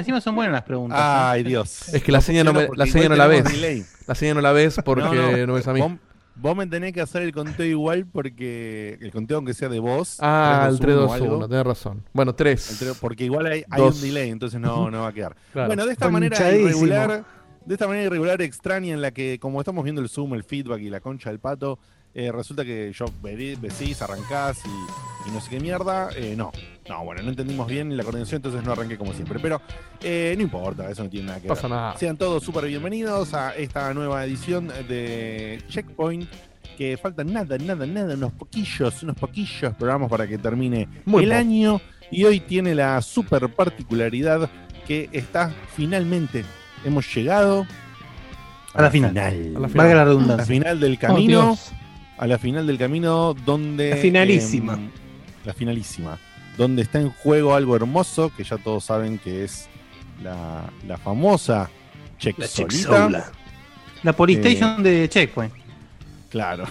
encima son buenas las preguntas. Ay, Dios. Es que la seña no, me- la seña no la ves. delay. La seña no la ves porque no, ves a mí. Vos, vos me tenés que hacer el conteo igual porque el conteo aunque sea de vos. Ah, el 3, 2, 1 1, tenés razón. Bueno, 3. El tres- porque igual hay, hay un delay, entonces no, no va a quedar. Claro. Bueno, de esta manera irregular, de esta manera irregular, extraña, en la que, como estamos viendo el Zoom, el feedback y la concha del pato, eh, resulta que yo decís, arrancás y, y no sé qué mierda. eh, no, no, bueno, no entendimos bien la coordinación, entonces no arranqué como siempre. Pero eh, no importa, eso no tiene nada que pasa ver. nada. Sean todos súper bienvenidos a esta nueva edición de Checkpoint. Que faltan nada, nada, nada, unos poquillos, unos poquillos programas para que termine Muy el poco. año. Y hoy tiene la super particularidad que está finalmente, hemos llegado A la final. A la Valga final. la a la redundancia. final del Oh, camino. A la final del camino donde... La finalísima. em, la finalísima. Donde está en juego algo hermoso, que ya todos saben que es la, la famosa Check La. La Polystation de Checkpoint. Claro.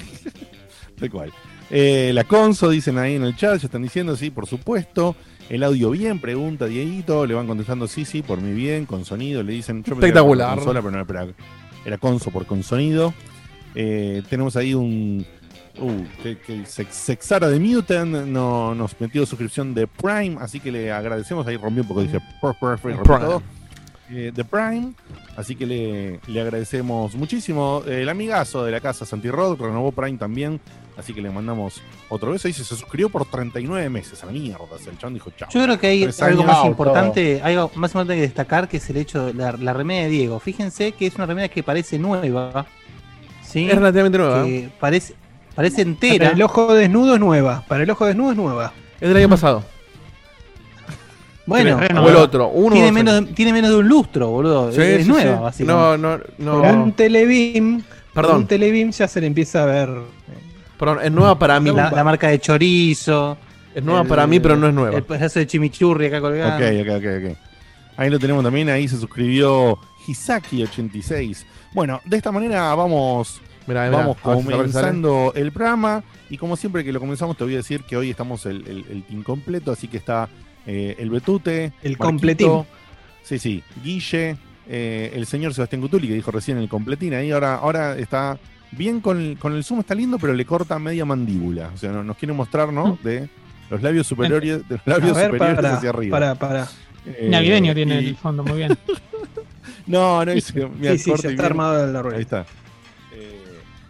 Tal cual. Eh, la conso, dicen ahí en el chat, ya están diciendo, sí, por supuesto. El audio bien, pregunta Dieguito, le van contestando sí, sí, por mi bien, con sonido, le dicen, yo Espectacular. consola, pero no, era, era conso por con sonido. Eh, tenemos ahí un... Uh, que, que Sex- Sexara de Mutant no, nos metió suscripción de Prime, así que le agradecemos. Ahí rompió un poco, dije, rompí Prime. Eh, de Prime, así que le, le agradecemos muchísimo. El amigazo de la casa Santi Rod renovó Prime también, así que le mandamos otro beso. Dice, se suscribió por 39 meses a la mierda. O sea, el chabón dijo, chao. Yo creo que hay Tres algo años. más importante, algo más importante que destacar que es el hecho de la, la remera de Diego. Fíjense que es una remera que parece nueva. ¿Sí? Es relativamente nueva. Que parece, parece Para entera. el ojo desnudo es nueva. Para el ojo desnudo es nueva. Es del año pasado. Bueno, o el otro. Uno tiene, menos, tiene menos de un lustro, boludo. Sí, es sí, nueva, sí. básicamente. No, no, un telebeam. Perdón. Un telebeam ya se le empieza a ver. Perdón, es nueva para mí. La, la marca de chorizo. Es nueva el- para mí, pero no es nueva. El pedazo de chimichurri acá colgado. Ok, ok, ok, ok. Ahí lo tenemos también, ahí se suscribió Hisaki86. Bueno, de esta manera vamos, Mirá, mirá, vamos comenzando el programa. Y como siempre que lo comenzamos, te voy a decir que hoy estamos el, el- el team completo, así que está eh, el Betute, El completín. Sí, sí, Guille, eh, el señor Sebastián Gutuli, que dijo recién el completín. Ahí ahora, ahora está bien con el, con el zoom, está lindo, pero le corta media mandíbula. O sea, no- nos quiere mostrar, ¿no? De los labios superiores, de los labios ver, superiores para, hacia arriba. para, para. Eh, Navideño tiene y- el fondo, muy bien. No, no, dice, mira, Sí, sí, corte ya está bien. armada la Ahí rueda. está. Eh,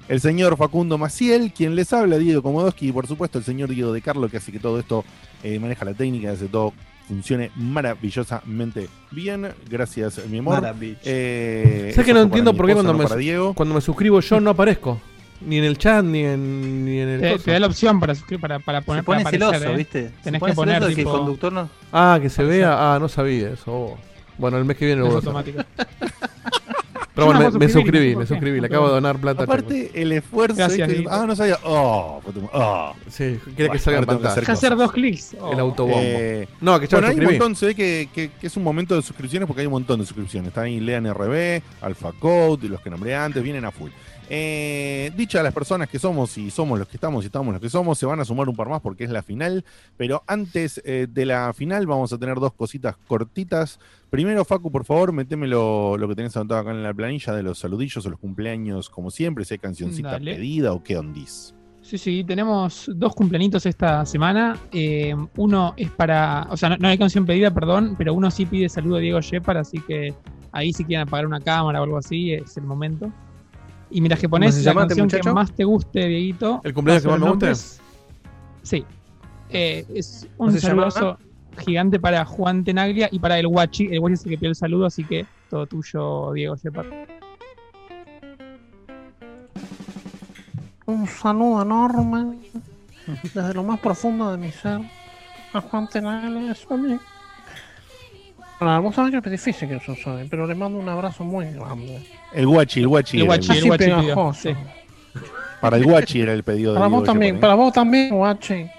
el señor Facundo Maciel, quien les habla, Diego Komodowski, y por supuesto el señor Diego de Carlo, que hace que todo esto eh, maneja la técnica, hace que todo funcione maravillosamente bien. Gracias, mi amor. Eh, ¿Sabes que no entiendo por qué cuando no me, cuando me suscribo yo no aparezco? Ni en el chat, ni en, ni en el. Te, da la opción para, suscribir- para, para Se poner pone para aparecer, celoso, ¿eh? ¿viste? Se Tenés pone que poner que el tipo- conductor no. Ah, que se vea. Ah, no sabía eso. oh. Bueno, el mes que viene lo voy a hacer. automático. Pero bueno, me me, suscribí, me suscribí. Le acabo de donar plata. Aparte, el esfuerzo. Gracias, este- ah, no sabía. Oh, oh. Sí, quería que Bueno, salga en ahora tengo que pantalla. hacer dos clics. El Oh. autobombo. Eh, no, que ya Bueno, me hay un suscribí. montón, se ve que, que- que es un momento de suscripciones porque hay un montón de suscripciones. Está ahí Lean RB, Alpha Code, los que nombré antes, vienen a full. Eh, dicha las personas que somos y somos los que estamos y estamos los que somos, se van a sumar un par más porque es la final. Pero antes eh, de la final vamos a tener dos cositas cortitas. Primero, Facu, por favor, meteme lo, lo que tenés anotado acá en la planilla de los saludillos o los cumpleaños, como siempre, si hay cancioncita Dale. pedida o qué ondis. Sí, sí, tenemos dos cumpleañitos esta semana. Eh, uno es para, o sea, no, no hay canción pedida, perdón, pero uno sí pide saludo a Diego Shepard, así que ahí si quieren apagar una cámara o algo así, es el momento. Y mientras que pones la llama este canción que muchacho? más te guste, Dieguito. ¿El cumpleaños que más me guste? Sí. Eh, es ¿Cómo un saludazo gigante para Juan Tenaglia y para el Guachi. El Guachi es el que pidió el saludo, así que todo tuyo, Diego Shepard. Un saludo enorme desde lo más profundo de mi ser a Juan Tenales, a mí. Ahora, vos sabés que es difícil que eso soy, pero le mando un abrazo muy grande. El guachi, el guachi. El guachi, el- guachi pegajoso. Sí. para el guachi era el pedido de Para Diego vos también, para vos también, guache.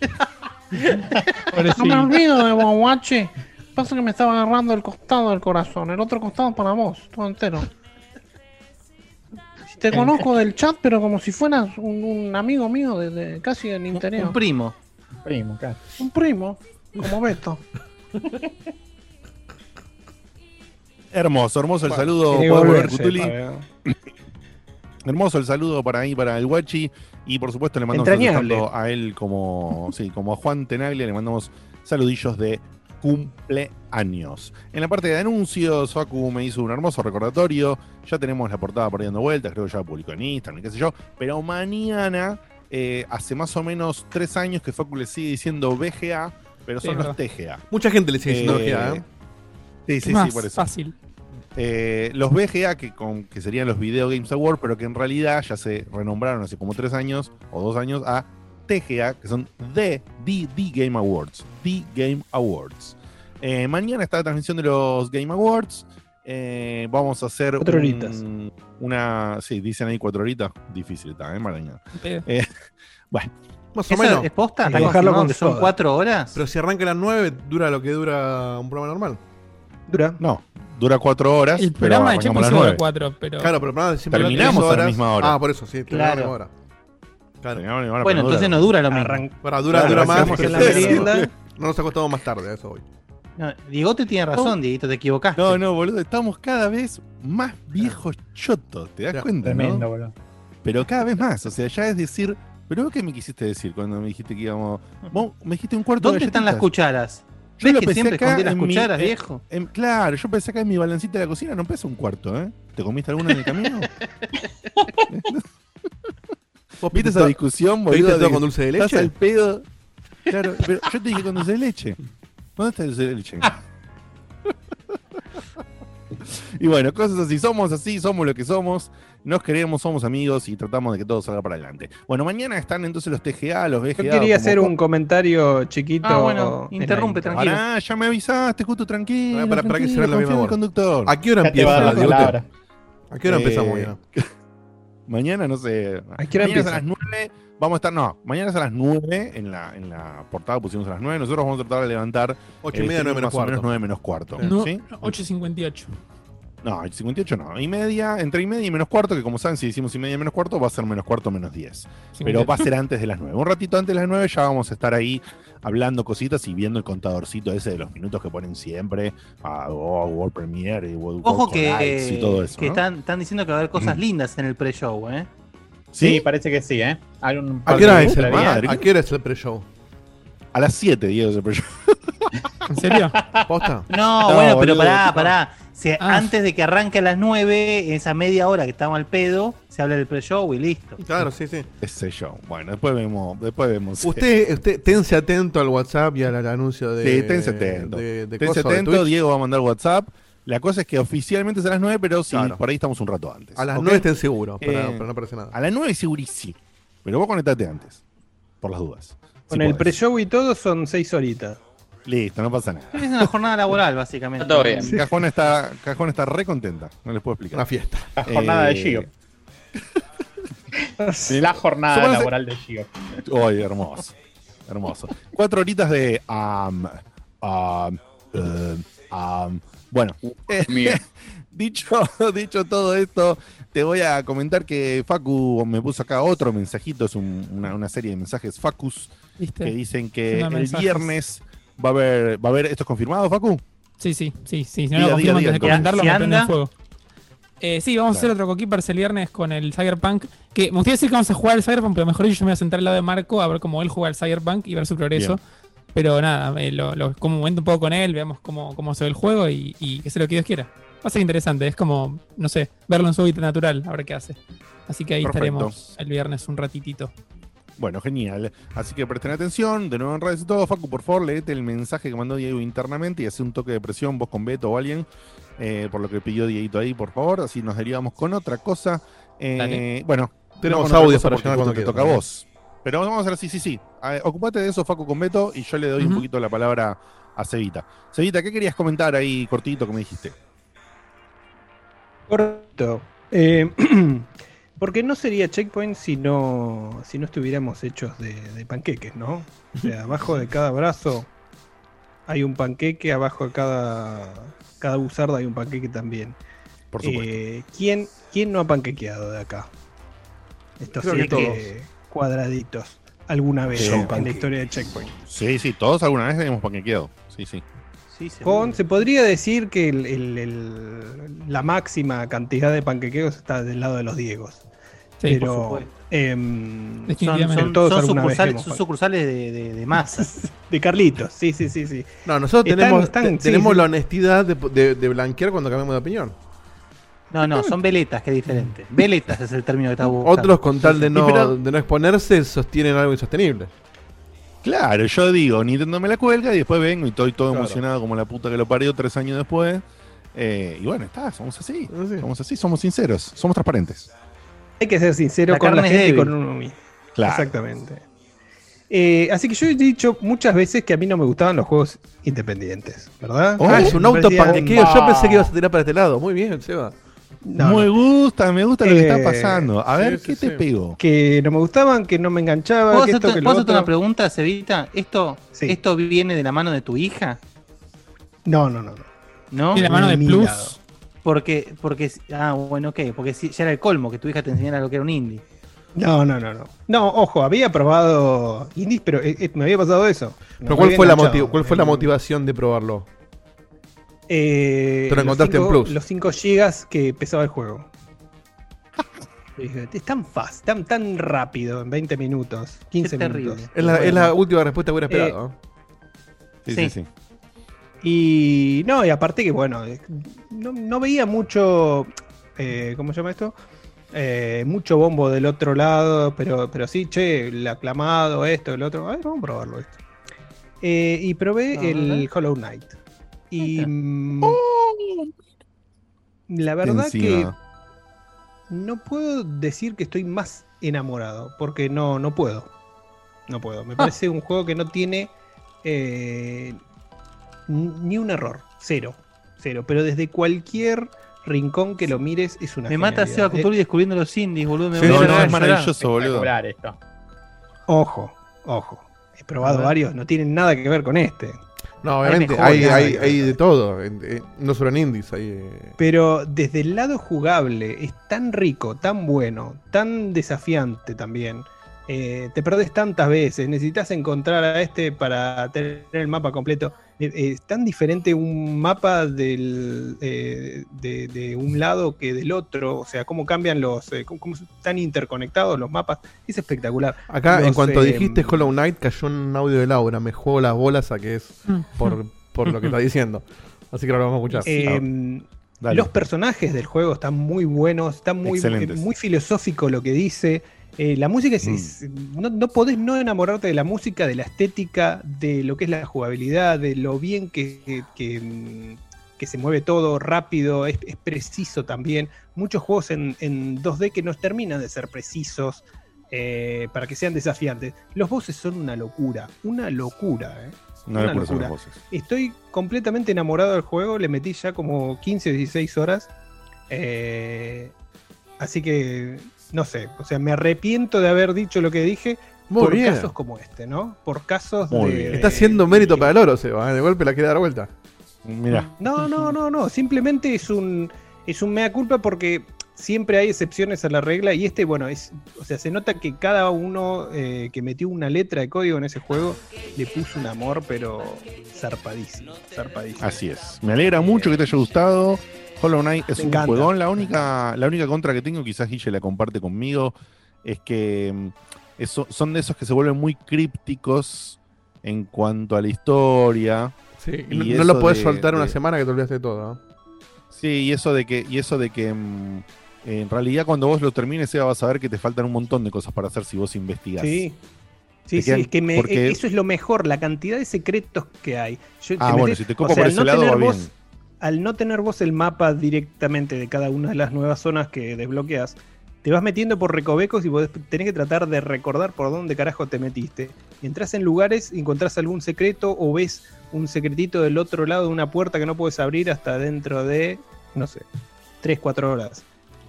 No me olvido de vos, guache. Pasa que me estaba agarrando el costado del corazón, el otro costado para vos, todo entero. Te conozco del chat, pero como si fueras un, un amigo mío de, de- casi del Un, interior. un primo. Primo, claro. Un primo, como Beto. Hermoso, hermoso el Bueno, saludo. volver, Cutuli. Fabio. Hermoso el saludo para ahí, para el guachi. Y por supuesto le mandamos Entrañable. tanto a él como, sí, como a Juan Tenaglia, le mandamos saludillos de cumpleaños. En la parte de anuncios, Facu me hizo un hermoso recordatorio. Ya tenemos la portada por ahí dando vueltas, creo que ya publicó en Instagram, qué sé yo. Pero mañana, eh, hace más o menos tres años que Facu le sigue diciendo BGA, pero son los TGA. Mucha gente le sigue diciendo Eh, BGA, ¿eh? Sí, sí, Más sí, por eso. fácil. Eh, los BGA, que, con, que serían los Video Games Awards, pero que en realidad ya se renombraron hace como tres años o dos años a TGA, que son The, The, The Game Awards. The Game Awards. Eh, mañana está la transmisión de los Game Awards. Eh, vamos a hacer Cuatro un- horitas. una. Sí, dicen ahí cuatro horitas. Difícil está, ¿eh? Mañana. Eh, bueno, Más o ¿Esa menos. es posta? Hay ¿Está que dejarlo con son cuatro horas? Pero si arranca a las 9, dura lo que dura un programa normal. Dura. no, dura cuatro horas. El programa de las dura cuatro, pero. Claro, pero el programa siempre dura Terminamos tres a la horas. misma hora. Ah, por eso, sí. la Claro. misma hora. Claro. La Bueno, pero entonces no dura lo mismo. Arran- Para, dura, Claro, dura más. porque en la merienda. No nos acostamos más tarde, a eso voy. No, Diegote tiene razón, Dieguito, te equivocaste. No, no, boludo, estamos cada vez más viejos chotos, ¿te das Ya, cuenta? no? Tremendo, boludo. Pero cada vez más, o sea, ya es decir, ¿pero vos qué me quisiste decir cuando me dijiste que íbamos? Vos me dijiste un cuarto ¿Dónde de están las cucharas? Yo ¿Ves lo que pesé siempre acá las en mi- cucharas, viejo? Claro, yo pensé acá en mi balancita de la cocina, no pesa un cuarto, ¿eh? ¿Te comiste alguna en el camino? ¿Vos ¿Viste esa discusión, boludo? todo con dulce de Estás leche? al pedo. Claro, pero yo te dije con dulce de leche. ¿Dónde está el dulce de leche? y bueno, cosas así. Somos así, somos lo que somos. Nos queremos, somos amigos y tratamos de que todo salga para adelante. Bueno, mañana están entonces los TGA, los BGA. Yo quería hacer un comentario chiquito. Ah, bueno, interrumpe, tranquilo. Pará, ya me avisaste, justo tranquilo. Pará, pará, pará que tranquilo, cierre la misma el conductor. ¿A qué hora Ya empieza la palabra. ¿A qué hora Eh, empezamos mañana? Mañana, no sé. ¿A qué hora mañana es empieza? a las 9. Vamos a estar, no, mañana es a las 9. En la, en la portada pusimos a las 9. Nosotros vamos a tratar de levantar. 8 y eh, media, 9 menos más o menos cuarto. 9 menos cuarto. No, ¿sí? 8.58. No, 58 no. Y media, entre y media y menos cuarto, que como saben, si decimos y media y menos cuarto, va a ser menos cuarto menos 10. Pero va a ser antes de las 9. Un ratito antes de las 9 ya vamos a estar ahí hablando cositas y viendo el contadorcito ese de los minutos que ponen siempre a oh, World Premiere y World Ojo World que, y todo eso. que ¿no? están, están diciendo que va a haber cosas Mm. lindas en el pre-show, ¿eh? Sí, parece que sí, ¿eh? Hay un ¿A qué hora es el. ¿A qué hora es el pre-show? A las 7, Diego, ese pre-show. ¿En serio? ¿Posta? No, No, bueno, pero pará, pará. Si Ah. Antes de que arranque a las 9, esa media hora que estamos al pedo, se habla del pre-show y listo. Claro, sí, sí. Ese show. Bueno, después vemos. Después vemos. Usted, usted, tense atento al WhatsApp y al, al anuncio de. Sí, tense atento. De, de Tense de atento, Twitch. Diego va a mandar WhatsApp. La cosa es que oficialmente es a las 9, pero sí, Claro. por ahí estamos un rato antes. A las ¿ok? 9 estén seguros, para, Eh, para no aparecer nada. A las 9 segurísimo. Pero vos conectate antes. Por las dudas. Con Si el pre-show y todo son seis horitas. Listo, no pasa nada. Es una jornada laboral, básicamente. Está todo bien. Cajón está, Cajón está re contenta, no les puedo explicar. Una fiesta. La jornada Eh, de Gio. La jornada laboral de Gio. Ay, hermoso. Hermoso. Cuatro horitas de. eh, bueno, eh, dicho, dicho todo esto, te voy a comentar que Facu me puso acá otro mensajito. Es un- una, una serie de mensajes Facus ¿Viste? que dicen que el mensajes. viernes va a haber. ¿Va a haber esto es confirmado, Facu? Sí, sí, sí, sí. Si no Diga, lo confirmo antes de comentarlo, Si me prende anda- fuego. Eh, sí, vamos a hacer otro Cokeepers el viernes con el Cyberpunk. Que me gustaría decir que vamos a jugar al Cyberpunk, pero mejor dicho, yo me voy a sentar al lado de Marco a ver cómo él juega al Cyberpunk y ver su progreso. Pero nada, eh, lo, lo como momento un poco con él, veamos cómo, cómo se ve el juego y, y que sea lo que Dios quiera. Va a ser interesante, es como, no sé, verlo en su hábitat natural, a ver qué hace. Así que ahí Perfecto. estaremos el viernes un ratitito. Bueno, genial. Así que presten atención. De nuevo en redes y todo. Facu, por favor, leete el mensaje que mandó Diego internamente y hace un toque de presión vos con Beto o alguien. eh, por lo que pidió Dieguito ahí, por favor. Así nos derivamos con otra cosa. Eh, bueno, Tenemos no audios para cuando te toca a vos. Pero vamos a hacer así, sí, sí. Ocupate de eso, Facu, con Beto, y yo le doy un poquito la palabra a Cevita. Cevita, ¿qué querías comentar ahí cortito que me dijiste? Correcto. Eh, porque no sería checkpoint si no, si no estuviéramos hechos de, de panqueques, ¿no? O sea, abajo de cada brazo hay un panqueque, abajo de cada, cada buzarda hay un panqueque también. Por supuesto. Eh, ¿quién, ¿Quién no ha panquequeado de acá? Estos Creo que siete cuadraditos. Alguna vez Sí, en panque- la historia de Checkpoint. Sí, sí, todos alguna vez hemos panquequeado. Sí, sí. Sí. Con, se podría decir que el- el- el- la máxima cantidad de panquequeos está del lado de los Diegos. Sí, pero em, Son, son- todos son sucursales, hemos- son sucursales de, de, de masas. de Carlitos, sí, sí, sí, sí. No, nosotros Están- tenemos, están- tenemos sí. la honestidad de, de- de blanquear cuando cambiamos de opinión. No, no, son veletas, que es diferente. Veletas es el término que está buscando. Otros, con tal de no, pero- de no exponerse, sostienen algo insostenible. Claro, yo digo, Nintendo me la cuelga y después vengo y estoy todo Claro. emocionado como la puta que lo parió tres años después. Eh, y bueno, está, somos así. Somos así, somos sinceros, somos transparentes. Hay que ser sincero La con la gente y con uno mismo. Claro. Exactamente. Eh, así que yo he dicho muchas veces que a mí no me gustaban los juegos independientes, ¿verdad? Oh, ah, es un Me auto parecían- panquequeo. Yo pensé que ibas a tirar para este lado. Muy bien, Seba. No, me no. gusta, me gusta lo que Eh, está pasando. A ver, sí, ¿qué sí, te sí. pego? Que no me gustaban, que no me enganchaba, ¿Puedo que esto, hacerte, que lo puedo hacerte otro. una pregunta, Cevita? ¿Esto, Sí. ¿Esto viene de la mano de tu hija? No, no, no. no. Y la mano de Ni Plus. lado. Porque, porque, ah, bueno, ok, porque si- ya era el colmo que tu hija te enseñara lo que era un indie. No, no, no, no. No, ojo, había probado indies, pero eh, eh, me había pasado eso. Pero ¿cuál fue, la ¿cuál fue la Eh, motivación de probarlo? Eh, Te lo los encontraste en cinco- Plus. Los 5 gigas que pesaba el juego. Es tan fácil, tan, tan rápido, en 20 minutos, 15 terrible. minutos. Es la, es la última respuesta que hubiera esperado. ¿eh? Sí, sí, Sí. sí. Y no, y aparte que bueno, eh, no, no veía mucho, eh, ¿cómo se llama esto? Eh, mucho bombo del otro lado, pero, pero sí, che, el aclamado, esto, el otro. A ver, vamos a probarlo esto. Eh, y probé el. Hollow Knight. Y mm, la verdad que no puedo decir que estoy más enamorado, porque no, no puedo. No puedo. Me parece un juego que no tiene eh, ni un error. Cero. Cero. Pero desde cualquier rincón que lo mires es una Me mata. Seba Eh, Cutuli descubriendo los indies, boludo. Me Sí, voy a No, no, es maravilloso, boludo. Esto. Ojo, ojo. He probado varios, no tienen nada que ver con este. No, obviamente mejor, hay, hay, de todo. no solo en indies. Hay, eh, Pero desde el lado jugable es tan rico, tan bueno, tan desafiante también. Eh, te perdés tantas veces, necesitas encontrar a este para tener el mapa completo. Eh, eh, es tan diferente un mapa del, eh, de, de un lado que del otro, o sea, cómo cambian los, eh, cómo, cómo están interconectados los mapas, es espectacular. Acá, en cuanto eh, dijiste Hollow Knight, cayó un audio de Laura. Me juego las bolas a que es Mm. por, por lo que está diciendo. Así que ahora lo vamos a escuchar. Eh, Dale. Los personajes del juego están muy buenos, está muy, muy filosófico lo que dice. Eh, la música es, Mm. es- no, no podés no enamorarte de la música, de la estética, de lo que es la jugabilidad, de lo bien que, que- que, que se mueve todo rápido, es, es preciso también. Muchos juegos en, en 2D que no terminan de ser precisos eh, para que sean desafiantes. Los bosses son una locura, una locura. eh. No Una locura. voces. Estoy completamente enamorado del juego, le metí ya como 15 o 16 horas. Eh, así que, no sé, o sea, me arrepiento de haber dicho lo que dije Muy por bien. casos como este, ¿no? Por casos Muy de... bien. Está haciendo mérito para el oro, Seba. ¿eh? De golpe la quiere dar vuelta. Mirá. No, no, no, no. Simplemente es un, es un mea culpa porque siempre hay excepciones a la regla y este, bueno, es, o sea, se nota que cada uno eh, que metió una letra de código en ese juego le puso un amor, pero zarpadísimo, zarpadísimo. Así es. Me alegra mucho que te haya gustado. Hollow Knight es Me un encanta. juegón. La única, la única contra que tengo, quizás Guille la comparte conmigo, es que mm, eso- son de esos que se vuelven muy crípticos en cuanto a la historia. Sí, Y no, lo puedes de- soltar una de- semana que te olvidaste de todo. ¿no? Sí, y eso de que, y eso de que mm, en realidad cuando vos lo termines, Seba, vas a ver que te faltan un montón de cosas para hacer si vos investigás. Sí. Sí, es que me- porque- eso es lo mejor, la cantidad de secretos que hay. Yo- Ah, bueno, metes- si te copo o sea, por ese no lado tener va vos- bien. Al no tener vos el mapa directamente de cada una de las nuevas zonas que desbloqueas, te vas metiendo por recovecos y vos tenés que tratar de recordar por dónde carajo te metiste. Y entras en lugares, encontrás algún secreto o ves un secretito del otro lado de una puerta que no puedes abrir hasta dentro de, no sé, 3, 4 horas.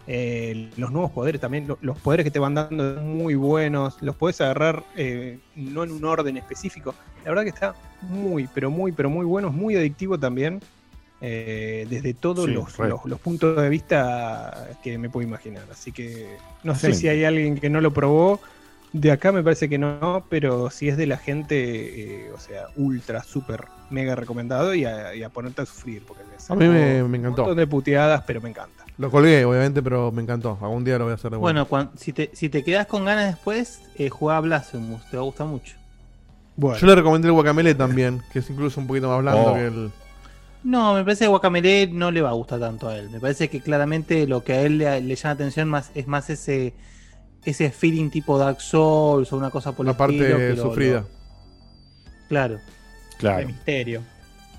Eh, los nuevos poderes también, lo- los poderes que te van dando son muy buenos, los puedes agarrar eh, no en un orden específico. La verdad que está muy, pero muy, pero muy bueno, es muy adictivo también, eh, desde todos Sí, los, re. los- los puntos de vista que me puedo imaginar. Así que no sé Sí. si hay alguien que no lo probó. De acá me parece que no, pero si es de la gente, eh, o sea, ultra, súper, mega recomendado y a, y a ponerte a sufrir. Porque A mí me, me Un encantó. montón de puteadas, pero me encanta. Lo colgué, obviamente, pero me encantó. Algún día lo voy a hacer de vuelta. Bueno, cuan- si, te, si te quedas con ganas después, eh, juega a Blasphemous, te va a gustar mucho. Bueno, Yo le recomendé el Guacamele también, que es incluso un poquito más blando Oh. que el. No, me parece que Guacamele no le va a gustar tanto a él. Me parece que claramente lo que a él le, le llama atención más es más ese ese feeling tipo Dark Souls o una cosa por el La parte estilo sufrida. lo- claro. De Claro. misterio.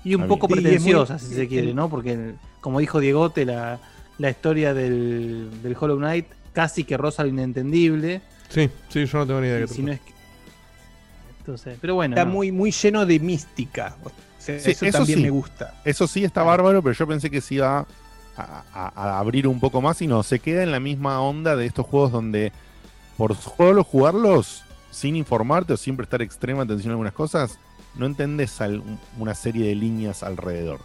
Y un poco pretenciosa, muy- si se quiere, ¿no? Porque, como dijo Diegote, la, la historia del, del Hollow Knight casi que roza lo inentendible. Sí, sí, yo no tengo ni idea de qué si no es que- Entonces, pero bueno. está no. muy, muy lleno de mística. Sí, eso, eso también sí. me gusta. Eso sí está bárbaro, pero yo pensé que se iba a, a- a abrir un poco más y no, se queda en la misma onda de estos juegos donde por solo jugarlos sin informarte o sin prestar extrema atención a algunas cosas, no entendés al- una serie de líneas alrededor.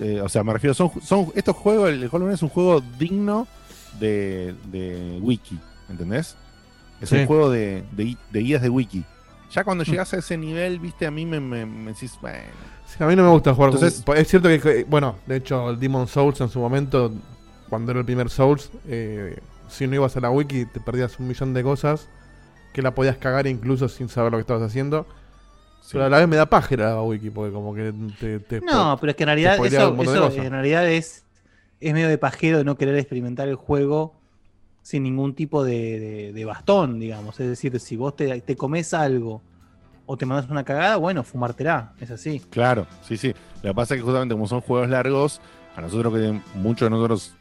Eh, o sea, me refiero, son, son estos juegos, el Hollow Knight es un juego digno de, de wiki, ¿entendés? Es Sí. un juego de, de- de guías de wiki. Ya cuando llegas a ese nivel, viste, a mí me, me, me decís, bueno, Sí, a mí no me gusta jugar con- Entonces- Es cierto que, que- bueno, de hecho, el Demon Souls en su momento, cuando era el primer Souls, eh, si no ibas a la wiki te perdías un millón de cosas que la podías cagar incluso sin saber lo que estabas haciendo. sí. Pero a la vez me da página la wiki, porque como que te... te- No, pero es que en realidad eso, en realidad es, es medio de pajero de no querer experimentar el juego sin ningún tipo de, bastón, digamos. Es decir, si vos te, te comes algo o te mandas una cagada, bueno, fumártela, es así. Claro, sí, sí. Lo que pasa es que justamente como son juegos largos, a nosotros que muchos de nosotros,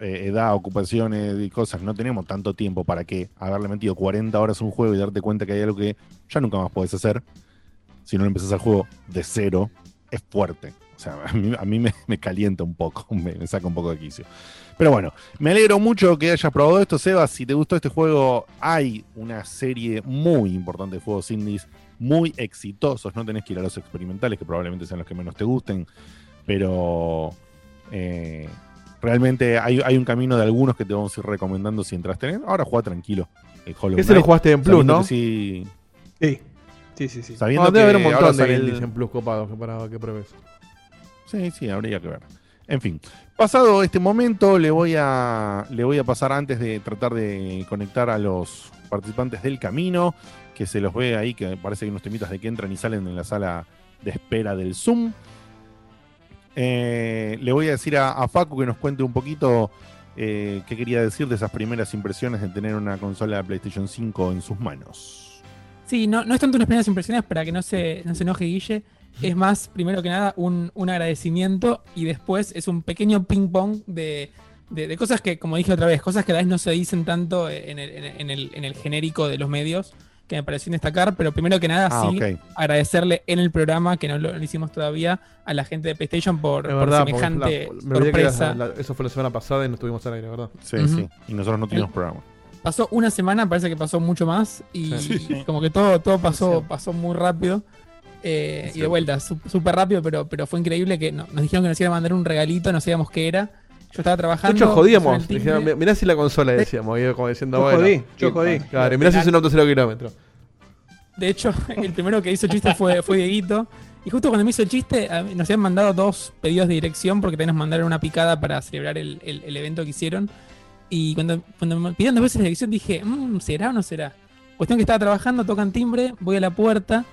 eh, edad, ocupaciones y cosas, no tenemos tanto tiempo para que haberle metido 40 horas a un juego y darte cuenta que hay algo que ya nunca más podés hacer. Si no empezás el juego de cero, es fuerte. O sea, a mí, a mí me, me calienta un poco, me, me saca un poco de quicio. Pero bueno, me alegro mucho que hayas probado esto, Sebas. Si te gustó este juego, hay una serie muy importante de juegos indies muy exitosos. No tenés que ir a los experimentales, que probablemente sean los que menos te gusten. Pero eh, realmente hay, hay un camino de algunos que te vamos a ir recomendando si entraste en él. Ahora juega tranquilo. El Hollow Ese lo jugaste en Plus, sabiendo ¿no? que sí- Sí, sí, sí. sí. sabiendo debe haber un que montón de el- indies en Plus copados que para que pruebes. Sí, sí, habría que ver. En fin, pasado este momento, le voy a, le voy a pasar antes de tratar de conectar a los participantes del camino, que se los ve ahí, que parece que hay unos temitas de que entran y salen en la sala de espera del Zoom. Eh, le voy a decir a, a Facu que nos cuente un poquito eh, qué quería decir de esas primeras impresiones de tener una consola de PlayStation 5 en sus manos. Sí, no, no es tanto unas primeras impresiones para que no se, no se enoje Guille. Es más, primero que nada, un, un agradecimiento y después es un pequeño ping-pong de, de- de cosas que, como dije otra vez, cosas que a la vez no se dicen tanto en el, en el- en el genérico de los medios, que me parecieron destacar, pero primero que nada, Ah, sí, agradecerle en el programa, que no lo, lo hicimos todavía, a la gente de PlayStation por, por verdad, semejante la- sorpresa. la- la- eso fue la semana pasada y no estuvimos al aire, ¿verdad? Sí, sí. Y nosotros no tuvimos El- programa. Pasó una semana, parece que pasó mucho más, y Sí. como que todo, todo pasó, pasó muy rápido. Eh, y de vuelta, súper rápido, pero, pero fue increíble que no- nos dijeron que nos iban a mandar un regalito, no sabíamos qué era. Yo estaba De trabajando. hecho, jodíamos. Dijeron, "Mi- mirá si la consola decíamos, y como diciendo, Yo bueno. jodí, yo jodí. Claro, y mirá si es un auto cero kilómetros. De hecho, el primero que hizo el chiste fue, fue Dieguito. Y justo cuando me hizo el chiste, nos habían mandado dos pedidos de dirección porque también nos mandaron una picada para celebrar el, el- el evento que hicieron. Y cuando, cuando me pidieron dos veces la dirección dije, "Mm, ¿será o no será? Cuestión que estaba trabajando, tocan timbre, voy a la puerta,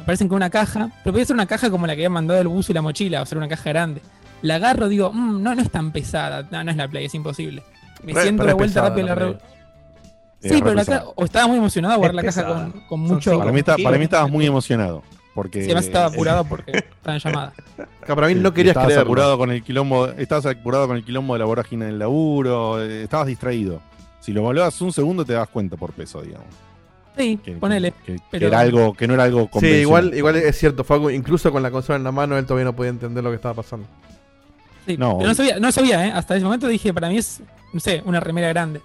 aparecen con una caja, pero podía ser una caja como la que habían mandado el buzo y la mochila, o sea, una caja grande. La agarro, digo, "Mm, no, no es tan pesada, no, no es la Play, es imposible. Me Re- siento de vuelta rápido en la la. Eh, Sí, pero la o estaba muy emocionado a guardar la caja con, mucho. Para mí, está- para mí estabas muy emocionado. Porque Sí, además estaba eh, apurado porque estaba en llamada. Para mí Sí, no querías estabas creerlo. apurado con el quilombo, estabas apurado con el quilombo de la vorágine del laburo, eh, estabas distraído. Si lo evaluabas un segundo te das cuenta por peso, digamos. Sí, Que, ponele. que- que pero- era algo, que no era algo Sí, convencional. igual, igual es cierto, Facu, incluso con la consola en la mano, él todavía no podía entender lo que estaba pasando. Sí, No, pero no sabía, no sabía, ¿eh? Hasta ese momento dije, para mí es, no sé, una remera grande.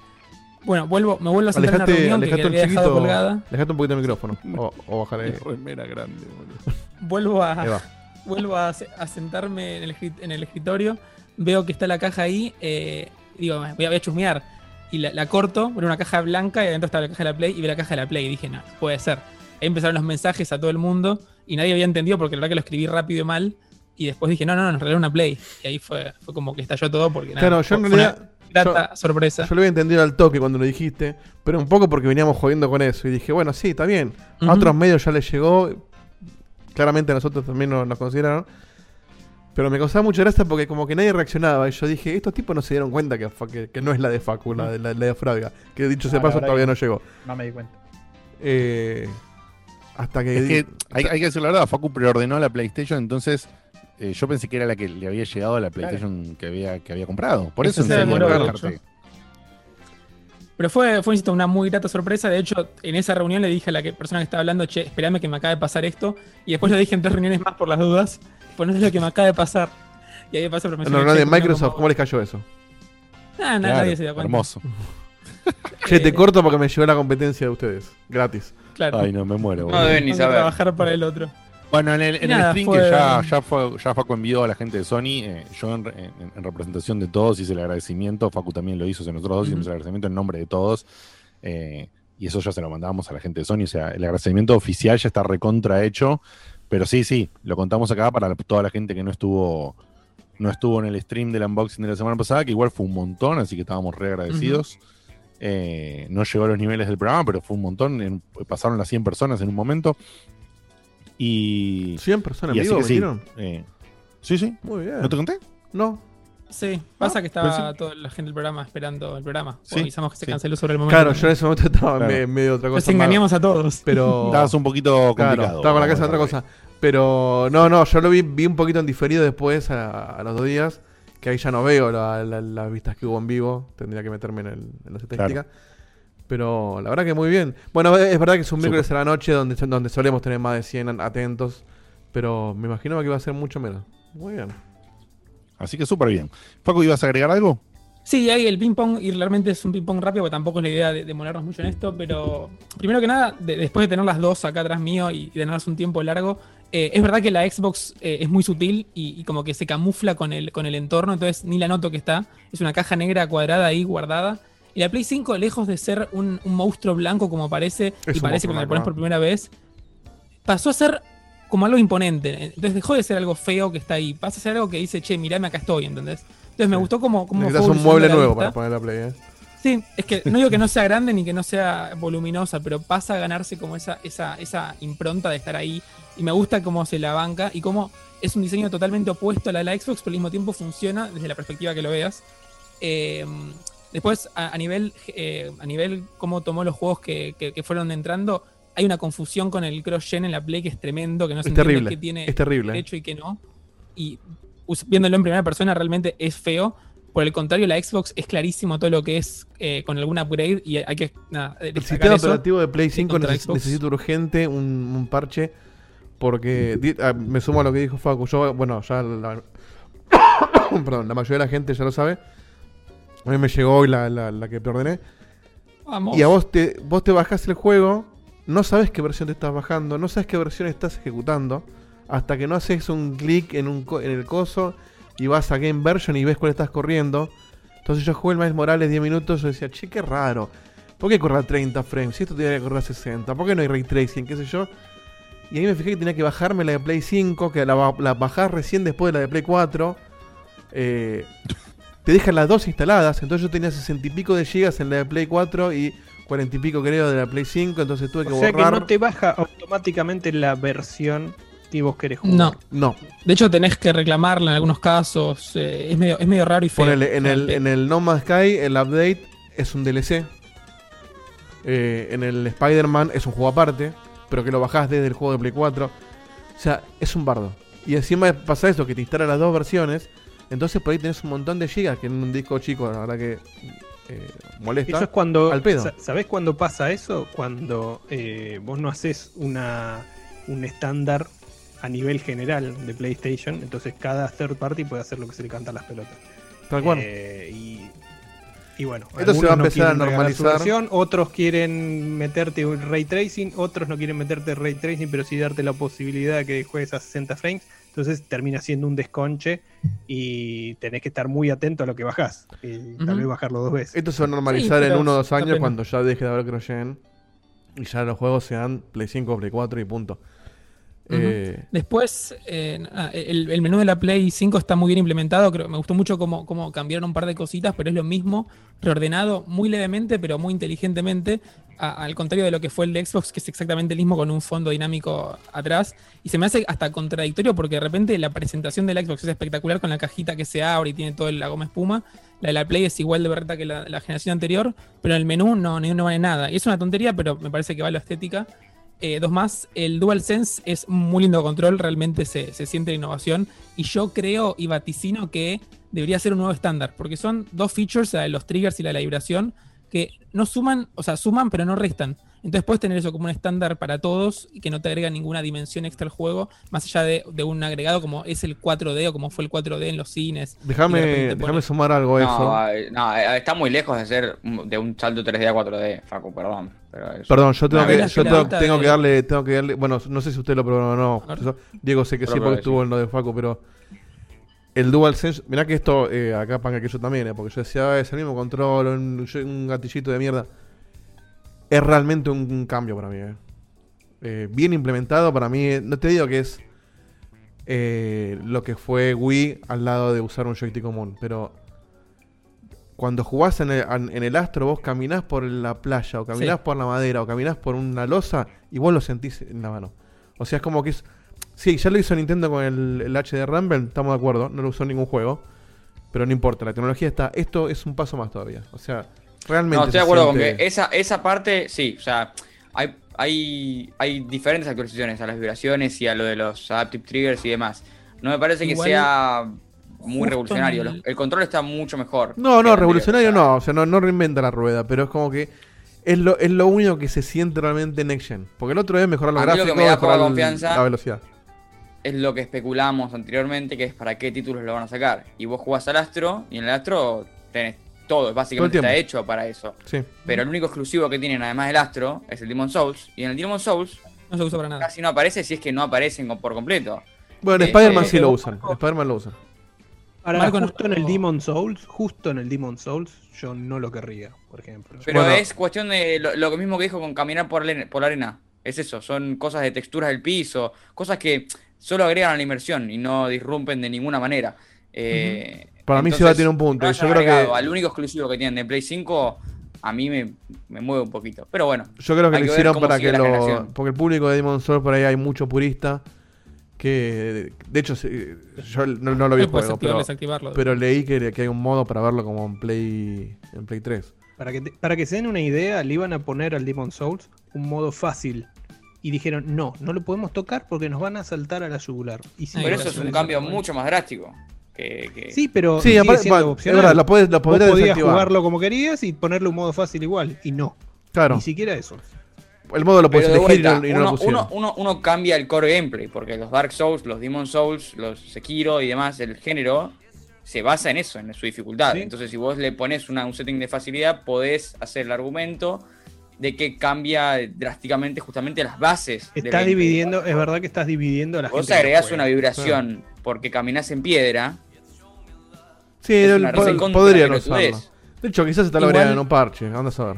Bueno, vuelvo, me vuelvo a sentar en Alejate, una reunión que, un había dejado colgada. Alejate un poquito el micrófono. O, o bájale. remera grande, boludo. Vuelvo a, vuelvo a, se- a sentarme en el, en el escritorio. Veo que está la caja ahí. eh, digo, voy a, voy a chusmear. Y la, la corto, era una caja blanca y adentro estaba la caja de la Play y vi la caja de la Play. Y dije, no, puede ser. Ahí empezaron los mensajes a todo el mundo y nadie había entendido porque la verdad que lo escribí rápido y mal. Y después dije, no, no, no, en realidad era una Play. Y ahí fue, fue como que estalló todo porque nada, Claro, yo en realidad. una grata sorpresa. Yo lo había entendido al toque cuando lo dijiste, pero un poco porque veníamos jodiendo con eso. Y dije, bueno, sí, está bien. A otros medios ya les llegó. Claramente a nosotros también nos, nos consideraron. Pero me causaba mucha gracia porque como que nadie reaccionaba. Y yo dije, estos tipos no se dieron cuenta que, que, que no es la de Facu, la de, la, la de Fraga. Que dicho sea Ah, paso, todavía no llegó. No me di cuenta. Eh, hasta que... Es que hay, hay que decir la verdad, Facu preordenó la PlayStation, entonces eh, yo pensé que era la que le había llegado a la PlayStation que, había, que había comprado. Por eso la número carta. Pero fue, fue insisto, una muy grata sorpresa. De hecho, en esa reunión le dije a la que- persona que estaba hablando, che, esperame que me acabe de pasar esto. Y después lo dije en tres reuniones más por las dudas. Pues no es lo que me acaba de pasar. Y ahí En la mencioné, reunión de Microsoft, como- ¿cómo les cayó eso? Ah, Claro, nadie se dio cuenta. hermoso. Che, te Eh, corto porque me llegó la competencia de ustedes. Gratis. Claro. Ay, no, me muero. No boludo. deben ni saber. trabajar para el otro. Bueno, en el, en el stream fue- que ya, ya, fue, ya Facu envió a la gente de Sony, eh, yo en, re- en- en representación de todos hice el agradecimiento, Facu también lo hizo, o sea, nosotros dos hicimos Ujú. el agradecimiento en nombre de todos, eh, y eso ya se lo mandábamos a la gente de Sony, o sea, el agradecimiento oficial ya está recontra hecho, pero sí, sí, lo contamos acá para toda la gente que no estuvo no estuvo en el stream del unboxing de la semana pasada, que igual fue un montón, así que estábamos re agradecidos. Eh, no llegó a los niveles del programa, pero fue un montón, en- pasaron las 100 personas en un momento. Y 100 personas y en así que sí. Eh, sí, sí. Muy bien. ¿No te conté? No. Sí, pasa que estaba toda la gente del programa esperando el programa. Sí, avisamos que se sí. canceló sobre el momento. Claro, yo en ese momento estaba Claro. en medio de otra cosa. Nos engañamos a todos. Pero. Estabas un poquito complicado. Claro, estaba con la casa de otra cosa. Pero no, no, yo lo vi, vi un poquito en diferido después a, a los dos días. Que ahí ya no veo la- la- las vistas que hubo en vivo. Tendría que meterme en, el- en las estadísticas. Pero la verdad que muy bien. Bueno, es verdad que es un miércoles a la noche donde, donde solemos tener más de 100 atentos. Pero me imaginaba que iba a ser mucho menos. Muy bien. Así que súper bien. Paco, ¿ibas a agregar algo? Sí, hay el ping-pong, y realmente es un ping-pong rápido, porque tampoco es la idea de demorarnos mucho en esto, pero primero que nada, de- después de tener las dos acá atrás mío y, y tenerlas un tiempo largo, eh, es verdad que la Xbox eh, es muy sutil y, y como que se camufla con el, con el entorno, entonces ni la noto que está. Es una caja negra cuadrada ahí guardada. Y la Play 5, lejos de ser un, un monstruo blanco como parece, Es y parece cuando la pones por primera vez, pasó a ser como algo imponente. Entonces dejó de ser algo feo que está ahí. Pasa a ser algo que dice, che, mirame, acá estoy, ¿entendés? Entonces me Sí. gustó como, como Necesitas un mueble nuevo para poner la play, ¿eh? Sí, es que no digo que no sea grande ni que no sea voluminosa, pero pasa a ganarse como esa, esa, esa impronta de estar ahí. Y me gusta cómo se la banca y cómo es un diseño totalmente opuesto a la de la Xbox, pero al mismo tiempo funciona desde la perspectiva que lo veas. Eh, después, a, a nivel eh, a nivel cómo tomó los juegos que, que- que fueron entrando, hay una confusión con el cross-gen en la Play que es tremendo, que no se Es terrible. qué tiene Es terrible. derecho y qué no. Y viéndolo en primera persona realmente es feo. Por el contrario, la Xbox es clarísimo todo lo que es eh, con algún upgrade y hay que. Nada, El sistema operativo de Play 5 contra neces- Xbox. necesita urgente un, un parche. Porque di- ah, me sumo a lo que dijo Facu. Yo, bueno, ya la, perdón, la mayoría de la gente ya lo sabe. A mí me llegó hoy la, la, la que te ordené. Vamos. Y a vos te, vos te bajás el juego, no sabes qué versión te estás bajando, no sabes qué versión estás ejecutando, hasta que no haces un clic en, un en el coso y vas a Game Version y ves cuál estás corriendo. Entonces yo jugué el Miles Morales 10 minutos y decía, che, qué raro. ¿Por qué corre a 30 frames? Si esto tiene que correr a 60. ¿Por qué no hay ray tracing? ¿Qué sé yo? Y ahí me fijé que tenía que bajarme la de Play 5, que la, la bajás recién después de la de Play 4. Eh, te dejan las dos instaladas. Entonces yo tenía 60 y pico de gigas en la de Play 4 y 40 y pico creo de la Play 5. Entonces tuve que O sea que borrar. no te baja automáticamente la versión que vos querés jugar. No. No, De hecho, tenés que reclamarla en algunos casos. eh, es, medio, es medio raro y feo. ponele, en el, en el No Man's Sky el update es un DLC. Eh, en el Spider-Man es un juego aparte, pero que lo bajás desde el juego de Play 4. O sea, es un bardo. Y encima pasa eso, que te instala las dos versiones. Entonces por ahí tenés un montón de gigas que en un disco chico, la verdad que eh, molesta. Eso es cuando. Al pedo. sa- ¿Sabés cuándo pasa eso? Cuando eh, vos no haces una, un estándar a nivel general de PlayStation. Entonces cada third party puede hacer lo que se le canta a las pelotas. Tal cual. Eh, y, y bueno, Esto se algunos va a no empezar a normalizar. otros quieren meterte un ray tracing, otros no quieren meterte ray tracing, pero sí darte la posibilidad de que juegues a 60 frames. Entonces termina siendo un desconche y tenés que estar muy atento a lo que bajás. Y tal vez bajarlo dos veces. Esto se va a normalizar Sí, en uno o dos años cuando ya deje de haber crossgen y ya los juegos sean Play 5, Play 4 y punto. Eh, Después, eh, el, el menú de la Play 5 está muy bien implementado. Creo, me gustó mucho cómo, cómo cambiaron un par de cositas, pero es lo mismo, reordenado muy levemente, pero muy inteligentemente. a- al contrario de lo que fue el de Xbox, que es exactamente el mismo con un fondo dinámico atrás. Y se me hace hasta contradictorio porque de repente la presentación de la Xbox es espectacular con la cajita que se abre y tiene todo la goma espuma. La de la Play es igual de verdad que la, la generación anterior, pero en el menú no, no vale nada. Y es una tontería, pero me parece que va a la estética. Eh, dos más, el DualSense es muy lindo control, realmente se, se siente la innovación. Y yo creo y vaticino que debería ser un nuevo estándar, porque son dos features, la de los triggers y la de la vibración, que no suman, o sea, suman pero no restan. Entonces puedes tener eso como un estándar para todos y que no te agrega ninguna dimensión extra al juego, más allá de, de un agregado como es el 4D o como fue el 4D en los cines. Déjame pones- sumar algo a eso. No, eh, no, eh, está muy lejos de ser de un salto 3D a 4D, Facu, perdón. Pero es- Perdón, yo tengo No, que, yo tengo, tengo de- que darle, tengo que darle, bueno, no sé si usted lo probó o no. Diego sé que Yo sí porque estuvo sí. en lo de Facu, pero el DualSense, mirá que esto, eh, acá para que yo también, eh, porque yo decía, "Ah, es el mismo control, un, un gatillito de mierda. Es realmente un, un cambio para mí, eh. Eh, bien implementado para mí, eh, no te digo que es eh, lo que fue Wii al lado de usar un joystick común, pero cuando jugás en el, en el astro, vos caminás por la playa, o caminás Sí. por la madera, o caminás por una losa, y vos lo sentís en la mano. O sea, es como que es. Sí, ya lo hizo Nintendo con el, el HD Rumble, estamos de acuerdo, no lo usó en ningún juego. Pero no importa, la tecnología está. Esto es un paso más todavía. O sea, realmente. No, estoy de acuerdo siente- con que esa, esa parte, sí, o sea, hay, hay, hay diferentes actualizaciones a las vibraciones y a lo de los adaptive triggers y demás. No me parece que sea muy revolucionario. el- control está mucho mejor. No, no, revolucionario no. O sea, no, no reinventa la rueda, pero es como que. Es lo, es lo único que se siente realmente Next Gen. Porque el otro es mejorar los A mí lo que gráficos, me da mejorar el- confianza- la velocidad. Es lo que especulamos anteriormente, que es para qué títulos lo van a sacar. Y vos jugás al Astro, y en el Astro tenés todo, básicamente Todo está hecho para eso. Sí. Pero el único exclusivo que tienen, además del Astro, es el Demon Souls. Y en el Demon Souls No se usa para nada. casi no aparece si es que no aparecen por completo. Bueno, Eh, Spider-Man eh, sí lo eh, usan. Spider-Man lo usan. Ahora, Marco, no- justo en el Demon Souls, justo en el Demon Souls, yo no lo querría, por ejemplo. Pero Bueno. es cuestión de lo, lo mismo que dijo con caminar por la, arena- por la arena. Es eso, son cosas de texturas del piso, cosas que solo agregan a la inmersión y no disrumpen de ninguna manera. Eh, sí entonces, va a tener un punto. Yo creo que. Al único exclusivo que tienen de Play 5, a mí me, me mueve un poquito. Pero bueno, Yo creo que lo hicieron para que lo. generación. Porque el público de Demon Souls por ahí hay mucho purista. Que. De hecho, yo no, no lo vi el Puedes juego, pero, pero leí que, que hay un modo para verlo como en Play, en Play 3. Para que, te- para que se den una idea, le iban a poner al Demon Souls un modo fácil. Y dijeron, no, no lo podemos tocar porque nos van a saltar a la yugular. Y sí, pero eso es un cambio mucho más drástico. Que, que- Sí, pero Sí, sigue aparte- siendo bueno, opcional. es verdad, lo podés- lo Vos podías desactivar. jugarlo como querías y ponerle un modo fácil igual. Y no. Claro. Ni siquiera eso. El modo lo de elegir y vuelta, no- y no lo uno, uno- uno- uno cambia el core gameplay, porque los Dark Souls, los Demon Souls, los Sekiro y demás, el género se basa en eso, en su dificultad. Sí. Entonces, si vos le pones una- un setting de facilidad, podés hacer el argumento de que cambia drásticamente justamente las bases. del Está gameplay. dividiendo, es verdad que estás dividiendo a la Vos gente. agregás una vibración porque caminás en piedra. Sí, es el- una pod- recontra podrían pelotudez. usarlo. De hecho, quizás está lo Igual- en un parche. Anda a saber.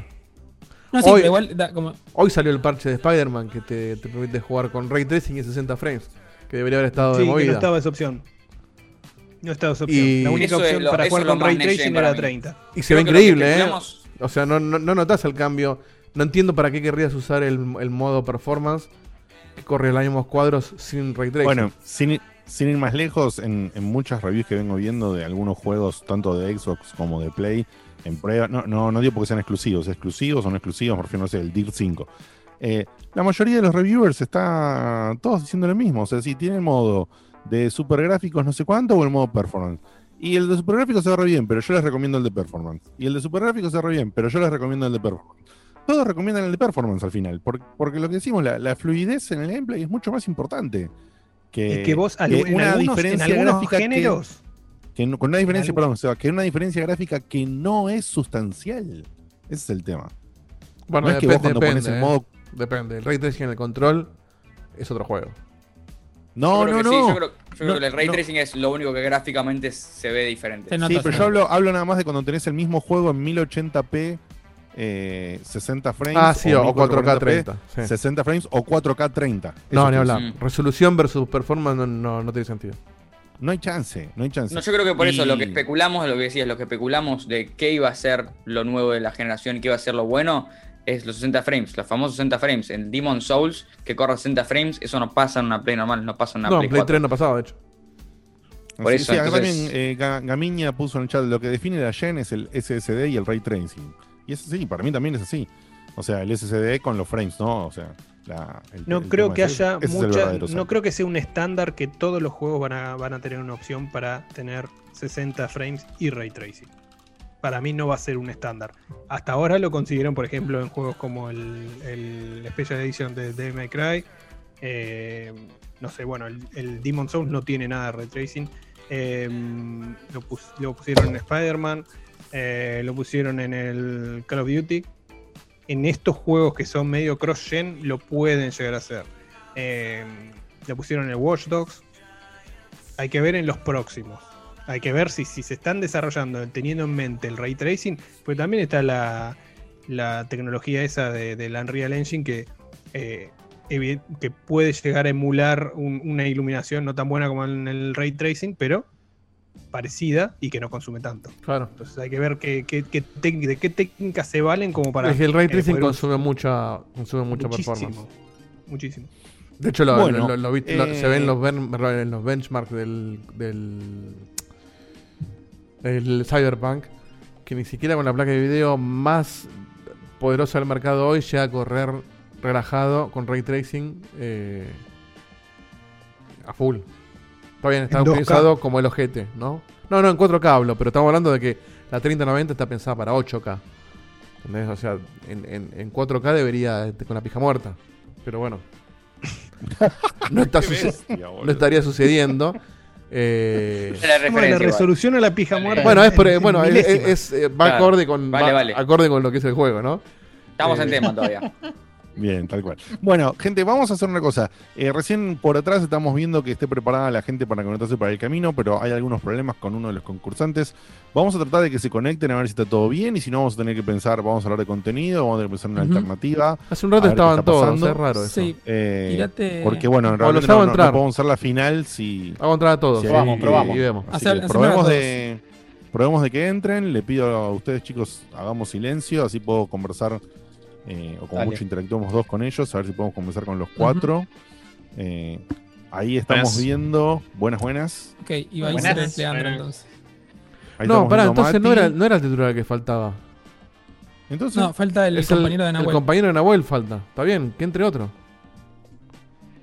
No, sí, Hoy- igual, da como, Hoy salió el parche de Spider-Man que te, te permite jugar con Ray Tracing y 60 frames. Que debería haber estado Sí, de que no movida. estaba esa opción. No estaba esa opción. Y- La única opción lo- para jugar con Ray Tracing para era mí. 30. Y se ve Creo increíble, ¿eh? O sea, no, no, no notas el cambio. No entiendo para qué querrías usar el, el modo performance que corre los mismos cuadros sin Ray Tracing. Bueno, sin, ir- sin ir más lejos, en, muchas reviews que vengo viendo de algunos juegos, tanto de Xbox como de Play, en prueba, no, no, no digo porque sean exclusivos, exclusivos o no exclusivos, por ejemplo, no sé, el Dirt 5. Eh, la mayoría de los reviewers está todos diciendo lo mismo, o sea, si tiene el modo de super gráficos no sé cuánto o el modo performance. Y el de super gráficos se ve bien, pero yo les recomiendo el de performance. Y el de super gráficos se ve bien, pero yo les recomiendo el de performance. Todos recomiendan el de performance al final, por- porque, lo que decimos, la fluidez en el gameplay es mucho más importante. Que, Es que vos al- que en una algunos, en diferencia algunos que- géneros. que no- con una diferencia, algo- perdón, Seba, que una diferencia gráfica que no es sustancial. Ese es el tema. bueno, no es que vos depende, cuando pones depende, el ¿eh? modo. Depende. El Ray Tracing en el control es otro juego. No, Yo creo no, que sí, no. yo creo, yo creo No, que el ray no. tracing es lo único que gráficamente se ve diferente. Se Sí, pero yo hablo, hablo nada más de cuando tenés el mismo juego en 1080p, eh, 60 frames. Ah, sí, o 4K 1440p, 30. sí. 60 frames o 4K 30. Eso No, ni hablar. Resolución versus performance no, no, no tiene sentido. No hay chance, no hay chance. No, yo creo que por eso lo que especulamos, lo que decías, lo que especulamos de qué iba a ser lo nuevo de la generación, qué iba a ser lo bueno, es los 60 frames, los famosos 60 frames. En Demon Souls, que corra 60 frames, eso no pasa en una Play normal, no pasa en una no, Play Play 4. 3 no pasaba, de hecho. Por Sí, eso, sí, acá entonces- también eh, Ga- Gamiña puso en el chat lo que define la Gen es el SSD y el Ray Tracing. Y eso sí, para mí también es así. O sea, el SSD con los frames, ¿no? O sea, la- el- No el creo que es haya es mucha. No salto. creo que sea un estándar que todos los juegos van a, van a tener una opción para tener 60 frames y ray tracing. Para mí no va a ser un estándar. Hasta ahora lo consiguieron, por ejemplo, en juegos como el, el Special Edition de Devil May Cry. Eh, no sé, bueno, el, el Demon Souls no tiene nada de ray tracing. Eh, lo, pus- lo pusieron en Spider-Man. Eh, lo pusieron en el Call of Duty en estos juegos que son medio cross-gen lo pueden llegar a hacer. Eh, le pusieron el Watch Dogs. Hay que ver en los próximos. Hay que ver si, si se están desarrollando teniendo en mente el ray tracing, pues también está la, la tecnología esa de, del Unreal Engine que, eh, que puede llegar a emular un- una iluminación no tan buena como en el ray tracing, pero parecida y que no consume tanto. Claro. Entonces hay que ver qué, qué- qué de qué técnicas se valen como para... es que el Ray Tracing consume mucha, consume mucha Muchísimo. performance. Muchísimo. De hecho, lo, Bueno, lo- lo vi- lo- se ven eh, los, ben- en los benchmarks del, del, del Cyberpunk que ni siquiera con la placa de video más poderosa del mercado hoy llega a correr relajado con ray tracing eh, a full. Está bien, está En 2K. pensado como el ojete, ¿no? No, no, en 4K hablo, pero estamos hablando de que la 3090 está pensada para 8K. ¿Entendés? O sea, en, en- en 4K debería este, con la pija muerta. Pero bueno. no, está bestia, no estaría sucediendo. Eh, la resolución a la pija muerta. bueno, es, por- en bueno, es, es- eh, va, Claro. acorde con, Vale, va vale. acorde con lo que es el juego, ¿no? Estamos en Eh, tema todavía. Bien, tal cual. Bueno, gente, vamos a hacer una cosa. Eh, recién por atrás estamos viendo que esté preparada la gente para conectarse para el camino, pero hay algunos problemas con uno de los concursantes. Vamos a tratar de que se conecten a ver si está todo bien y si no vamos a tener que pensar, vamos a hablar de contenido, vamos a tener que pensar en una alternativa. Hace un rato estaban está todos, es raro eso. Sí, Eh, porque bueno, en O realidad los no, hago no- no podemos hacer la final si, Vamos a entrar a todos. si Probamos, hay- probamos. Y vemos. Así Hacer- que hacer probemos una de, probemos de que entren. Le pido a ustedes, chicos, hagamos silencio, así puedo conversar, eh, o como Dale. mucho interactuamos dos con ellos, a ver si podemos conversar con los cuatro. Eh, ahí estamos Buenas. viendo. Buenas, buenas. Ok, iba a Buenas. ser Leandro entonces. Ahí No, pará, entonces no era, no era el titular que faltaba. Entonces, No, falta el Es compañero de el Nahuel. compañero de Nahuel falta. Está bien, que entre otro.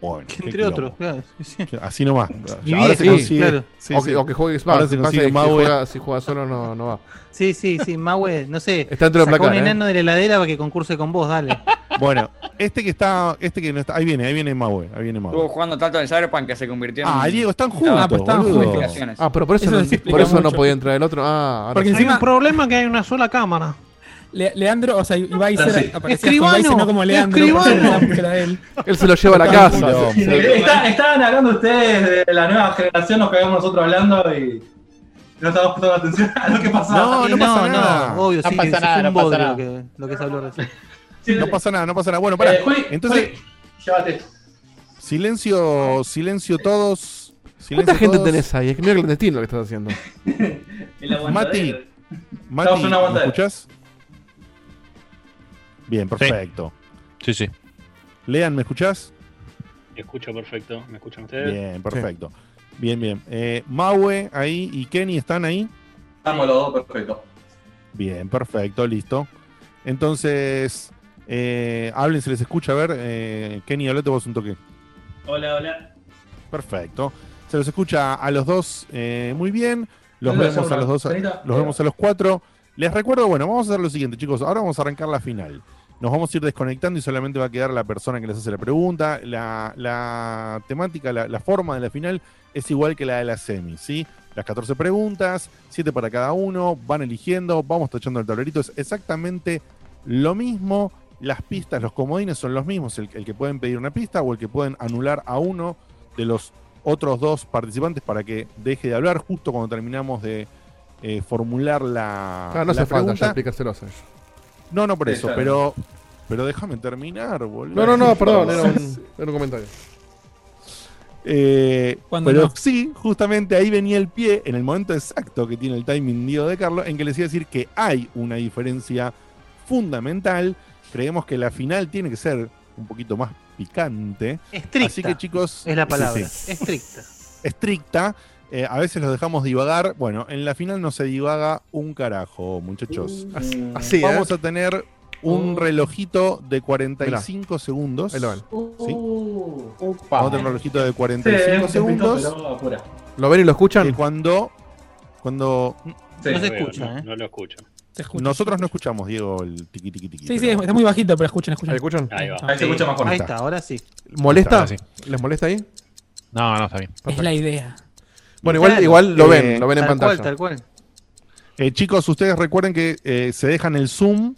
Bueno, Entre otros, claro. sí, sí. Así nomás. Ahora se consigue. claro. sí, o, sí. que, o que juegue Ahora Xbox. se Pasa consigue que si juega, si juega solo no, no va. Sí, sí, sí, Maue, no sé. Está dentro del sacó placar, un ¿eh? enano de la heladera para que concurse con vos, dale. Bueno, este que está, este que no está, ahí viene, ahí viene Maue, ahí viene Estuvo Maue. jugando tanto en Cyberpunk que se convirtió en. Ah, Diego, están juntos, Ah, pues boludo. juntos. Ah, pero por eso, Eso no, por eso no podía entrar el otro. Ah, ahora Porque sí. Hay encima, un problema que hay una sola cámara. Le- Leandro, o sea, Ibai Ah, se sí. aparecía Escribano, como Ibai, no como Leandro. él. Él se lo lleva a la casa. Está- estaban hablando ustedes de la nueva generación, nos quedamos nosotros hablando y no estábamos prestando atención a lo que pasaba. No, no pasa nada. obvio, No sí, pasa sí, nada, no un pasa nada. Lo, que, lo que se habló recién. Sí, No pasa nada, no pasa nada. Bueno, pará. Eh, Juli, Entonces, Juli, llévate. silencio, silencio todos. Silencio ¿Cuánta gente todos. tenés ahí? Es que mira clandestino lo que estás haciendo. El. Mati, una ¿me escuchás? Bien, perfecto. Sí, sí. Lean, ¿me escuchás? Me escucho perfecto. ¿Me escuchan ustedes? Bien, perfecto. Bien, bien. Eh, Maue ahí y Kenny están ahí. Estamos los dos, perfecto. Bien, perfecto, listo. Entonces, eh, hablen, se les escucha. A ver, eh, Kenny, hablate vos un toque. Hola, hola. Perfecto. Se los escucha a los dos eh, muy bien. Los ¿Puedo vemos a los dos. Los vemos a los cuatro. Les recuerdo, bueno, vamos a hacer lo siguiente, chicos. Ahora vamos a arrancar la final. Nos vamos a ir desconectando y solamente va a quedar la persona que les hace la pregunta. La, la temática, la, la forma de la final es igual que la de la semi, ¿sí? Las 14 preguntas, 7 para cada uno, van eligiendo, vamos tachando el tablerito. Es exactamente lo mismo. Las pistas, los comodines son los mismos. El, el que pueden pedir una pista o el que pueden anular a uno de los otros dos participantes para que deje de hablar justo cuando terminamos de eh, formular la, no la hace falta ya explicárselos a ellos. No, no por eso, pero pero déjame terminar, boludo. No, no, no, perdón, era un, era un comentario. Eh, pero no. sí, justamente ahí venía el pie, en el momento exacto que tiene el timing Diego de Carlos, en que les iba a decir que hay una diferencia fundamental. Creemos que la final tiene que ser un poquito más picante. Estricta. Así que chicos, es la sí, palabra. sí. Estricta. estricta. Eh, a veces los dejamos divagar. Bueno, en la final no se divaga un carajo, muchachos. Así, así, ¿eh? Vamos a tener un relojito de 45 segundos. Ahí lo ven. ¿Sí? Uh, Vamos a tener un relojito de Sí, 45 es un segundos. ¿Lo ven y lo escuchan? Que cuando, cuando Sí. No se veo, escucha, no, ¿eh? no lo escucho. Se escucha. nosotros no escuchamos, Diego, el tiqui tiqui tiqui. Sí, sí, está muy bajito, pero escuchen, escuchen. ¿Ahí escuchan? Ahí va. Ahí se escucha mejor. Ahí está. ahora sí. ¿Molesta? Ahora sí. ¿Les molesta ahí? No, no, está bien. Es la idea. Bueno, igual, Claro. igual lo Eh, ven, lo ven en tal pantalla. cual, tal cual. Eh, chicos, ustedes recuerden que eh, se dejan el zoom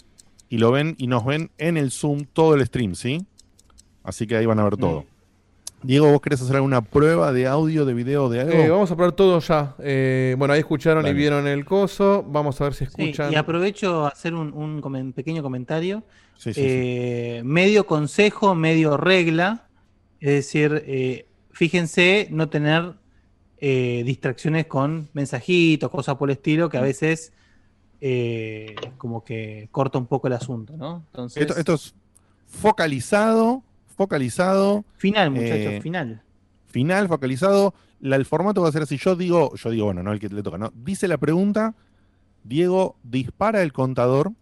y lo ven y nos ven en el zoom todo el stream, ¿sí? Así que ahí van a ver todo. Diego, ¿vos querés hacer alguna prueba de audio, de video, de algo? Eh, vamos a probar todo ya. Eh, bueno, ahí escucharon Dale. y vieron el coso. Vamos a ver si Sí, escuchan. y aprovecho a hacer un, un comen- pequeño comentario. Sí, sí, sí. Eh, medio consejo, medio regla. Es decir, eh, fíjense no tener eh, distracciones con mensajitos, cosas por el estilo, que a veces eh, como que corta un poco el asunto, ¿no? Entonces, Esto, esto es focalizado, focalizado, final, muchachos, eh, final. final, focalizado. La- el formato va a ser así. Yo digo, yo digo, bueno, no el que le toca, ¿no? Dice la pregunta, Diego dispara el contador,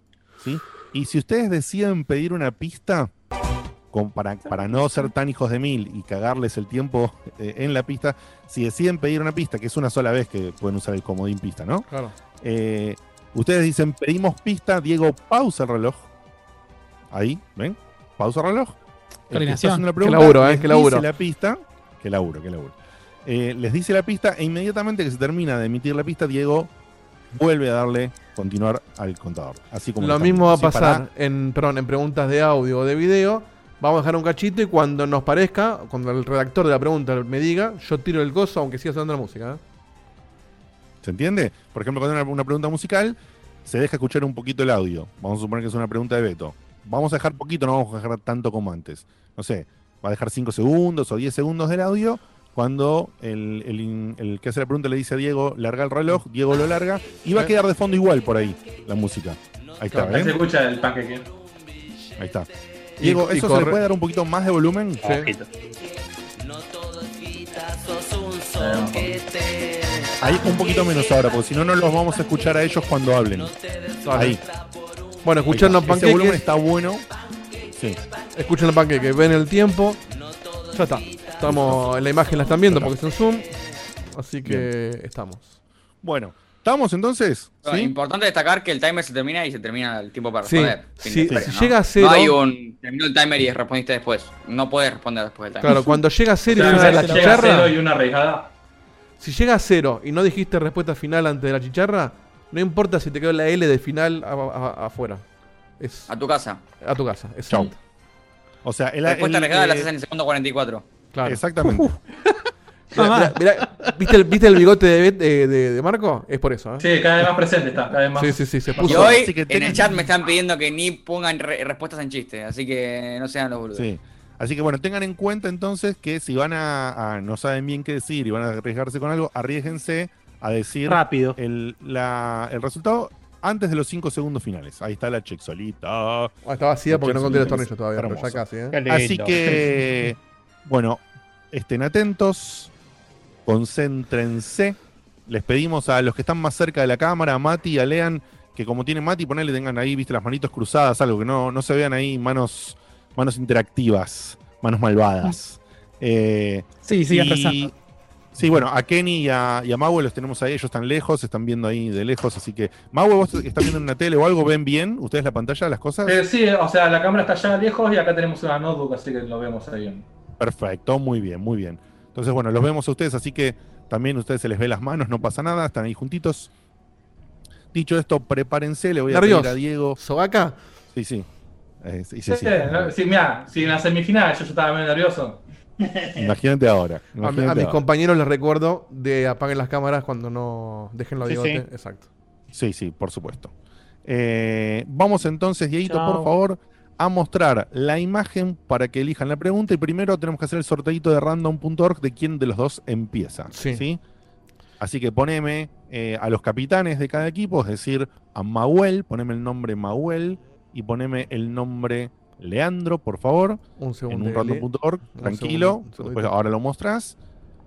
¿sí? Y si ustedes deciden pedir una pista, con- para, para no ser tan hijos de mil y cagarles el tiempo eh, en la pista, si deciden pedir una pista, que es una sola vez que pueden usar el comodín pista, ¿no? Claro. Eh, ustedes dicen, pedimos pista, Diego, pausa el reloj. Ahí, ¿ven? Pausa el reloj. El que está Coordinación. haciendo la Qué pregunta laburo, ¿eh? Qué laburo. dice la pista. Qué laburo, qué laburo. Eh, les dice la pista e inmediatamente que se termina de emitir la pista, Diego vuelve a darle continuar al contador. Así como Lo mismo va a pasar en, perdón, en preguntas de audio o de video. Vamos a dejar un cachito y cuando nos parezca, cuando el redactor de la pregunta me diga, yo tiro el gozo aunque siga sonando la música. ¿eh? ¿Se entiende? Por ejemplo, cuando hay una, una pregunta musical, se deja escuchar un poquito el audio. Vamos a suponer que es una pregunta de Beto. Vamos a dejar poquito, no vamos a dejar tanto como antes. No sé, va a dejar 5 segundos o 10 segundos del audio. Cuando el, el el que hace la pregunta le dice a Diego, larga el reloj, Diego lo larga y va a quedar de fondo igual por ahí la música. Ahí está, Ahí se escucha el panqueque. Ahí está. Y- Diego, ¿eso se le puede dar un poquito más de volumen? Bajito. Ahí un poquito menos ahora, porque si no, no los vamos a escuchar a ellos cuando hablen. Ahí. Bueno, escuchando Ahí está. Ese volumen panqueques, está bueno. Sí. escuchen los panqueques, ven el tiempo. Ya está. Estamos en la imagen, la están viendo porque es un zoom. Así que estamos. Bueno, ¿estamos entonces? Importante destacar que el timer se termina y se termina el tiempo para responder. Sí, historia, si ¿no? llega a cero- No hay un. Terminó el timer y respondiste después. No puedes responder después del timer. Claro, cuando llega a cero y O sea, suena la chicharra. cero y una arriesgada. Si llega a cero y no dijiste respuesta final antes de la chicharra, no importa si te quedó la L de final a- a- afuera. Es A tu casa. a tu casa. Exacto. O sea, el, La respuesta el- arriesgada la eh, haces en el segundo 44. Claro. Exactamente. Mirá, mirá, mirá, ¿viste, el, ¿Viste el bigote de, Bet- de, de- de Marco? Es por eso, ¿eh? Sí, cada vez más presente está. Cada vez más. Sí, sí, sí, se Y puso. hoy así que en el chat me están pidiendo que ni pongan re- respuestas en chiste, así que no sean los boludos. Sí. Así que bueno, tengan en cuenta entonces que si van a, a- no saben bien qué decir y van a arriesgarse con algo, arriesguense a decir Rápido. el, la- el resultado antes de los 5 segundos finales. Ahí está la check solita. Ah, está vacía porque no conté los tornillos todavía, pero ya casi, ¿eh? Así que, bueno, estén atentos, concéntrense. Les pedimos a los que están más cerca de la cámara, a Mati y a Lean, que como tiene Mati, ponele, tengan ahí, viste, las manitos cruzadas, algo que no, no se vean ahí manos, manos interactivas, manos malvadas. Eh, Sí, sigan y- rezando. Sí, bueno, a Kenny y a, y a Maue los tenemos ahí, ellos están lejos, están viendo ahí de lejos, así que, Maue, vos estás viendo en una tele o algo, ¿ven bien ustedes la pantalla, las cosas? Eh, sí, o sea, la cámara está allá lejos y acá tenemos una notebook, así que lo vemos ahí bien. Perfecto, muy bien, muy bien. Entonces, bueno, los vemos a ustedes, así que también a ustedes se les ve las manos, no pasa nada, están ahí juntitos. Dicho esto, prepárense, le voy a Nervios. pedir a Diego. ¿Sobaca? Sí, sí. Eh, sí, sí, Sí, sí. no, sí, mirá, si en la semifinal yo estaba medio nervioso. Imagínate ahora. A, mi- imagínate a mis ahora. compañeros les recuerdo de apaguen las cámaras cuando no dejen los Sí, bigotes. sí. Exacto. Sí, sí, por supuesto. Eh, vamos entonces, Dieguito, Chao. por favor, a mostrar la imagen para que elijan la pregunta. Y primero tenemos que hacer el sorteito de random.org de quién de los dos empieza. Sí. Así que poneme eh, a los capitanes de cada equipo, es decir, a Mauel, poneme el nombre Mauel y poneme el nombre Leandro, por favor, Un en segundo. un random.org, tranquilo. segundo, Después ahora lo mostrás,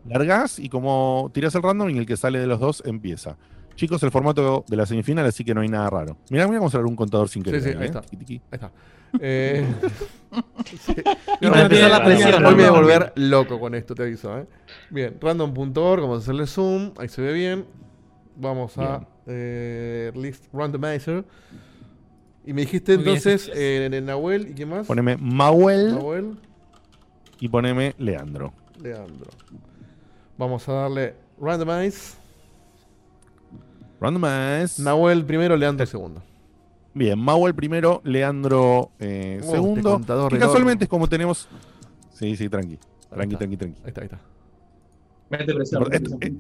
largás y como tirás el random y el que sale de los dos empieza. Chicos, el formato de la semifinal, así que no hay nada raro. Mirá, voy a mostrar un contador sin Sí, querer. sí, ahí, ahí ¿eh? está. Tiqui, tiqui. Ahí está. Eh, sí. Y para empezar la presión. Hoy me voy a ¿no? volver loco con esto, te aviso. ¿eh? Bien, random.org, vamos a hacerle zoom, ahí se ve bien. Vamos a eh, list randomizer. Y me dijiste Muy bien. entonces eh, en Nahuel y qué más? Poneme Mauel Nahuel, y poneme Leandro. Leandro. Vamos a darle randomize. Randomize. Nahuel primero, Leandro segundo. Bien, Mauel primero, Leandro eh, Oh, este segundo. contador que casualmente es como tenemos. Sí, sí, tranqui. Tranqui, tranqui, tranqui. Ahí está, ahí está. Mete presión. Esto- eh,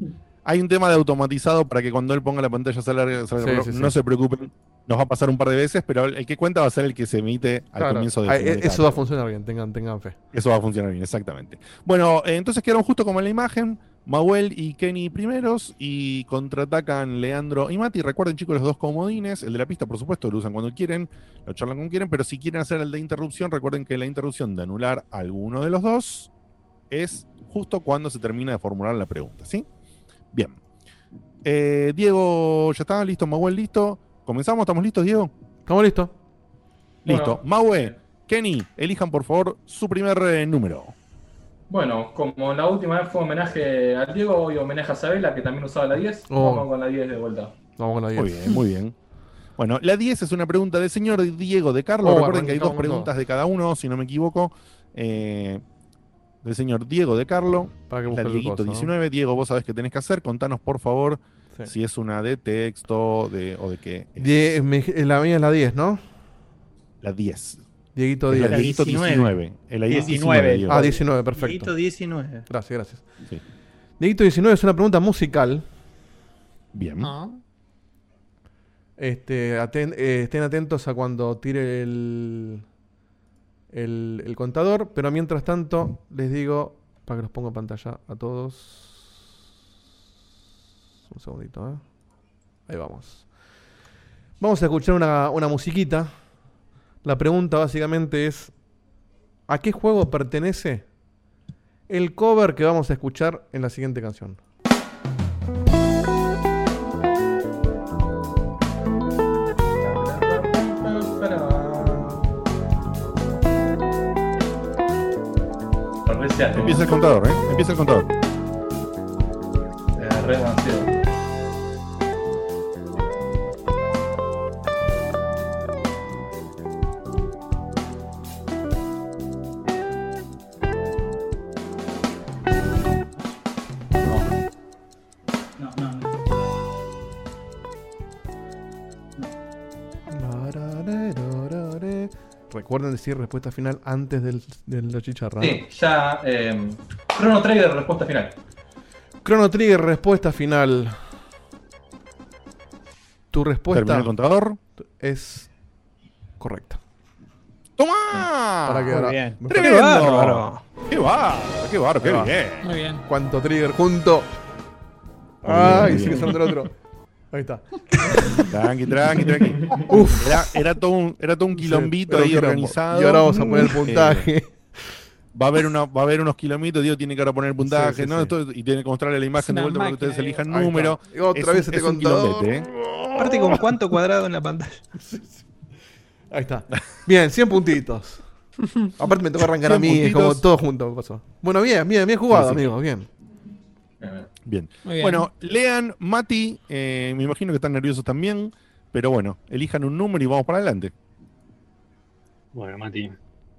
hay un tema de automatizado para que cuando él ponga la pantalla salga, salga Sí, el reloj. sí, sí. no se preocupen. Nos va a pasar un par de veces, pero el que cuenta va a ser el que se emite al Claro, comienzo de de eh, Eso va a funcionar bien, tengan, tengan fe. Eso va a funcionar bien, exactamente. Bueno, eh, entonces quedaron justo como en la imagen. Mauel y Kenny primeros y contraatacan Leandro y Mati. Recuerden, chicos, los dos comodines. El de la pista, por supuesto, lo usan cuando quieren, lo charlan cuando quieren, pero si quieren hacer el de interrupción, recuerden que la interrupción de anular a alguno de los dos es justo cuando se termina de formular la pregunta, ¿sí? Bien. Eh, Diego, ¿ya está? ¿Listo? ¿Mauel listo? ¿Comenzamos? ¿Estamos listos, Diego? ¿Estamos listos? Listo. Bueno. Kenny, elijan por favor su primer eh, número. Bueno, como la última vez fue homenaje al Diego, hoy homenaje a Sabela, que también usaba la 10. Oh. Vamos con la 10 de vuelta. Vamos con la 10. Muy bien, muy bien. Bueno, la 10 es una pregunta del señor Diego de Carlos. Oh, Recuerden que hay dos preguntas de cada uno, si no me equivoco. Eh, del señor Diego de Carlo. Para que La busque Dieguito coso, ¿no? 19. Diego, vos sabés qué tenés que hacer. Contanos, por favor, Sí. si es una de texto de, o de qué. Die- me- la mía es la 10, ¿no? La 10. Dieguito Es la 10. Dieguito 19. 19. El ahí es 19, 19, Diego. Ah, 19, perfecto. Dieguito 19. Gracias, gracias. Sí. Dieguito 19 es una pregunta musical. Bien. Ah. Este, aten- eh, estén atentos a cuando tire el, el, el contador. Pero mientras tanto, les digo, para que los ponga en pantalla a todos. Un segundito, ¿eh? Ahí vamos. Vamos a escuchar una, una musiquita. La pregunta básicamente es, ¿a qué juego pertenece el cover que vamos a escuchar en la siguiente canción? Empieza el contador, ¿eh? Empieza el contador. Decir respuesta final antes del, de la chicharra. Sí, ya. Eh, Chrono Trigger, respuesta final. Chrono Trigger, respuesta final. Tu respuesta Termina el contador. es correcta. ¡Toma! Para que ahora- bien. ¡Qué bárbaro! ¡Qué bárbaro! ¡Qué va. bien! Muy bien. ¿Cuánto trigger junto? Muy Ay, bien, sigue sonando el otro. Ahí está. Tranqui, tranqui, tranqui. Uf. Era, era todo un, era todo un quilombito Sí, ahí quilombo. organizado. Y ahora vamos a poner el puntaje. Eh, va, a haber una, va a haber unos kilómetros, Dios tiene que ahora poner el puntaje, Sí, sí, ¿no? sí. Esto- y tiene que mostrarle la imagen de vuelta para que ustedes elijan número. Y otra Es vez un- este es un contador. quilombete, ¿eh? Aparte, con cuánto cuadrado en la pantalla. Ahí está. Bien, 100 puntitos. Aparte me tocó arrancar a 100 mí, es como todo junto me pasó. Bueno, bien, bien, bien jugado, Sí, sí. amigos, bien. Bien. Bueno, lean, Mati, eh, me imagino que están nerviosos también, pero bueno, elijan un número y vamos para adelante. Bueno, Mati,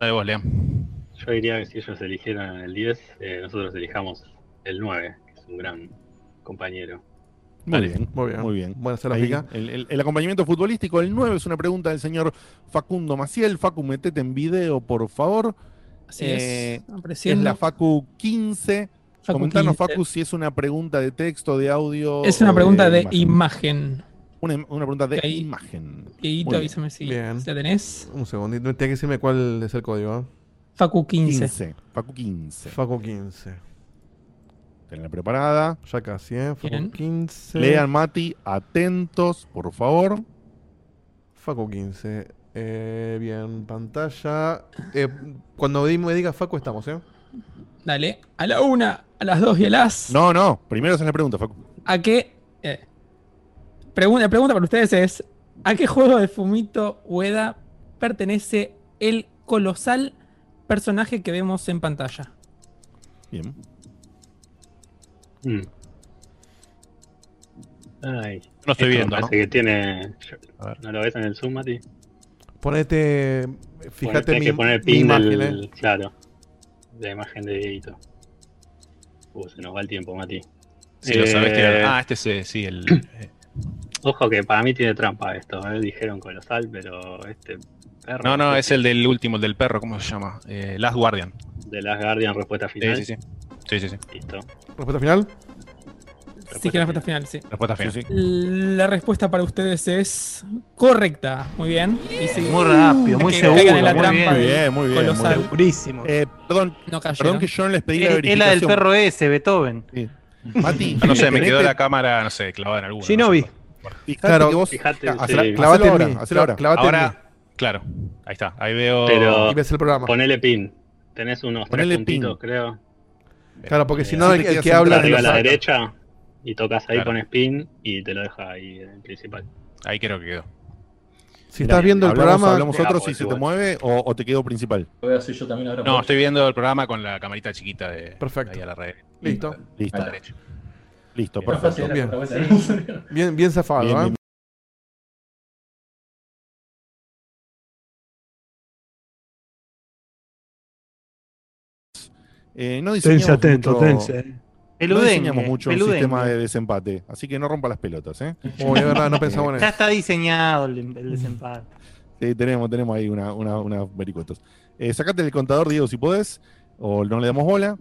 Dale vos, Lean. yo diría que si ellos eligieran el 10, eh, nosotros elijamos el 9, que es un gran compañero. Muy bien, Muy bien. muy bien. Buena esa Ahí, el, el- el acompañamiento futbolístico, el 9 es una pregunta del señor Facundo Maciel. Facu, metete en video, por favor. Así Eh, es. Es la Facu 15. Facu Comentanos, 15. Facu, si es una pregunta de texto, de audio. Es una pregunta de imagen. imagen. Una, una pregunta de Ahí. imagen. Dieguito, avísame si, Bien. la tenés. Un segundito, tiene que decirme cuál es el código. ¿eh? Facu 15. 15. Facu 15. Faco 15. Tenla preparada. Ya casi, ¿eh? Faco Bien. 15. Lean, Mati, atentos, por favor. Faco 15. Eh, bien, pantalla. Eh, cuando me diga Faco estamos, ¿eh? Dale. A la una, a las dos y a las. No, no. Primero haces la pregunta, Facu. ¿A qué? eh, pregunta, la pregunta para ustedes es: ¿a qué juego de Fumito Ueda pertenece el colosal personaje que vemos en pantalla? Bien. Mm. Ay, No estoy esto viendo, me ¿no? parece que tiene. A ver. ¿No lo ves en el Zoom, Mati? Ponete. Fíjate Tenés mi, que poner mi imagen. ¿eh? Claro. De la imagen de Dieguito. Uh, se nos va el tiempo, Mati. Si lo sabés tirar. Eh, Ah, este es, sí, el. eh, Ojo que para mí tiene trampa esto, ¿eh? dijeron colosal, pero este perro No, no, es el del último, el del perro, ¿cómo se llama? Eh, Last Guardian. de Last Guardian, respuesta final. Sí, sí, sí. Sí, sí, sí. Listo. ¿Respuesta final? Sí, que la respuesta final, sí. Respuesta Sí, final. sí. La respuesta para ustedes es correcta. Muy bien. Y sí, Muy rápido, muy seguro, en la muy trampa bien. Muy bien, muy bien. Eh, perdón, No perdón que yo no les pedí la Es verificación. la del perro ese, Beethoven. Sí. Mati, Ah, no sé, me quedó la cámara, no sé, clavada en alguno. no sé. Shinobi. Fijate Claro, que vos. fijate, sí. Clavate ahora, en mí. ahora. Clavate en mí. Ahora, claro, ahí está. Ahí veo. Pero- Y ves el programa. Ponele pin. Tenés unos Ponele tres puntitos, pin. creo. Claro, porque Eh, si no, el, el que habla a la saca. derecha y tocas ahí, Claro. pones pin y te lo deja ahí en el principal. Ahí creo que quedó. Si estás viendo el hablamos, programa, hablamos otros si se te mueve o, o te quedó principal. Lo voy a hacer yo también ahora. No, estoy viendo el programa con la camarita chiquita de. Perfecto. Ahí a la red. listo. Listo, listo, perfecto. Bien. Bien, bien zafado, Bien, ¿eh? bien. Eh, no Tense atento, mucho, tense. No Peludengue, diseñamos mucho un peludengue. sistema de desempate, así que no rompa las pelotas, ¿eh? Uy, es verdad, no pensamos en Ya eso. está diseñado el, el desempate. Sí, tenemos, tenemos ahí una, una, unas vericuetos. Eh, sacate el contador, Diego, si podés, o no le damos bola.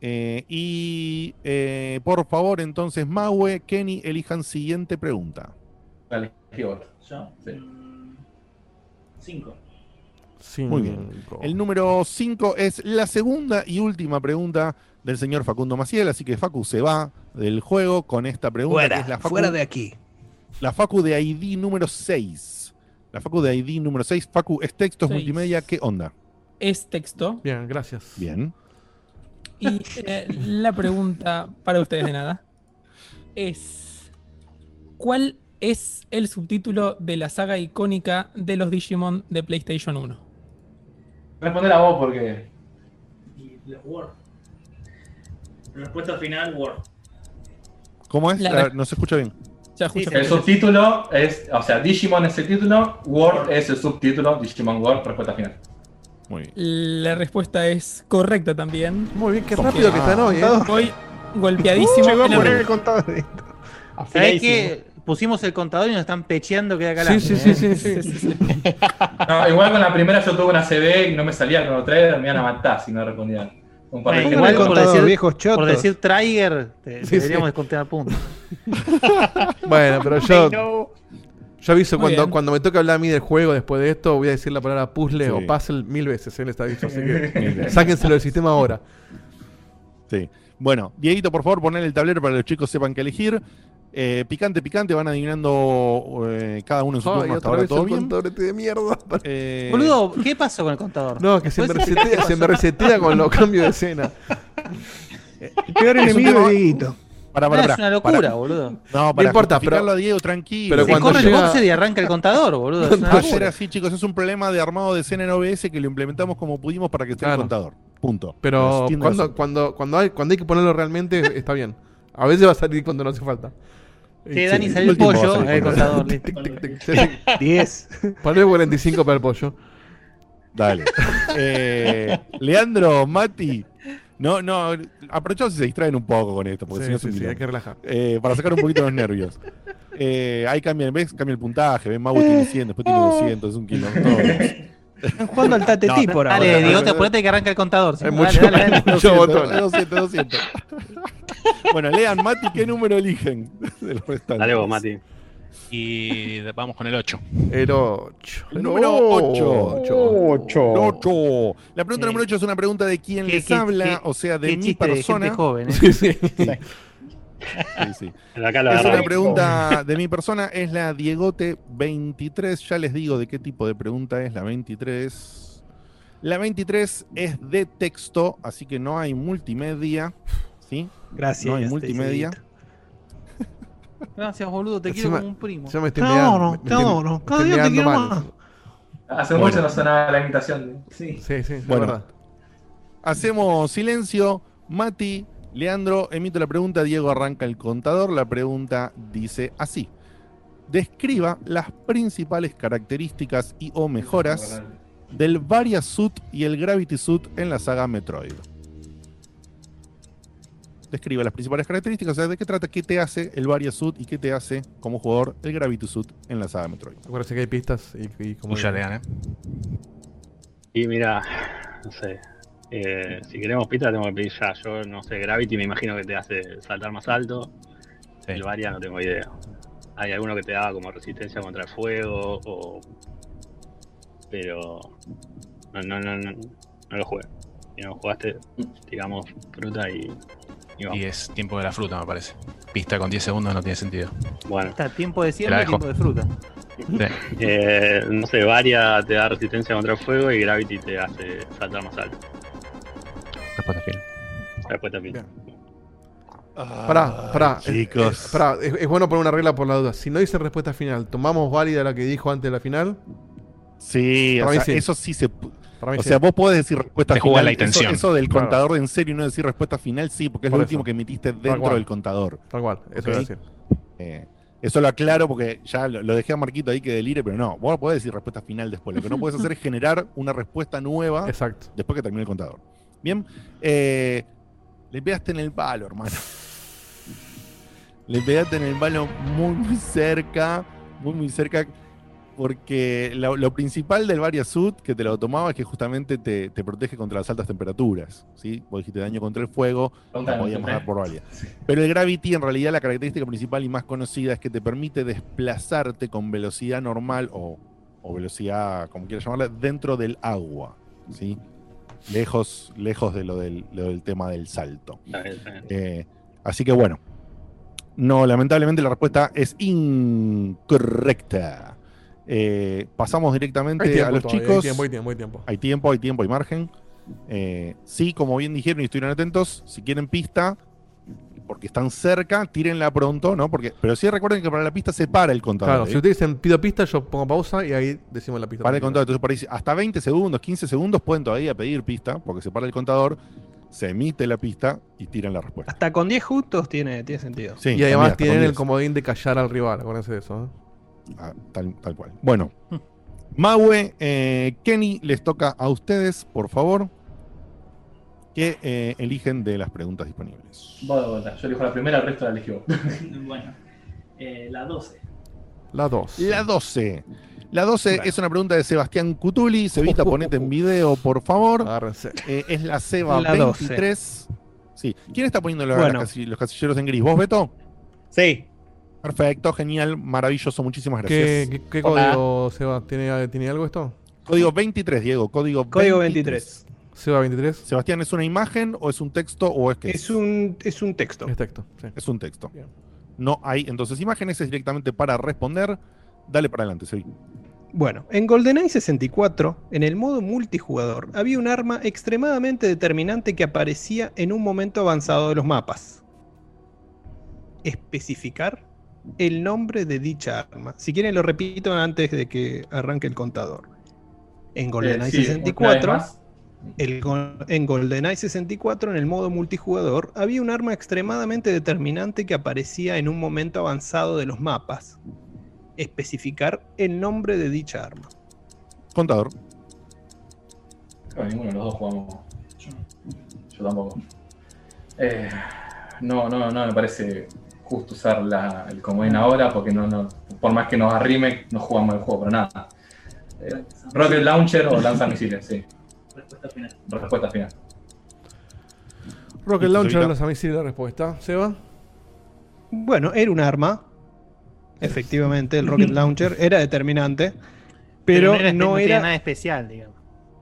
Eh, y eh, por favor, entonces, Maue, Kenny, elijan siguiente pregunta. Dale, ¿qué vos? ¿Yo? Sí. Cinco. Cinco. Muy bien. El número 5 es la segunda y última pregunta del señor Facundo Maciel, así que Facu se va del juego con esta pregunta. que es la Facu, fuera de aquí. la Facu de ID número 6. La Facu de ID número 6. Facu, es texto, es multimedia, ¿qué onda? Es texto. Bien, gracias. Bien. Y eh, la pregunta para ustedes de nada es: ¿Cuál es el subtítulo de la saga icónica de los Digimon de PlayStation 1? Responder a vos porque. Respuesta final, Word. ¿Cómo es? La no se escucha bien. el subtítulo es, o sea, Digimon es el título, Word es el subtítulo, Digimon Word, respuesta final. Muy bien. La respuesta es correcta también. Muy bien, qué rápido que están hoy, ¿eh? Voy golpeadísimo. Llegó a poner el contador de ¿Sabés qué? Pusimos el contador y nos están pecheando que de acá Sí, sí, sí, sí, sí, sí, sí. No, igual con la primera yo tuve una CB y no me salía con Trader, me iban a matar si no respondía. Un par de igual por decir, viejos chotos. por decir Trigger, te- Sí, deberíamos sí. descontar puntos. Bueno, pero yo. Yo aviso Muy cuando, bien. cuando me toque hablar a mí del juego después de esto, voy a decir la palabra puzzle Sí. o puzzle mil veces en esta aviso. Así que sáquenselo del sistema ahora. Sí. Bueno, Dieguito, por favor, poner el tablero para que los chicos sepan qué elegir. Eh, picante, picante, van adivinando eh, cada uno en su Ay, turno hasta ahora todo el bien. este de mierda. Eh, Boludo, ¿qué pasó con el contador? No, que se me, ¿Puedes explicar resetea, se me resetea con los cambios de escena. El peor Es un enemigo tema- de Dieguito. Para, Ah, para, es para, una locura, para. boludo. No, para importa, justificarlo pero- a Diego, tranquilo. pero Se cuando corre el boxer y arranca el contador, boludo. Es una locura. así, chicos. Es un problema de armado de escena en OBS que lo implementamos como pudimos para que esté el Claro. contador. Punto. Pero cuando, cuando, cuando, hay, cuando hay que ponerlo realmente, está bien. A veces va a salir cuando no hace falta. Che, Dani, sale el pollo, el con- contador. Tic, tic, tic, tic. Sí, sí. 10. Ponle 45 para el pollo. Dale. Eh, Leandro, Mati. No, no, aprovechamos y se distraen un poco con esto, porque Sí, si no es sí, un sí, hay que relajar. Eh, para sacar un poquito los nervios. Eh, ahí cambia, ¿ves? Cambia el puntaje, ven, Mau tiene 100, después tiene 200, es un todo. Están jugando al Tate No, T por ahora. Dale, Diego, te apurate que arranca el contador. sí. Hay Dale, mucho- dale, dale. hay mucho 200, botón. 200, 200. Bueno, lean, Mati, ¿qué número eligen? De los restantes. Dale vos, Mati. Y vamos con el 8. El 8. El número 8. 8. La pregunta número 8 es una pregunta de quién les qué- habla, qué- o sea, de mi persona. gente joven, ¿eh? Sí, sí. Sí, sí. De acá lo Es una pregunta de mi persona, es la Diegote 23. Ya les digo de qué tipo de pregunta es la 23. La 23 es de texto, así que no hay multimedia. ¿Sí? Gracias. No hay multimedia. Gracias, boludo, te quiero como un primo. Yo me estoy adoro. me Cada día te quiero mal. más. Hace Bueno. mucho no sonaba la imitación. Sí. Sí, sí, es Bueno. verdad. Hacemos silencio. Mati, Leandro, emito la pregunta. Diego arranca el contador. La pregunta dice así. Describa las principales características y o mejoras del Varia Suit y el Gravity Suit en la saga Metroid. Describa las principales características, o sea, de qué trata, qué te hace el Varia Suit y qué te hace como jugador el Gravity Suit en la saga Metroid. Acuérdense que hay pistas y, y como. Lean, ¿eh? Y mira, no sé. Eh, si queremos pista, tengo que pedir ya. Yo no sé, Gravity me imagino que te hace saltar más alto. Sí. El Varia no tengo idea. Hay alguno que te daba como resistencia contra el fuego o. Pero. No, no, no, no, no lo jugué. Si no jugaste, tiramos fruta y. y vamos. Y es tiempo de la fruta, me parece. Pista con 10 segundos no tiene sentido. Bueno, Está tiempo de siembra tiempo de fruta. Sí. eh, no sé, Varia te da resistencia contra el fuego y Gravity te hace saltar más alto. Respuesta final. Respuesta final. Pará, pará. Ay, chicos. Es, es- pará, es- es bueno poner una regla por la duda. Si no dice respuesta final, ¿tomamos válida la que dijo antes de la final? Sí, o sea, sí. eso sí se. Para O sí. sea, vos podés decir respuesta Se final. juega la Eso- intención. Eso, del Claro. contador de en serio y no decir respuesta final, sí, porque es Por lo eso. último que emitiste dentro del contador. Tal cual, eso Ok. iba a decir. Eh, eso lo aclaro porque ya lo, lo dejé a Marquito ahí que delire, pero no, vos podés decir respuesta final después. Lo que no puedes hacer es generar una respuesta nueva Exacto. después que termine el contador. Bien, eh, le pegaste en el palo, hermano. Le pegaste en el palo muy, muy cerca, muy, muy cerca. Porque lo, lo principal del Varia Suit que te lo tomaba es que justamente te, te protege contra las altas temperaturas. ¿sí? Vos dijiste daño contra el fuego, de podíamos dar por válida. Pero el Gravity, en realidad, la característica principal y más conocida es que te permite desplazarte con velocidad normal o, o velocidad, como quieras llamarla, dentro del agua. ¿sí? Lejos, lejos de lo del, lo del tema del salto. Eh, así que bueno. No, lamentablemente la respuesta es incorrecta. Eh, pasamos directamente Hay tiempo a los todavía, chicos. Hay tiempo, hay tiempo, hay tiempo. Hay tiempo, hay tiempo, hay margen. Eh, sí, como bien dijeron y estuvieron atentos, si quieren pista, porque están cerca, tírenla pronto, ¿no? Porque, pero sí recuerden que para la pista se para el contador. Claro, ¿eh? si ustedes dicen pido pista, yo pongo pausa y ahí decimos la pista. Para el contador. Entonces, por ahí, hasta 20 segundos, 15 segundos pueden todavía pedir pista, porque se para el contador. se emite la pista y tiran la respuesta. Hasta con 10 justos tiene, tiene sentido. Sí, y además tienen el 10. comodín de callar al rival, acuérdense de eso. ¿eh? Ah, tal, tal cual. Bueno, Maue, eh, Kenny, les toca a ustedes, por favor, que eh, eligen de las preguntas disponibles. De vuelta. Yo elijo la primera, el resto la eligió. bueno, eh, la 12. La 2. La 12. La 12 es una pregunta de Sebastián Cutuli. Sevita, ponete en video, por favor. Eh, es la Seba La 12. 23. Sí. ¿Quién está poniendo los, Bueno. las casi- los casilleros en gris? ¿Vos, Beto? Sí. Perfecto, genial, maravilloso. Muchísimas ¿Qué, gracias. qué- qué código, Seba? ¿Tiene, ¿Tiene algo esto? Código 23, Diego. Código, Código 23. Seba 23. Sebastián, ¿es una imagen o es un texto o es que Es un, es un texto. Es texto. sí. Es un texto. No hay entonces imágenes, es directamente para responder. Dale para adelante, Sebi. Bueno, en GoldenEye 64, en el modo multijugador, había un arma extremadamente determinante que aparecía en un momento avanzado de los mapas. Especificar el nombre de dicha arma. Si quieren lo repito antes de que arranque el contador. En GoldenEye Eh, sí, una 64, vez más. El en GoldenEye 64, en el modo multijugador, había un arma extremadamente determinante que aparecía en un momento avanzado de los mapas. Especificar el nombre de dicha arma. Contador. Que ninguno de los dos jugamos. Yo tampoco. Eh, no, no, no me parece justo usar la- el comodín ahora porque no, no, por más que nos arrime, no jugamos el juego para nada. Eh, Rocket Launcher o lanzamisiles, sí. Respuesta final. Respuesta final. Rocket Launcher, las misiles la respuesta. Seba. Bueno, era un arma. Efectivamente, el Rocket Launcher era determinante. Pero, no era, no tenía era. nada especial, digamos.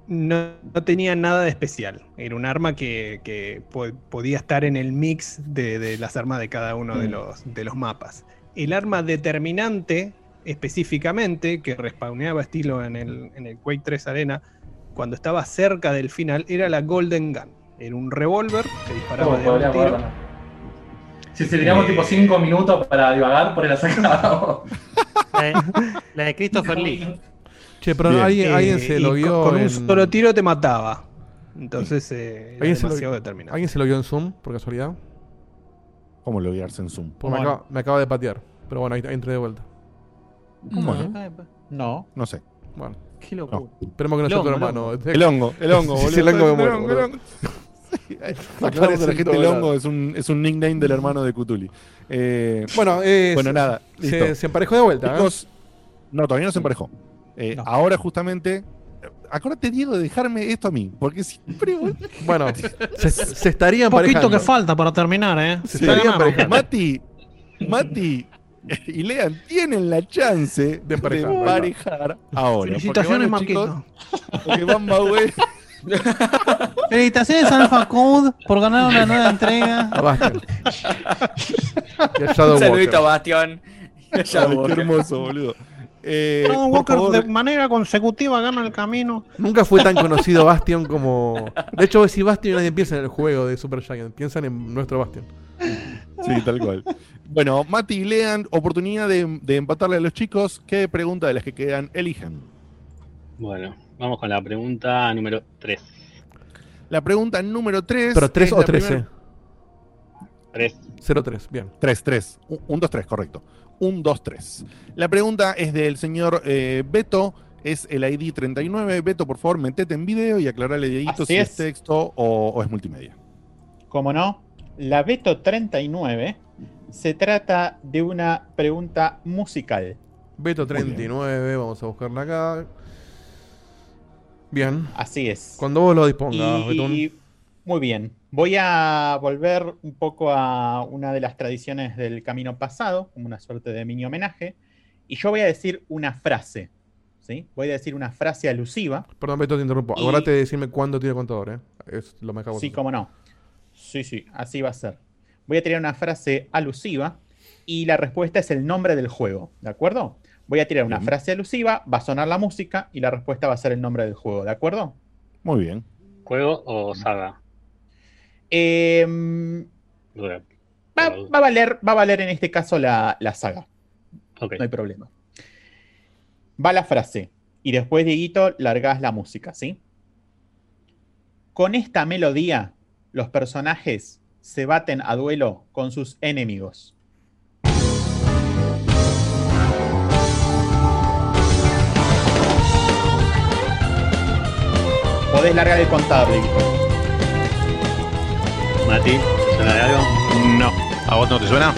no, no tenía nada de especial. Era un arma que, que po- podía estar en el mix de, de las armas de cada uno de, Mm. los, de los mapas. El arma determinante, específicamente, que respawneaba estilo en el, en el Quake 3 Arena, cuando estaba cerca del final, era la Golden Gun. Era un revólver que disparaba de a un tiro. Si se teníamos Eh. tipo 5 minutos para divagar, por la sacábamos. La de, la de Christopher Lee. Che, pero alguien, Eh, alguien se lo con- vio Con, un solo tiro te mataba. Entonces, eh, era ¿Alguien se, lo, demasiado determinante. ¿Alguien se lo vio en Zoom, por casualidad? ¿Cómo loguearse en Zoom? Me, acaba, me acaba de patear. Pero bueno, ahí, ahí entré de vuelta. ¿Cómo no? No. No sé. Bueno, Qué locura. esperemos que no El sea tu hongo, el hermano. El hongo, el hongo, boludo. sí, el hongo me El muero, hongo, el hongo. Aclaramos a la gente, el hongo es un, es un nickname del hermano de Cutuli. Eh, Bueno, eh, bueno, nada. Se, listo. se emparejó de vuelta. ¿eh? Chicos, no, todavía no se emparejó. Eh, No. Ahora justamente, acuérdate Diego de dejarme esto a mí, porque siempre Bueno, se, se estaría Un poquito emparejando. que falta para terminar, ¿eh? Se Sí, estaría emparejando. Mati, Mati y Lean tienen la chance de De emparejar, ahora. Felicitaciones, porque van los Marquito. Porque van Maue. Felicitaciones a Alpha Code por ganar una nueva entrega. A Shadow Un saludito a. Ay, qué hermoso, boludo. Eh, Walker favor, de manera consecutiva gana el camino. Nunca fue tan conocido Bastion como. De hecho, decís Bastion y nadie piensa en el juego de Super Giant. Piensan en nuestro Bastion. Sí, tal cual. Bueno, Mati y Lean, oportunidad de, de empatarle a los chicos. ¿Qué pregunta de las que quedan eligen? Bueno, vamos con la pregunta número 3. La pregunta número 3. Pero 3 o 13. 3. 03, bien. 3, 3. 1, 2, 3, correcto. 1, 2, 3. La pregunta es del señor eh, Beto. Es el ID 39. Beto, por favor, metete en video y aclarale, Dieguito, si es es. texto o, o es multimedia. Como no, la Beto 39 se trata de una pregunta musical. Beto Muy bien. 39, vamos a buscarla acá. Bien. Así es. Cuando vos lo dispongas, Betún. Y muy bien. Voy a volver un poco a una de las tradiciones del camino pasado, como una suerte de mini homenaje. Y yo voy a decir una frase. ¿sí? Voy a decir una frase alusiva. Perdón, Beto, te interrumpo. Y- Acordate de decirme cuándo tiene contador, ¿eh? Es lo mejor. Sí, cómo no. Sí, sí, así va a ser. Voy a tirar una frase alusiva y la respuesta es el nombre del juego, ¿de acuerdo? Voy a tirar una Bien. frase alusiva, va a sonar la música y la respuesta va a ser el nombre del juego, ¿de acuerdo? Muy bien. ¿Juego o saga? Em, va, va a valer, va a valer en este caso la, la saga, no hay problema. Va la frase y después, Dieguito, largás la música, ¿sí? Con esta melodía los personajes se baten a duelo con sus enemigos. Podés largar el contador, Dieguito. Mati, ¿te suena de algo? No. ¿A vos no te suena?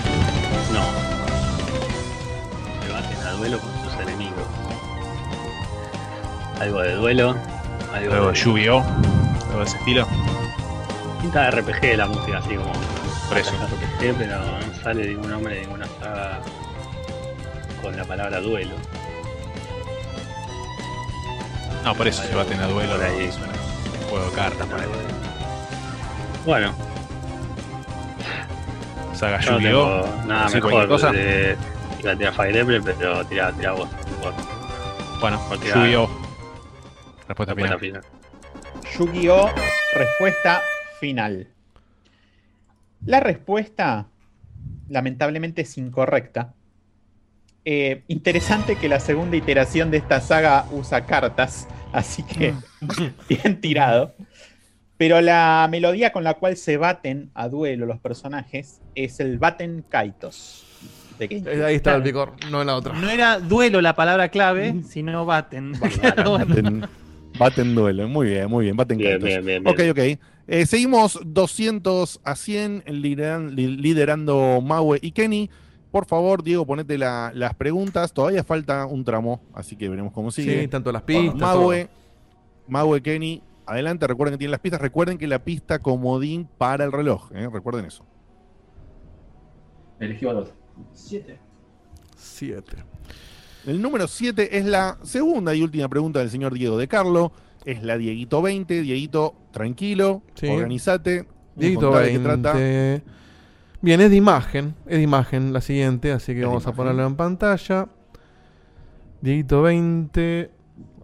No. Se baten a duelo con sus enemigos. Algo de duelo. Algo, Algo de de Yu-Gi-Oh! Algo de ese estilo. Pinta de RPG la música, así como. Por eso. RPG, pero no sale ningún nombre de ninguna saga con la palabra duelo. No, por eso se baten a duelo. Por ahí. suena. Juego de cartas, por ahí. Bueno, Saga no Yu-Gi-Oh! nada mejor. cosa. De, iba a tirar Fire Emblem, pero tirá, tirá vos. mejor. Bueno, O tirá- Yu-Gi-Oh! Respuesta Respuesta final. final. Yu-Gi-Oh! Respuesta final. La respuesta, lamentablemente, es incorrecta. Eh, interesante que la segunda iteración de esta saga usa cartas, así que bien tirado. Pero la melodía con la cual se baten a duelo los personajes es el Baten Kaitos. Ahí está el picor, no en la otra. No era duelo la palabra clave, sino baten. Baten, baten duelo. Muy bien, muy bien. Baten Bien, cartas. bien, bien, Ok, bien. ok. Eh, seguimos 200 a 100 lideran- li- liderando Maue y Kenny. Por favor, Diego, ponete la- las preguntas. Todavía falta un tramo, así que veremos cómo sigue. Sí, tanto las pistas. Maue, Maue, Kenny, adelante. Recuerden que tienen las pistas. Recuerden que la pista comodín para el reloj. ¿eh? Recuerden eso. Elegí valor. 7. 7. El número 7 es la segunda y última pregunta del señor Diego de Carlo. Es la Dieguito 20. Dieguito, tranquilo, Sí. organizate. Dieguito contá de qué trata. 20. Bien, es de imagen. Es de imagen la siguiente, así que vamos a ponerlo en pantalla. Dieguito 20.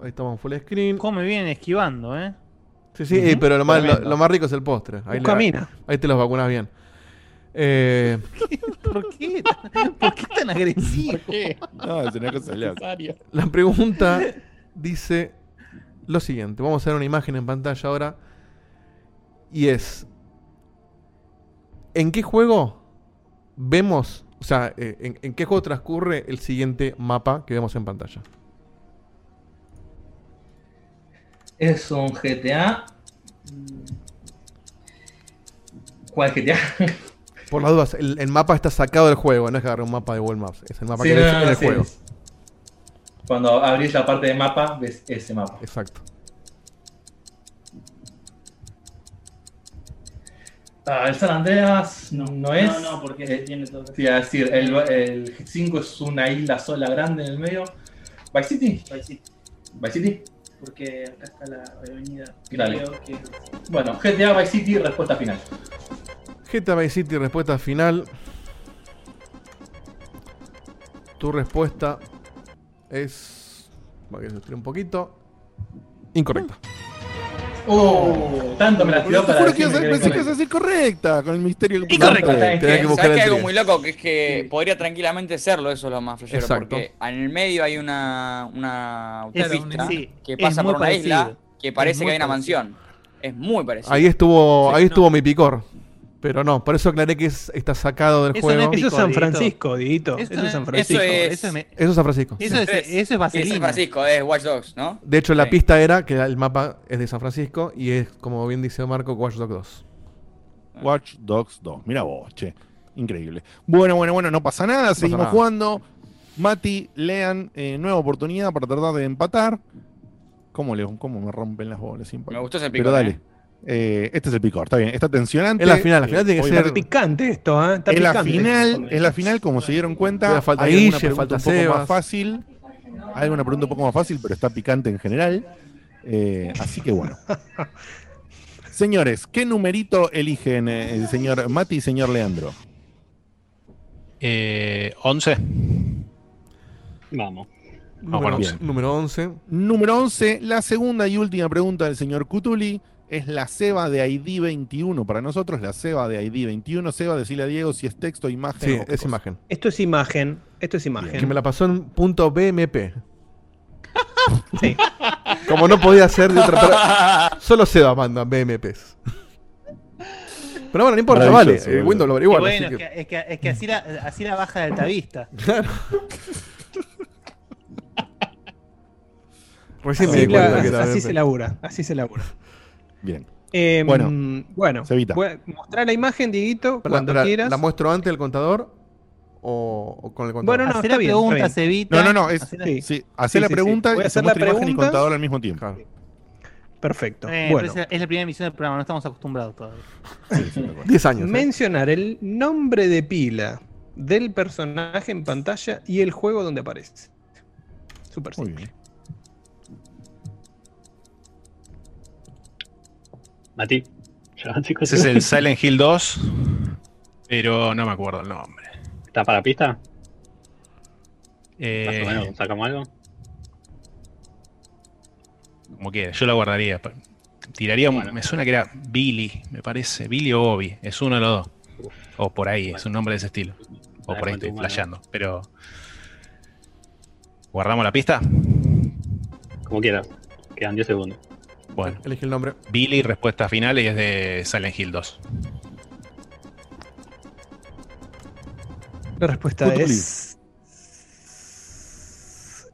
Ahí estamos en full screen. Come bien esquivando, ¿eh? Sí, sí, eh, pero lo más, lo, Tremendo. lo más rico es el postre. Ahí, ahí te los vacunas bien. Eh, ¿Por qué? ¿Por qué tan agresivo? No, es una cosa loca. la pregunta dice lo siguiente. Vamos a ver una imagen en pantalla ahora. Y es... ¿En qué juego vemos... O sea, eh, en, en qué juego transcurre el siguiente mapa que vemos en pantalla? Es un GTA. ¿Cuál GTA? Por las dudas, el, el mapa está sacado del juego, no es que agarre un mapa de Google Maps, es el mapa Sí, que no, ves no, en el sí, juego. Cuando abrís la parte de mapa, ves ese mapa. Exacto. Ah, el San Andreas no, No, es. no, no, porque eh, tiene todo. te iba a decir, el, el 5 es una isla sola grande en el medio. ¿Vice City? Vice City, ¿Vice City? Porque acá está la avenida. Dale. Creo que Bueno, GTA Vice City, respuesta final. GTA Vice City, respuesta final. Tu respuesta es. Voy a destruir un poquito. Incorrecta. Oh, tanto me la tiró para juro que decirme que pensé que ibas a incorrecta. decir correcta con el misterio del Incorrecta. Tenés que buscar ¿Sabes que algo muy loco? Que es que podría tranquilamente serlo, eso es lo más flashero. Porque en el medio hay una, una autopista sí, que pasa por una parecido. isla que parece que hay una parecido. mansión. Es muy parecido. Ahí estuvo, Sí, ahí no. estuvo mi picor. Pero no, por eso aclaré que es- está sacado del Eso juego. no es Eso es San. Francisco, Dieguito. Eso Eso es San Francisco. Eso es- Eso es, me- Eso es San Francisco. eso es, eso es vaselina. San Francisco, es Watch Dogs, ¿no? De hecho, la Sí. pista era que el mapa es de San Francisco y es, como bien dice Marco, Watch Dogs 2. Watch Dogs 2. Mira vos, che. Increíble. Bueno, bueno, bueno, no pasa nada. Seguimos nada. jugando. Mati, lean eh, nueva oportunidad para tratar de empatar. ¿Cómo, León? ¿Cómo me rompen las bolas? Sin Me gustó ese Pero picor, dale. ¿eh? Eh, este es el picor, está bien. Está tensionante. Es la final, la final tiene que ser- Picante esto, ¿eh? Está Es la picante. final, es la final, como se dieron cuenta. Falta Hay alguna Guille, pregunta falta un poco Sebas. más fácil. Hay alguna pregunta un poco más fácil, pero está picante en general. Eh, así que bueno. Señores, ¿qué numerito eligen eh, el señor Mati y señor Leandro? Eh, 11. Vamos. Número, bueno, bien. número 11. Número 11, la segunda y última pregunta del señor Cutuli es la Seba de ID 21. Para nosotros, la Seba de ID 21. Seba, decirle a Diego si es texto, imagen Sí, o es cosa. imagen. Esto es imagen. Esto es Que imagen. me la pasó en punto BMP. Sí. Como no podía ser de otra Solo Seba manda BMPs. Pero bueno, no importa, vale. Eh, boludo. Windows lo averigua. bueno, así es que- que, es que- es que así, la, así la baja del Altavista. Claro. Recién me Así, di la- que era así se labura, así se labura. Bien. Eh, Bueno, bueno, mostrar la imagen, Dieguito, Pero cuando la, quieras. ¿La muestro antes del contador o, o con el contador? Bueno, no, está la bien, pregunta, está bien. Cevita. No, no, no. Es, Hacé la- Sí. sí, hace Sí, la sí, sí. pregunta Voy a y se hacer la muestra imagen y pregunta. contador al mismo tiempo. Claro. Perfecto. Eh, bueno, es, la primera emisión del programa, no estamos acostumbrados todavía. 10 años. ¿eh? mencionar el nombre de pila del personaje en pantalla y el juego donde aparece. Súper Muy simple. Mati. Ese es el Silent Hill 2, pero no me acuerdo el nombre. ¿Está para pista? Más Eh, o menos, ¿Sacamos algo? como quiera, yo la guardaría. Tiraría, me suena que era Billy, me parece. Billy o Bobby, es uno de los dos. O por ahí, es un nombre de ese estilo. O por ahí estoy flasheando, pero. ¿Guardamos la pista? Como quieras. Quedan 10 segundos. Bueno, Elige el nombre. Billy, respuesta final y es de Silent Hill 2. La respuesta es.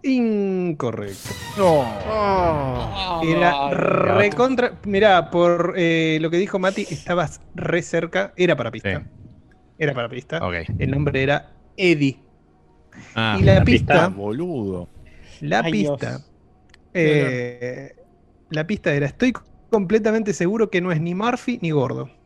Incorrecto. No. Era recontra. Mirá, por eh, lo que dijo Mati, estabas re cerca. Era para pista. Sí. Era para pista. Ok. El nombre era Eddie. Ah, y la, la pista, pista. Boludo. la Ay, pista, eh, la pista era, estoy completamente seguro que no es ni Murphy ni Gordo.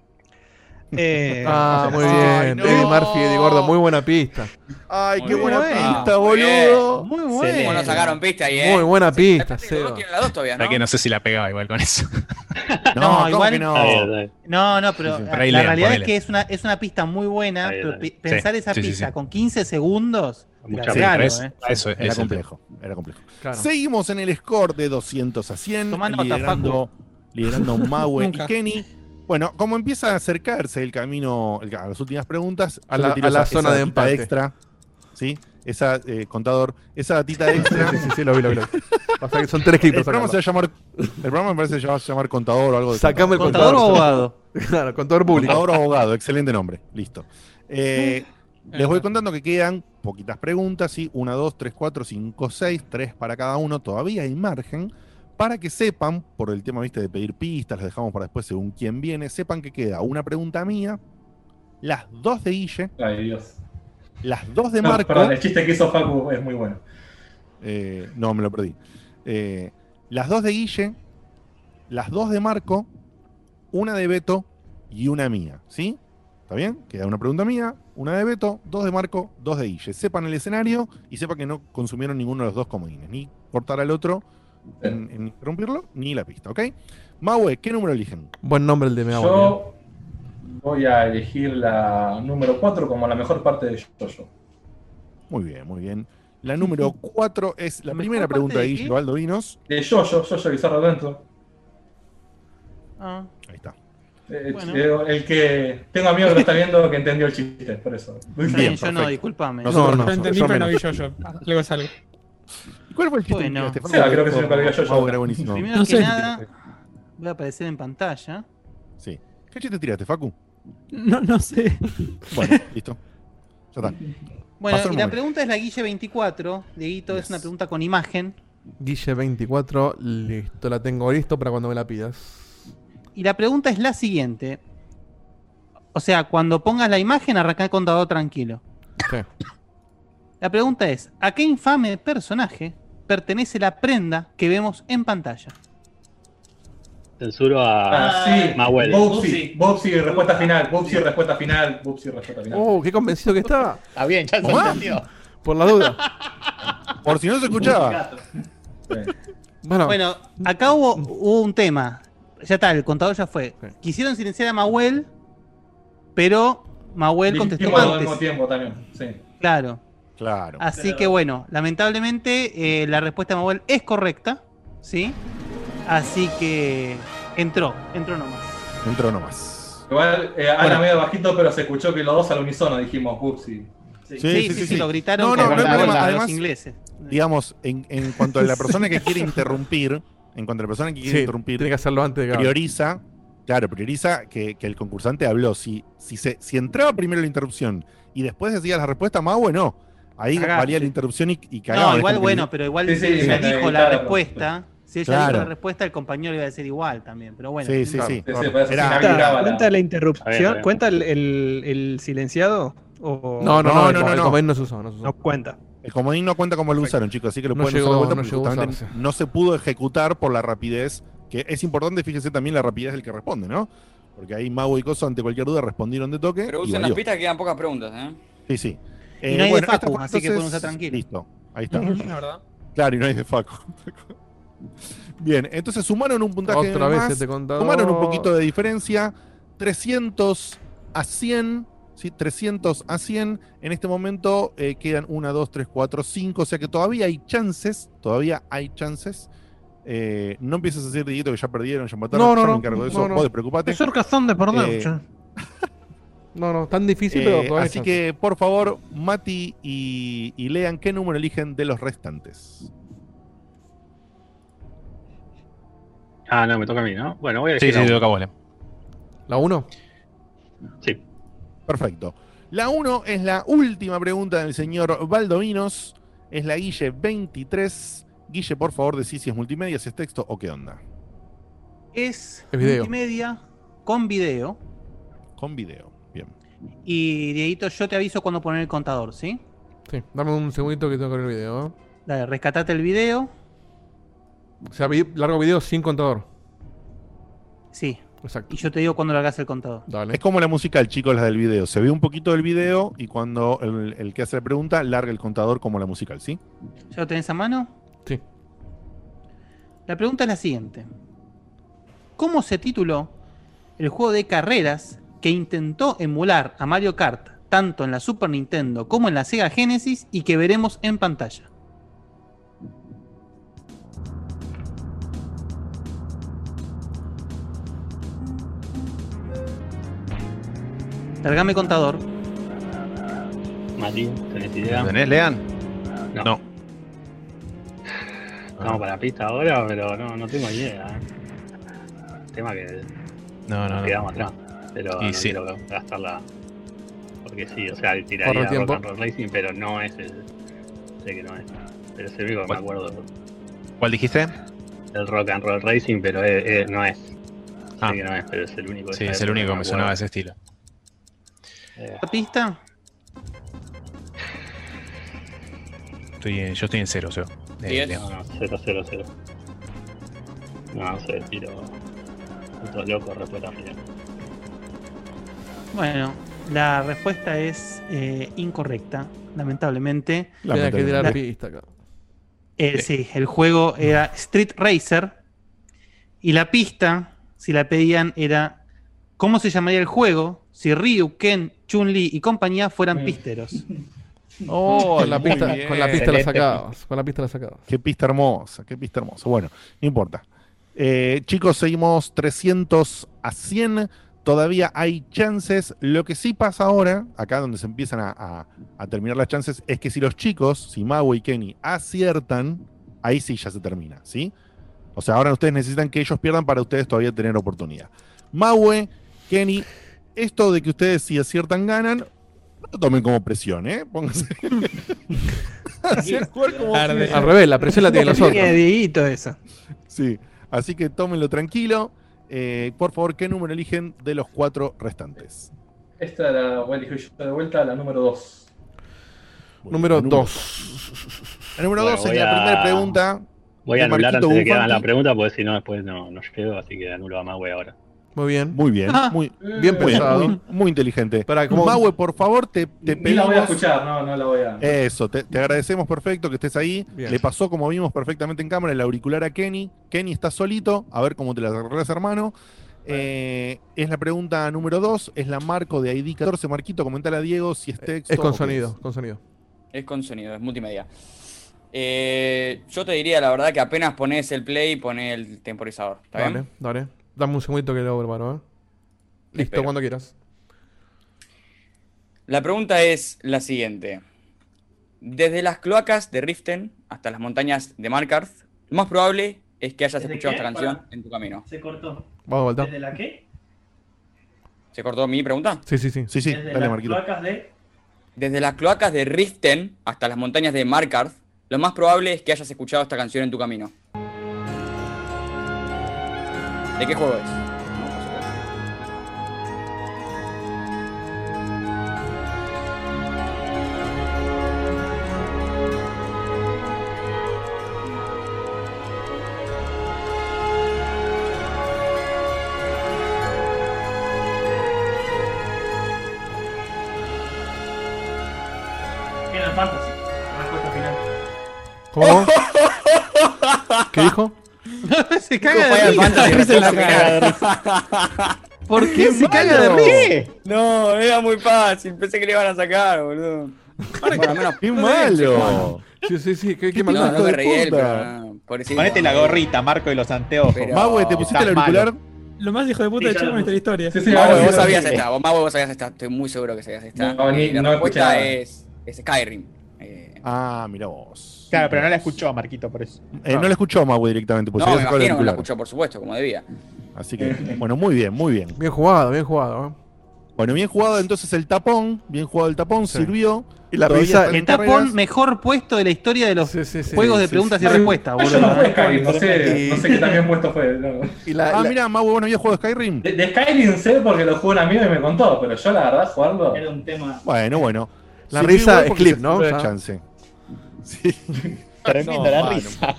Eh, Ah, muy Ay, bien. no. Eddie Murphy, Eddie Gordo, muy buena pista. Ay, Muy qué buena bueno. pista, boludo. Muy ¿Cómo bueno. no sacaron pista ahí, eh? Muy buena pista, Seba. la dos todavía, la ¿no? que no sé si la pegaba igual con eso. No, No, ¿cómo igual- que no? No, no, pero Sí, sí. la, realidad es que es una, es una pista muy buena, pero pensar Sí, esa sí, sí, pista sí. con 15 segundos, Mucha era eso, ¿eh? eso Era es complejo, era complejo. Claro. Seguimos en el score de 200 a 100, Tomá nota, liderando, liderando Maue y. Kenny. Bueno, como empieza a acercarse el camino el- a las últimas preguntas, A la- a la esa- zona esa de empate. extra, ¿sí? Esa, eh, contador, esa datita extra. Sí, sí, sí, lo vi, lo vi. lo vi. Que son tres clips El programa, se va a llamar, el programa me parece que se va a llamar contador o algo de Sacame el ¿Contador o contador. abogado? Claro, contador público. Contador o abogado, excelente nombre. Listo. Eh, les voy contando que quedan poquitas preguntas, ¿sí? Una, dos, tres, cuatro, cinco, seis, tres para cada uno. Todavía hay margen para que sepan, por el tema, viste, de pedir pistas, las dejamos para después según quién viene, sepan que queda una pregunta mía, las dos de Guille, Ay, Dios. las dos de No, Marco. perdón, el chiste que hizo Facu es muy bueno. Eh, no, me lo perdí. Eh, las dos de Guille, las dos de Marco, una de Beto y una mía, ¿sí? ¿Está bien? Queda una pregunta mía, una de Beto, dos de Marco, dos de Guille. Sepan el escenario y sepan que no consumieron ninguno de los dos comodines, ni cortar al otro en, en interrumpirlo, ni la pista, ¿ok? Maue, ¿qué número eligen? Buen nombre el de mi abuelo. Yo voy a elegir la número 4 como la mejor parte de Jojo. Muy bien, muy bien. La número cuatro es la ¿La primera pregunta de de Guille qué? Baldovinos. De Jojo, Jojo Bizarro Adventure. Ah, Bueno. eh, El que tengo amigo que lo está viendo que entendió el chiste, por eso. bien, Bien, yo no, discúlpame. No, Yo no, entendí, pero no vi yo, yo. Luego salgo. ¿Y cuál fue el chiste? Bueno. que tiraste? Sí, creo que se me perdió yo, yo. Era buenísimo. Primero No que sé. nada, voy a aparecer en pantalla. Sí. ¿Qué chiste tiraste, Facu? No, no sé. Bueno, listo. Ya está. Bueno, y la pregunta es la Guille 24. Dieguito, Yes. es una pregunta con imagen. Guille 24, listo, la tengo listo para cuando me la pidas. Y la pregunta es la siguiente. O sea, cuando pongas la imagen, arranca el contador tranquilo. Sí. La pregunta es, ¿a qué infame personaje pertenece la prenda que vemos en pantalla? Censuro a Ah, sí. Mahuel. Bubsy, respuesta final. Bubsy, respuesta final. Bubsy, respuesta final. Oh, qué convencido que estaba. Está bien, ya se entendió. Por la duda. Por si no se escuchaba. Sí. Bueno, Bueno, acá hubo, hubo un tema. Ya está, el contador ya fue. Sí. Quisieron silenciar a Mahuel, pero Mahuel contestó al antes. tiempo también. Sí. Claro. Claro. Así que bueno, lamentablemente eh, la respuesta de Mahuel es correcta, ¿sí? Así que entró, entró nomás. Entró nomás. Igual, eh, Ana Bueno. medio bajito, pero se escuchó que los dos al unísono dijimos Bubsy. Sí, sí, sí, lo gritaron No, no, no los- los Además, ingleses. digamos, en, en cuanto a la persona que quiere interrumpir, en cuanto a la persona que quiere sí, interrumpir, tiene que hacerlo antes de prioriza Claro, prioriza que, que el concursante habló. Si, si, se, si entraba primero la interrupción y después decía la respuesta, más bueno. Ahí Cagás, valía la interrupción y, y cagaba. No, igual bueno, pero igual Sí, si sí, ella sí, dijo la respuesta. Si ella Claro. dijo la respuesta, el compañero le iba a decir igual también. Pero bueno. Sí, sí, sí. Claro. Era- ¿Cuenta, cuenta la Está bien, interrupción? está bien. ¿Cuenta el, el- el silenciado? O... No, no, no, el co- el comodín no se usó, no se usó. No cuenta. El comodín no cuenta como lo usaron, chicos, así que lo No pueden llegó- usar de vuelta no porque justamente no se pudo ejecutar por la rapidez, que es importante, fíjense también la rapidez del que responde, ¿no? Porque ahí Mago y Coso, ante cualquier duda, respondieron de toque. Pero usen las pistas que quedan pocas preguntas, ¿eh? Sí, sí. Y no hay de Facu, así que pueden usar tranquilo. Listo, ahí está. La verdad. Claro, y no hay de Facu. Bien, entonces sumaron un puntaje Otra vez más, este sumaron un poquito de diferencia, 300 a 100, ¿sí? 300 a 100, en este momento eh, quedan 1, 2, 3, 4, 5, o sea que todavía hay chances, todavía hay chances. Eh, no empieces a decir, Dieguito, que ya perdieron, ya mataron, No, no, yo me no, encargo de eso, no, no. vos despreocupate. Es orcazón de perder, Eh. No, no, tan difícil, Eh, pero así que, por favor, Mati y, y Lean, ¿qué número eligen de los restantes? Ah, no, me toca a mí, ¿no? Bueno, voy a Sí, elegir sí, la te toca a vos. ¿La 1? Sí. Perfecto. La 1 es la última pregunta del señor Valdovinos. Es la Guille 23. Guille, por favor, decí si es multimedia, si es texto o qué onda. Es multimedia con video. Con video. Bien. Y Dieguito, yo te aviso cuando poner el contador, ¿sí? Sí, dame un segundito que tengo que ver el video. Dale, rescatate el video. O sea, largo video sin contador. Sí. Exacto. Y yo te digo cuando largas el contador. Dale. Es como la musical, chicos, la del video. Se ve un poquito del video y cuando el, el que hace la pregunta larga el contador como la musical, ¿sí? ¿Ya lo tenés a mano? Sí. La pregunta es la siguiente. ¿Cómo se tituló el juego de carreras que intentó emular a Mario Kart tanto en la Super Nintendo como en la Sega Genesis y que veremos en pantalla? Largame contador. Mati, ¿tenés idea? ¿Lo tenés, Lean? No. No. Vamos para la pista ahora, pero no, no tengo idea. ¿eh? Tema que No, no, nos no. quedamos atrás. Pero Y no sí. quiero gastarla. Porque sí, o sea, tiraría el tiempo. Rock and Roll Racing, pero no es el. Sé que no es. Pero es el único que me acuerdo. ¿Cuál dijiste? El Rock and Roll Racing, pero es- es- no es. Ah. Sé que no es, pero es el único. Sí, es el único que me sonaba de ese estilo. Eh, ¿La pista? Estoy en- yo estoy en cero, Seba. Eh, no, no, 0, 0, 0. No, no sé, tiro. Putos locos, respuesta final. Bueno, la respuesta es eh, incorrecta, lamentablemente. Tirar La- pista acá. Eh, sí, el juego era Street Racer y la pista, si la pedían, era ¿cómo se llamaría el juego si Ryu, Ken, Chun-Li y compañía fueran pisteros? Oh, con la pista, con la pista la sacabas. Con la pista la sacabas. Qué pista hermosa, qué pista hermosa. Bueno, no importa. Eh, chicos, seguimos 300 a 100. Todavía hay chances. Lo que sí pasa ahora, acá donde se empiezan a, a- a terminar las chances, es que si los chicos, si Maui y Kenny aciertan, ahí sí ya se termina, ¿sí? O sea, ahora ustedes necesitan que ellos pierdan para ustedes todavía tener oportunidad. Maui, Kenny, esto de que ustedes si aciertan ganan, no lo tomen como presión, ¿eh? Pónganse. Como Al revés, la presión la tienen los otros. Sí, así que tómenlo tranquilo. Eh, por favor, ¿qué número eligen de los cuatro restantes? Esta la voy a elegir yo de vuelta, la número 2. Número número 2. La número Bueno, dos es voy la primera pregunta. Voy a anular Marquito antes de que hagan la pregunta, porque si no, después no, no llego, así que anulo a Maui ahora. Muy bien. Muy bien, Ah. muy, Bien muy, pensado. muy, muy inteligente. Espera, ¿cómo- Maue, por favor, te, te Ni la voy a pedimos- escuchar, no, no la voy a. Eso, te, te agradecemos perfecto que estés ahí. Bien. Le pasó, como vimos perfectamente en cámara, el auricular a Kenny. Kenny está solito, a ver cómo te la arreglas, hermano. Eh, es la pregunta número 2, es la marco de ID 14. Marquito, comentale a Diego si es texto. Es con sonido, con sonido. Es con sonido, es multimedia. Eh, yo te diría la verdad que apenas pones el play, pones el temporizador. ¿Está Dale, bien? dale. Dame un segundito que lo preparo, ¿eh? Listo, Espero. cuando quieras. La pregunta es la siguiente. Desde las cloacas de Riften hasta las montañas de Markarth, lo más probable es que hayas ¿Desde escuchado qué? esta canción Para. en tu camino. Se cortó. Vamos vuelta. ¿Desde la qué? ¿Se cortó mi pregunta? Sí, sí, sí. Sí, sí, Desde dale, las Marquito. cloacas de. Desde las cloacas de Riften hasta las montañas de Markarth, lo más probable es que hayas escuchado esta canción en tu camino. ¿De qué juego es? Final Fantasy. Respuesta final. ¿Cómo? ¿Qué dijo? se caga de risa. ¿Por qué se caga de risa? No, era muy fácil. Pensé que le iban a sacar, boludo. Bueno, al menos- ¡Qué malo! Sí, sí, sí. ¿Qué, qué No, no me de reí de él, puta. pero no, pobrecito. Ponete la gorrita, Marco, y los anteojos. Pero- Mague, ¿te pusiste el auricular? Lo más hijo de puta Sí, de lo en esta historia. Sí, sí, vos sabías esta, vos Mago, vos sabías esta, estoy muy seguro que sabías esta. No, ni- Y la respuesta es Skyrim. Ah, mira vos. Claro, pero no la escuchó, Marquito, por eso. Eh, no lo escuchó Mague directamente, pues no, me había imagino que la escuchó, por supuesto, como debía. Así que, bueno, muy bien, muy bien. Bien jugado, bien jugado. ¿eh? Bueno, bien jugado entonces el tapón, bien jugado el tapón, Sí. sirvió. Y la en El tapón carreras. mejor puesto de la historia de los Sí, sí, sí. juegos de preguntas sí. y respuestas, Ah, yo no boludo. jugué Skyrim, no sé, Y- no sé qué tan bien puesto fue. no. Y la, Ah, la- mira, Mague, vos no habías jugado Skyrim. De, de Skyrim sé porque lo jugó un amigo y me contó, pero yo la verdad jugarlo. Era un tema. Bueno, bueno. La risa es clip, ¿no? la Ya. chance. Sí. Tremenda la mano. risa.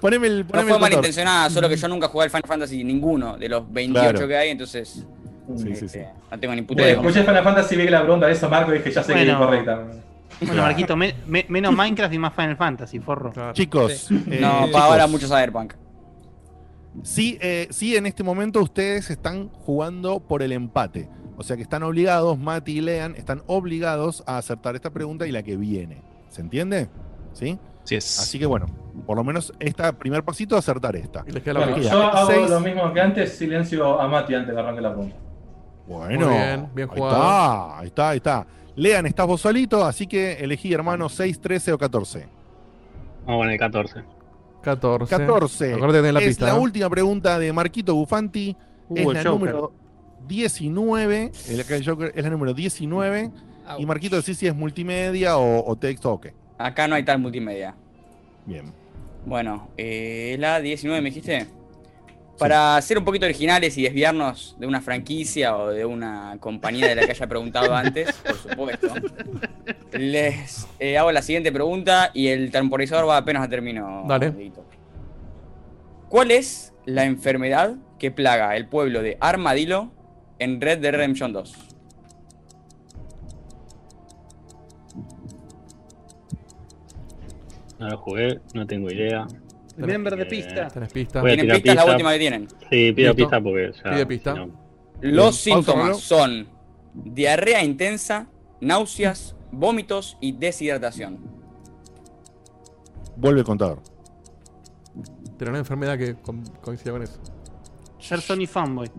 Poneme el, No fue el malintencionada, solo que yo nunca jugué al Final Fantasy ninguno de los 28 Claro. que hay, entonces Sí, sí, este, sí. no tengo ni puta Bueno, idea. escuché Final Fantasy, vi que la pregunta de eso, Marco, y dije, ya sé que es Bueno. incorrecta. Bueno, Marquito, me- me- menos Minecraft y más Final Fantasy, forro. Claro. Chicos, eh, No, chicos, para ahora mucho Cyberpunk. Sí, eh, sí, en este momento ustedes están jugando por el empate. O sea que están obligados, Mati y Lean, están obligados a acertar esta pregunta y la que viene. ¿Se entiende? ¿Sí? Así es. Así que bueno, por lo menos este primer pasito acertar esta. Y les queda la Bueno, yo hago seis. lo mismo que antes, silencio a Mati antes de arranque la pregunta. Bueno, Muy bien, bien ahí jugado. está, ahí está, ahí está. Lean, estás vos solito, así que elegí, hermano, 6, 13 o 14. Vamos con el 14. 14. 14. Acuérdate la es pista. la ¿eh? última pregunta de Marquito Bufanti. Uh, es el la Joker. número 19. El, el Joker es la número 19. Y Marquito decís si es multimedia o, o texto o qué. Acá no hay tal multimedia. Bien. Bueno, eh, la 19 me dijiste. Para ser un poquito originales y desviarnos de una franquicia o de una compañía de la que haya preguntado antes, por supuesto, les eh, hago la siguiente pregunta y el temporizador va apenas a término. Dale. ¿Cuál es la enfermedad que plaga el pueblo de Armadillo en Red Dead Redemption 2? No lo jugué, no tengo idea. Remember de Eh, pista. Tenés pista. Voy a Tienen tirar pista, es la pista. última que tienen. Sí, pido Listo. pista porque ya. Pide pista. si no- Los Bien, síntomas son diarrea intensa, náuseas, vómitos y deshidratación. Vuelve el contador. Pero una enfermedad que co- coincide con eso. Ser Sony fanboy.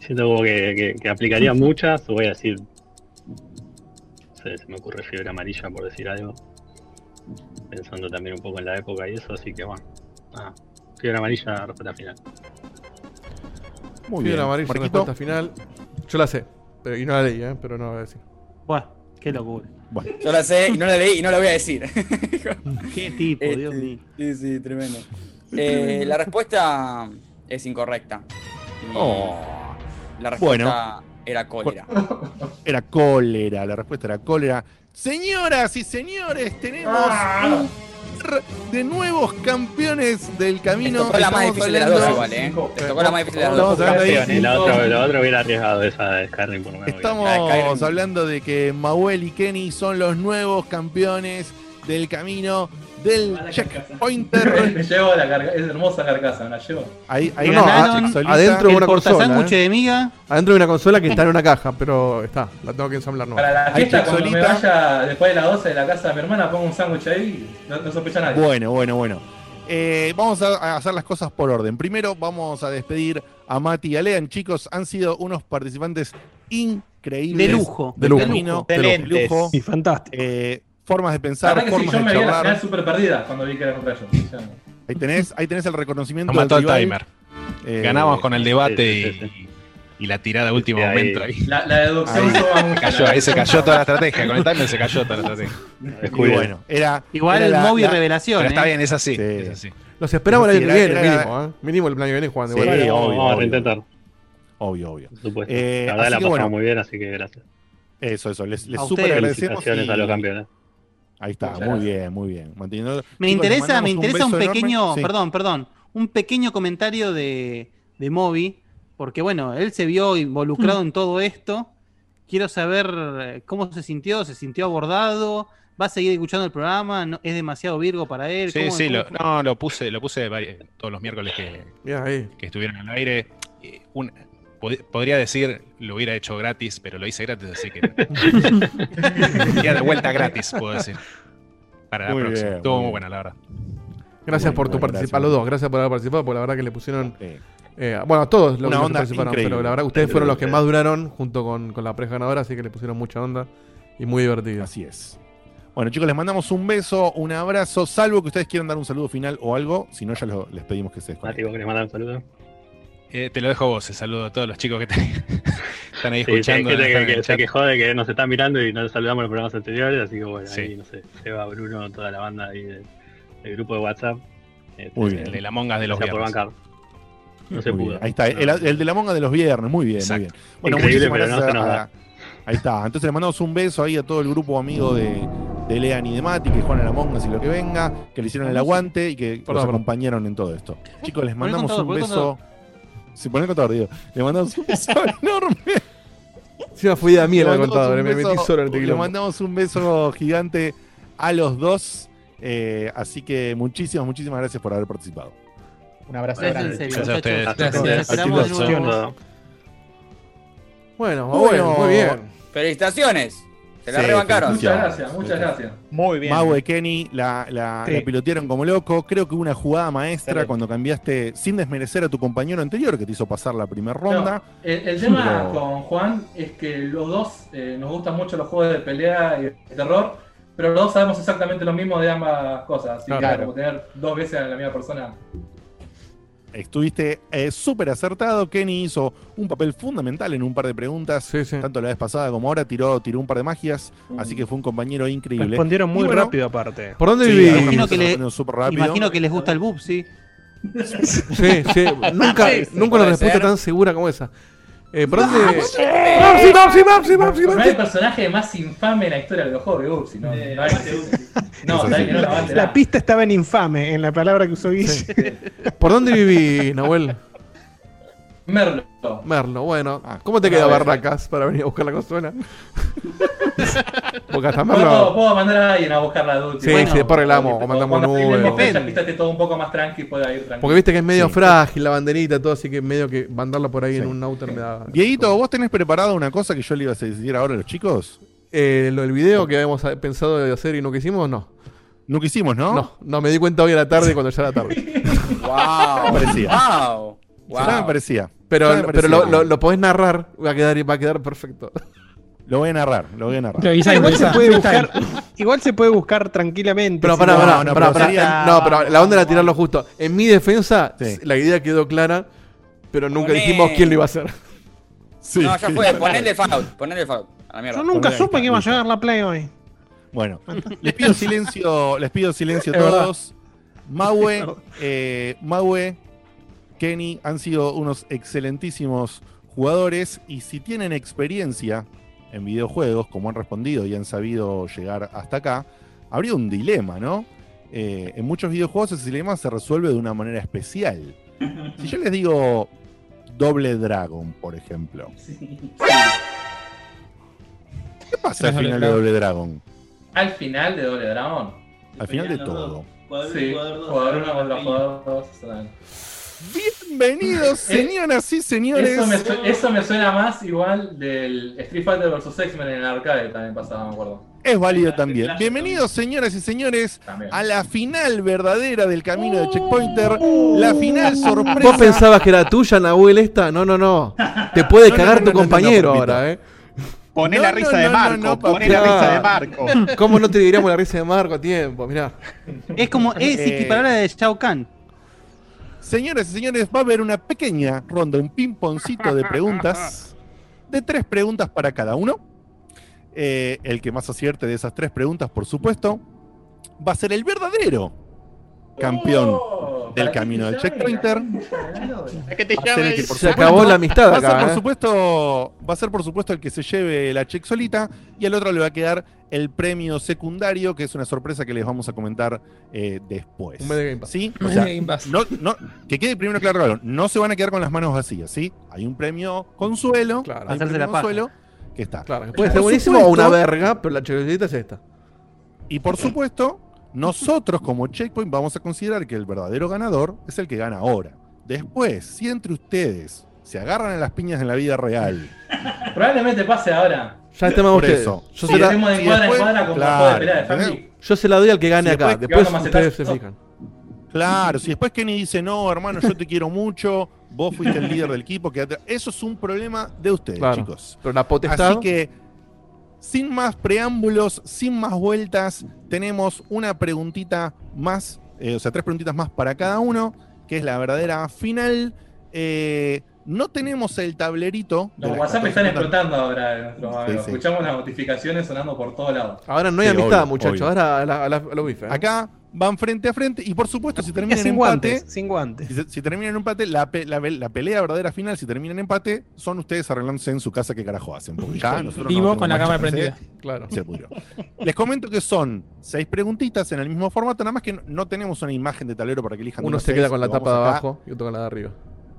Siento como que, que- que aplicaría muchas, voy a decir. no sé, se me ocurre fiebre amarilla por decir algo. Pensando también un poco en la época y eso, así que bueno. Ah, fiebre amarilla, respuesta final. Muy Fiebre bien. amarilla, Marquito. respuesta final. Yo la sé. Pero, y no la leí, ¿eh? Pero no la voy a decir. Buah, qué locura. Bueno, Yo la sé y no la leí y no la voy a decir. Qué tipo, Este, Dios mío. Sí, sí, tremendo. Eh, la respuesta es incorrecta. Oh. La respuesta era cólera. era cólera. La respuesta era cólera. Señoras y señores, tenemos Ah. un par de nuevos campeones del Te camino. tocó la más Estamos difícil de las dos hablando- igual, ¿eh? Te tocó la más difícil de las Estamos dos. la otra, la otra hubiera arriesgado esa de Skyrim por lo menos. Estamos hablando de que Mauel y Kenny son los nuevos campeones del camino del checkpointer. Me llevo la carga, es hermosa carcasa, me la llevo. Ahí, ahí No, no, adentro de una consola. ¿eh? de miga. Adentro de una consola que está en una caja, pero está. La tengo que ensamblar no. Para la fiesta, cuando me vaya después de las 12 de la casa de mi hermana, pongo un sándwich ahí y no, no sospecha nadie. Bueno, bueno, bueno. Eh, vamos a a hacer las cosas por orden. Primero vamos a despedir a Mati y a Lean. Chicos, han sido unos participantes increíbles. De lujo. De lujo. De de lujo. Y fantástico. Eh, formas de La pensar, que sí, formas yo de me vi la final charlar. súper perdida cuando vi que era contra ellos. Ahí tenés, ahí tenés el reconocimiento. Nos mató el rival. timer. Eh, Ganamos con el debate sí, sí, y Y la tirada a último ahí. momento ahí. La, la deducción Ahí. cayó, ahí se cayó toda la estrategia. Con el timer se cayó toda la estrategia. Y bueno, era. Igual era el móvil la- revelación. Pero está ¿eh? bien, es así. Sí. Es así. Los esperamos el año que viene, era- mínimo, ¿eh? Mínimo el año que viene jugando Sí. Bueno, obvio, vamos a obvio. intentar, Obvio, obvio. por supuesto. Eh, la verdad la pasamos bueno. muy bien, así que gracias. Eso, eso. Les, les súper agradecemos. Felicitaciones y- a los campeones. Ahí está, Muchas muy gracias. bien, muy bien. Manteniendo- Me Chicos, interesa, me interesa un, pequeño, Sí. perdón, perdón, un pequeño comentario de, de Moby, porque bueno, él se vio involucrado en todo esto. Quiero saber eh, cómo se sintió, se sintió abordado, va a seguir escuchando el programa, ¿No- es demasiado Virgo para él. Sí, ¿Cómo- sí, lo, no, lo puse, lo puse todos los miércoles que, que estuvieron al aire. Un- pod- podría decir, lo hubiera hecho gratis, pero lo hice gratis, así que. Queda de vuelta gratis, puedo decir. Para la Muy próxima. bien, Estuvo muy bien. buena, la verdad. Gracias por tu gracias. los dos. Gracias por haber participado, porque la verdad que le pusieron. Sí. eh, bueno, a todos los Una que onda participaron, increíble. pero la verdad que ustedes fueron los que más duraron junto con, con la pareja ganadora, así que le pusieron mucha onda y muy divertido. Así es. Bueno, chicos, les mandamos un beso, un abrazo, salvo que ustedes quieran dar un saludo final o algo, si no, ya lo- les pedimos que se Mati, desconecten. vos querés mandar un saludo. Eh, te lo dejo a vos, el saludo a todos los chicos que te- están ahí Sí, escuchando. hay gente están que, se quejó de que nos están mirando y no nos saludamos en los programas anteriores, así que bueno, Sí. ahí no sé, Seba, Bruno, toda la banda ahí del, del grupo de WhatsApp. eh, Muy bien. El de la monga de los por viernes. bancar. No se Muy pudo. bien. Ahí está, el, No. el de la monga de los viernes, muy bien, Exacto. muy bien. Bueno, Increíble, muchísimas pero no gracias se nos a- da. Ahí está. Entonces le mandamos un beso ahí a todo el grupo amigo de, de Lean y de Mati, que juegan a la monga y lo que venga, que le hicieron el aguante y que nos acompañaron en todo esto. Chicos, les mandamos un beso. Si pon el contador, digo. Le mandamos un beso enorme. Sí, Le la mandamos contadora, un me metí solo en este Le mandamos un beso gigante a los dos. eh, así que muchísimas, muchísimas gracias por haber participado. Un abrazo Gracias, en grande. serio, Gracias a ustedes. Gracias. De Gracias. Bueno, Bueno. bueno, muy bien. Felicitaciones. Se la Sí, rebancaron. Muchas gracias, muchas gracias. Muy bien. Mau de Kenny la, la, Sí. la pilotearon como loco. Creo que hubo una jugada maestra Excelente. cuando cambiaste, sin desmerecer a tu compañero anterior que te hizo pasar la primera ronda. No, el, el tema Pero- con Juan es que los dos eh, nos gustan mucho los juegos de pelea y de terror, pero los dos sabemos exactamente lo mismo de ambas cosas. Así que Claro. como tener dos veces a la misma persona. Estuviste eh, súper acertado. Kenny hizo un papel fundamental en un par de preguntas. Sí, sí. Tanto la vez pasada como ahora tiró, tiró un par de magias. Así que fue un compañero increíble. Respondieron muy bueno, rápido aparte. ¿Por dónde Sí, viví? algunos Imagino que le-. Imagino que les gusta el bub, sí. Sí, sí. Nunca, nunca una respuesta ser. tan segura como esa. Eh, ¿Por dónde? Mapsi, Mapsi, Mapsi, Mapsi, No hay personaje más infame en la historia de los juegos Ursi, ¿no? Eh, no, no, sí. que no la La pista estaba en infame, en la palabra que usó Guille. ¿Por dónde viví, Nahuel? Merlo. Merlo, bueno. Ah, ¿Cómo te queda. Barracas para venir a buscar la consola? Porque hasta Puedo, Merlo. puedo mandar a alguien a buscar la duda. Sí, sí, después arreglamos, o mandamos esté todo un poco más tranqui, pueda ir tranquilo. Porque viste que es medio Sí. frágil la banderita, todo, así que medio que mandarla por ahí en un outer me da. Dieguito, ¿vos tenés preparado una cosa que yo le iba a decir ahora a los chicos? Eh, lo del video que habíamos pensado de hacer y no quisimos, no. No quisimos, ¿no? No, no, me di cuenta hoy a la tarde cuando ya era tarde. Wow. Parecía. Wow. Ya me Wow. parecía. Pero, pero lo, lo, lo podés narrar, va a quedar, va a quedar perfecto. Lo voy a narrar, lo voy a narrar. Igual, se puede buscar, igual se puede buscar tranquilamente. Pero pará, no- pará, no, pará, pero pará. sería- No, pero la onda era tirarlo justo. En mi defensa, Sí. la idea quedó clara, pero nunca Poné- dijimos quién lo iba a hacer. Sí, No, ya sí. fue. Ponele Fallout. Ponele Fallout. A la mierda. Yo nunca supe que iba a llegar la Play hoy. Bueno, les pido silencio, les pido silencio a todos. Maue, eh, Maue, Kenny han sido unos excelentísimos jugadores y si tienen experiencia en videojuegos, como han respondido y han sabido llegar hasta acá, habría un dilema, ¿no? Eh, en muchos videojuegos ese dilema se resuelve de una manera especial. Si yo les digo Doble Dragon, por ejemplo, ¿qué pasa al Doble final de Dragon. Doble Dragon? Al final de Doble Dragón. Al final de todo. Sí, jugador 1 contra jugador 2. Bienvenidos, señoras y señores. Eso me, su- eso me suena más igual del Street Fighter vs X-Men en el arcade también pasaba, me acuerdo. Es válido también. Bienvenidos, señoras y señores, También. a la final verdadera del camino de Checkpointer. La final sorpresa. ¿Vos pensabas que era tuya, Nahuel, esta? No, no, no. Te puede No, no, cagar no, tu no, compañero ahora, ¿eh? Poné No, la risa no, de no, Marco. no, poné la risa de Marco. ¿Cómo no te diríamos la risa de Marco a tiempo? Mirá. Es como, es Eh. equiparable de Shao Kahn. Señoras y señores, va a haber una pequeña ronda, un ping-pongcito de preguntas. De tres preguntas para cada uno. Eh, el que más acierte de esas tres preguntas, por supuesto, va a ser el verdadero campeón Oh, del camino del checkpointer. Se supuesto, acabó la amistad va a ser, por ¿eh? supuesto, va a ser por supuesto el que se lleve la check solita y al otro le va a quedar el premio secundario, que es una sorpresa que les vamos a comentar eh, después. Un medio Game Pass. ¿Sí? O sea, Game Pass. no, no, que quede primero claro algo, no se van a quedar con las manos vacías, ¿sí? Hay un premio consuelo, Claro. hay un Hacerse premio la consuelo que está. Claro, puede ser buenísimo o una verga, pero la checolita es esta. Y por supuesto, nosotros como Checkpoint vamos a considerar que el verdadero ganador es el que gana ahora. Después, si entre ustedes se agarran a las piñas en la vida real, Probablemente pase ahora. Ya estamos por ustedes. eso. Yo Si se, la, si después- cuadra como claro, juego de yo se la doy al que gane Si acá. después- ustedes se fijan. Claro, si después Kenny dice, no, hermano, yo te quiero mucho, vos fuiste el líder del equipo, quédate". eso es un problema de ustedes, Claro. chicos. Pero la potestad. Así que, sin más preámbulos, sin más vueltas, tenemos una preguntita más, eh, o sea, tres preguntitas más para cada uno, que es la verdadera final. Eh, no tenemos el tablerito. Los WhatsApp 14 están explotando ahora amigos. sí. Escuchamos las notificaciones sonando por todos lados. Ahora no hay Sí, amistad, muchachos. Ahora a, la, a, la, a los bifes. ¿eh? Acá van frente a frente y por supuesto si terminan en sin empate, guantes, sin guantes. si, si terminan en empate, la, pe- la, la pelea verdadera final, si terminan en empate, son ustedes arreglándose en su casa qué carajo hacen. Porque ya nosotros Vivo no con la cámara prendida. Claro. Se pudrió. Les comento que son seis preguntitas en el mismo formato, nada más que no, no tenemos una imagen de tablero para que elijan. Uno se queda con la tapa de abajo y otro con la de arriba.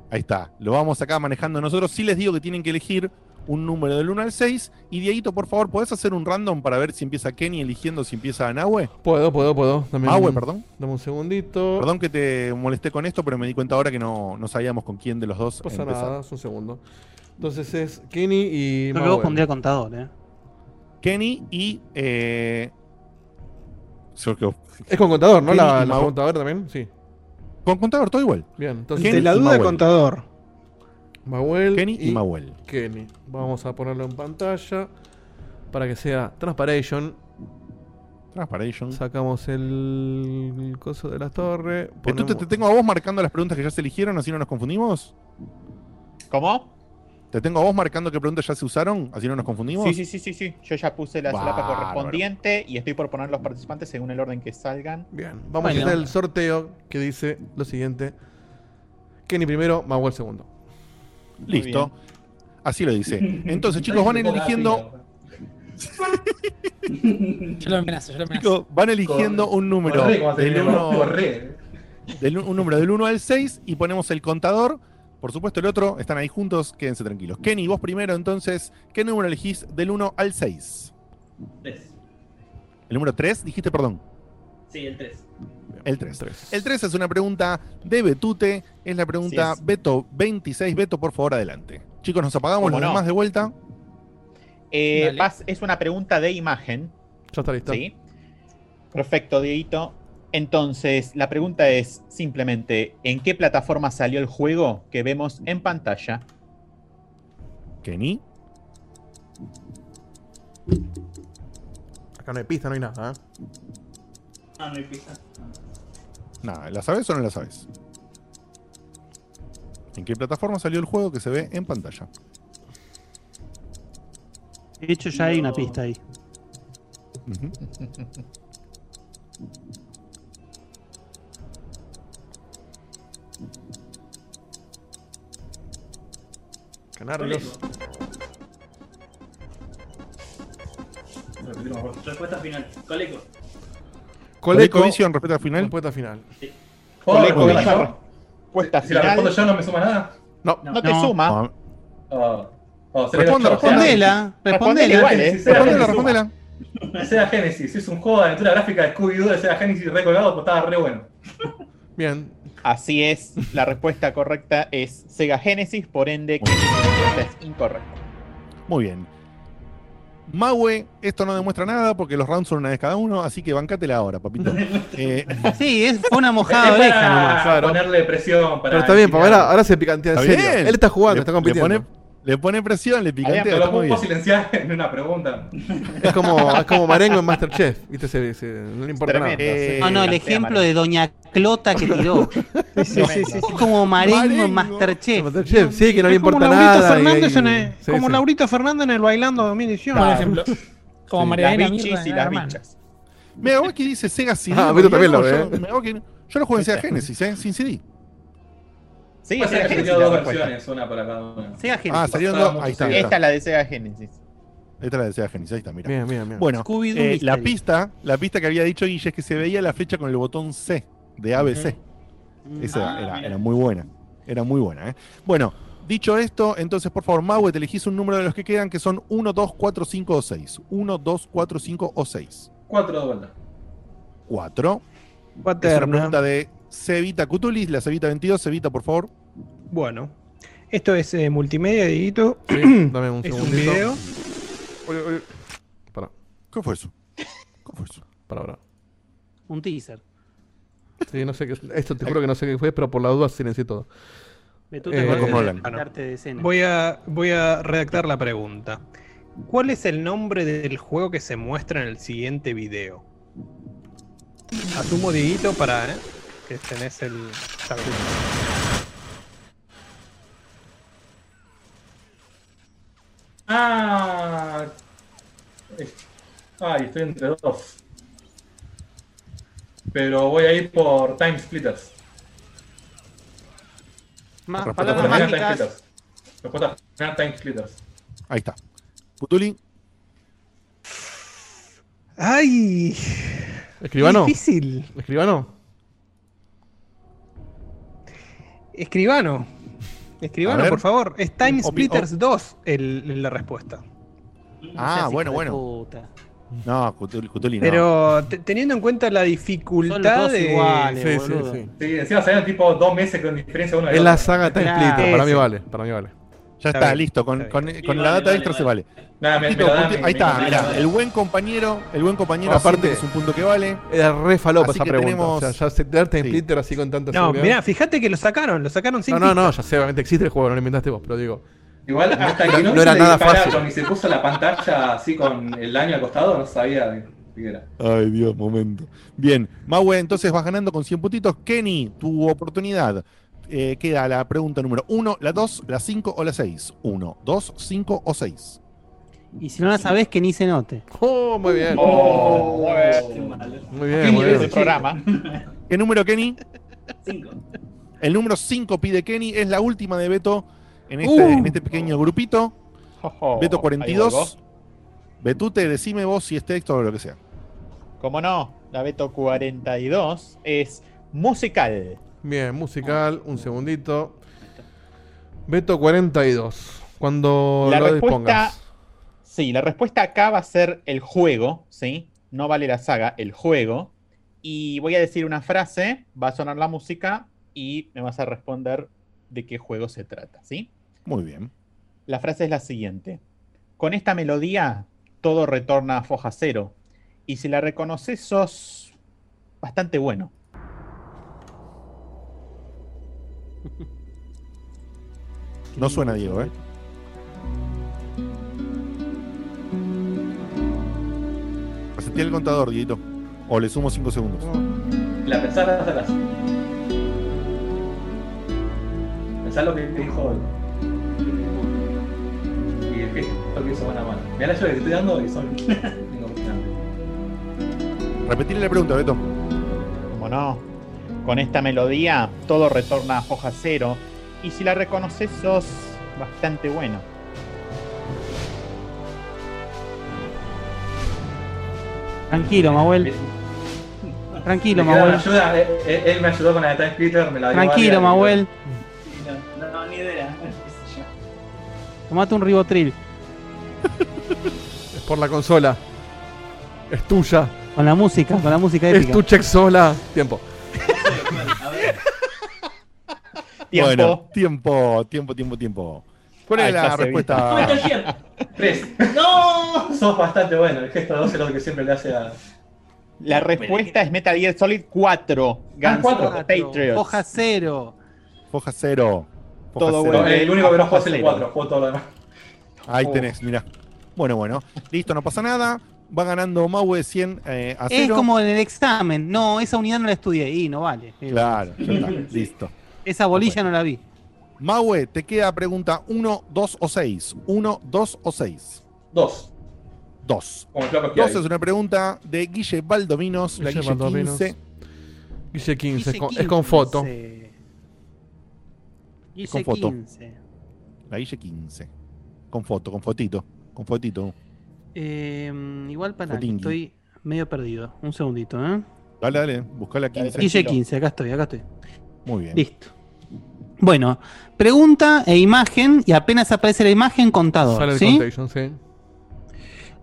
Ahí está, lo vamos acá manejando nosotros. Sí les digo que tienen que elegir un número del 1 al 6. Y Dieguito, por favor, ¿podés hacer un random para ver si empieza Kenny eligiendo si empieza Nahue? Puedo, puedo, puedo. Dame Nahue, un- perdón. Dame un segundito. Perdón que te molesté con esto, pero me di cuenta ahora que no, no sabíamos con quién de los dos No pasa empezar. nada, es un segundo. Entonces es Kenny y. Yo Mauer. pondría contador, ¿eh? Kenny y. Eh... Es con contador, ¿no? Kenny La, la contador también, sí. Con contador, todo igual. Bien, entonces. Kenny De la duda, Mauel. contador. Mauel Kenny y Mauel. Kenny. Vamos a ponerlo en pantalla para que sea Transparation. Transparation. Sacamos el, el coso de la torre. Entonces te, ponemos- te tengo a vos marcando las preguntas que ya se eligieron, así no nos confundimos. ¿Cómo? Te tengo a vos marcando qué preguntas ya se usaron, así no nos confundimos. Sí, sí, sí, sí, sí. Yo ya puse la solapa Bárbaro. correspondiente y estoy por poner los participantes según el orden que salgan. Bien, vamos Bueno. a hacer el sorteo que dice lo siguiente: Kenny primero, Mauel segundo. Listo. Así lo dice. Entonces, chicos, van eligiendo. Yo lo amenazo, yo lo amenazo. Chicos, van eligiendo un número Corre, del dice, 1 corre. del, un número del 1 al 6 y ponemos el contador. Por supuesto, el otro, están ahí juntos, quédense tranquilos. Kenny, vos primero, entonces, ¿qué número elegís del 1 al 6? Tres. ¿El número 3? Dijiste, perdón. Sí, el 3. El 3. El 3 es una pregunta de Betute, es la pregunta es. Beto 26. Beto, por favor, adelante. Chicos, nos apagamos ¿Cómo los no? demás de vuelta. Eh, vas- es una pregunta de imagen. Ya está listo. ¿Sí? Perfecto, Dieguito. Entonces, la pregunta es simplemente, ¿en qué plataforma salió el juego que vemos en pantalla? Kenny. Acá no hay pista, no hay nada. ¿eh? Ah, no hay pista. Nada, ¿la sabes o no la sabes? ¿En qué plataforma salió el juego que se ve en pantalla? De hecho, ya hay una pista ahí. Canarios. Respuesta final. Coleco. Coleco Vision, respuesta final. Respuesta final. ¿Puedo Coleco responderla Vision. yo? Respuesta Si la final. respondo yo no me suma nada. No. No te No. suma. Ah, Oh. Oh, Respondela, Respondela respondela. igual, ¿eh? Sega Respondela, Genesis respondela. Sega Genesis, es un juego de aventura gráfica de Scooby-Doo de Sega Genesis re colgado, pues estaba re bueno. Bien. Así es, la respuesta correcta es Sega Genesis, por ende, que la respuesta es incorrecta. Muy bien. Maue, esto no demuestra nada porque los rounds son una vez cada uno, así que bancátela ahora, papito. Eh, Sí, es, una Es mojada oreja para nomás. claro. ponerle presión para Pero está bien, inspirar. ahora, ahora se picantea en serio. bien. Él está jugando, Le- está le compitiendo. pone- Le pone presión, le picantea. Pero lo puedo silenciar en una pregunta. Es como, es como Marengo en Masterchef, ¿viste? Se, se- no le importa Tremendo, nada. sí. No, no, el ejemplo de Doña Clota que tiró. Sí, sí, sí, sí. Es como Marengo en. Masterchef. Masterchef, sí, que no le Es como importa Laurita nada. y- Fernández y- en el- sí, como sí. Laurita Fernández en el Bailando 2018. Por ejemplo. Como Las bichis Mirra, y las bichas. Megawaki dice Sega CD. Ah, Beto también lo yo, ve, ¿eh? Yo lo juego en Sega Genesis, ¿eh? Sin CD. Que la salió dos versiones, una para cada uno. Sega Ah, Genesis. salieron Pasaba dos. Ahí está. Sega. Esta es la de Sega Genesis. Esta es la de Sega Genesis. Ahí está, mira. Bien, bien, bien. Bueno, eh, la pista, la pista que había dicho Guille es que se veía la flecha con el botón C de ABC. Esa Ah, era, mira. era muy buena. Era muy buena, ¿eh? Bueno, dicho esto, entonces por favor, Maue, te elegís un número de los que quedan que son 1, 2, 4, 5 o 6. 1, 2, 4, 5 o 6. Cuatro de vuelta. 4. Es una Paterna. pregunta de Cevita Cutulis, la Cevita 22. Cevita, por favor. Bueno, esto es eh, multimedia, Dieguito. Sí, dame un Es un video. Oye, oye, Pará, ¿Qué fue eso? ¿Qué fue eso? pará, pará. Un teaser. Sí, no sé qué. Esto te juro que no sé qué fue, pero por la duda silencié todo. Tú Eh, te como de. Voy a, voy a redactar la pregunta. ¿Cuál es el nombre del juego que se muestra en el siguiente video? Asumo, Dieguito, para ¿eh? Que tenés el... sabés. Ah. Ay, estoy entre dos. Pero voy a ir por Time Splitters. Más palabras Respuesta final, Time. Splitters. Respuesta final, Time Splitters. Ahí está. Putuli. ¡Ay! ¿Escribano? Difícil. ¿Escribano? Escribano. Escribano, por favor. Es Time Splitters 2 el- la respuesta. Ah, bueno, de bueno. puta. No, Cutuli, Cutuli no. Pero te- teniendo en cuenta la Son los dificultad dos de... iguales, Sí, sí, boludo. sí. Sí, encima salieron tipo dos meses con diferencia uno del Es la saga Time. Splitter. Para mí vale. Para mí vale. Ya Está está, bien, listo. Con, está con, bien. con Sí, la vale, data vale, extra se vale. vale. Nada, me, me lo punti- me- ahí me- está, me- mirá, me- el buen compañero, el buen compañero Aparte- aparte es un punto que vale. Era re falopa esa que pregunta. tenemos- O sea, ya se Time Sí. Splitter así con tanta No, seguridad. mirá, fíjate que lo sacaron, lo sacaron sin No, no, no, pista. ya sé, obviamente existe el juego, no lo inventaste vos, pero digo. Igual hasta No- que no, no era se nada fácil. y se puso la pantalla así con el año al costado, no sabía de qué era. Ay, Dios, momento. Bien, Maue, entonces vas ganando con 100 puntitos. Kenny, tu oportunidad. Eh, queda la pregunta número 1, la 2, la 5 o la 6. 1, 2, 5 o 6. Y si no la sabés, que ni se note. Oh, muy bien. Oh, Muy bien, muy bien. programa. ¿Qué número, Kenny? Cinco. El número 5 pide Kenny, es la última de Beto en este, Uh. en este pequeño grupito. Jojo, Beto ahí 42. vuelvo. Betute, decime vos si es texto o lo que sea. Como no, la Beto 42 es musical. Bien, musical, un segundito. Beto 42. Cuando La lo respuesta, dispongas. Sí, la respuesta acá va a ser el juego, ¿sí? No vale la saga, el juego. Y voy a decir una frase, va a sonar la música y me vas a responder de qué juego se trata, ¿sí? Muy bien. La frase es la siguiente. Con esta melodía, todo retorna a foja cero. Y si la reconoces, sos bastante bueno. No suena Diego, ¿eh? Reseté el contador, Dieguito. O le sumo 5 segundos. La pensás, la sacás. Pensás lo que dijo hoy. Y el gesto que hizo buena mano. Mirá la llave que te estoy dando y son. Tengo Repetirle la pregunta, Beto. Como no. Con esta melodía, todo retorna a foja cero. Y si la reconoces, sos bastante bueno. Tranquilo, Mahuel. Tranquilo, Mahuel. ayuda, él, él- él me ayudó con la de Time Splitter, me la dio Tranquilo, Mahuel. No, no, ni idea. Tomate un ribotril. Es por la consola. Es tuya. Con la música, con la música Es épica. tu checksola. Tiempo. A ver, Tiempo. Bueno, tiempo, tiempo, tiempo, tiempo. ¿Cuál es la está, respuesta? Tres. ¡No! Sos bastante bueno, el gesto de 12 es lo que siempre le hace a. La respuesta es Metal Gear Solid 4. Guns Ah, cuatro. of the Patriots. Hoja cero. Foja cero. Foja Todo cero. bueno. No, el único que no juego es el Cero. 4, juego todo lo demás. Ahí Oh. tenés, mirá. Bueno, bueno. Listo, no pasa nada. Va ganando Maue 100 eh, a 0. Es como en el examen. No, esa unidad no la estudié. Y no vale. Claro, ya está. Listo. Esa bolilla no la vi. Maue, te queda pregunta 1, 2 o 6. 1, 2 o 6. 2. 2. Como el flaco 2 Schiavi. es una pregunta de Guille Valdominos, la Guille Guille Valdominos. 15. Guille 15, es con, es con foto. 15. Guille Con foto. 15. La Guille 15. Con foto, con fotito. Con fotito. Eh, igual para que Fotingui. estoy medio perdido. Un segundito, ¿eh? Dale, dale. Busca la 15. Guille 15, acá estoy, acá estoy. Muy bien. Listo. Bueno, pregunta e imagen, y apenas aparece la imagen, contador. Sale el ¿sí? contagion, sí.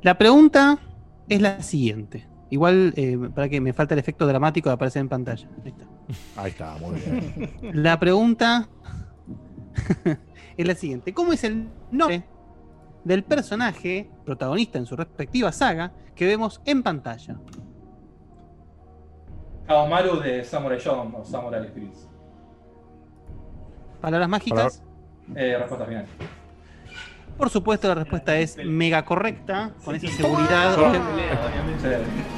La pregunta es la siguiente. Igual, eh, para que me falta el efecto dramático de aparecer en pantalla. Ahí está. Ahí está, muy bien. La pregunta es la siguiente. ¿Cómo es el nombre del personaje protagonista en su respectiva saga que vemos en pantalla? Kaomaru de Samurai Shodown o Samurai Spirits. Palabras mágicas. Eh, respuesta final. Por supuesto, la respuesta es mega correcta, con esa seguridad.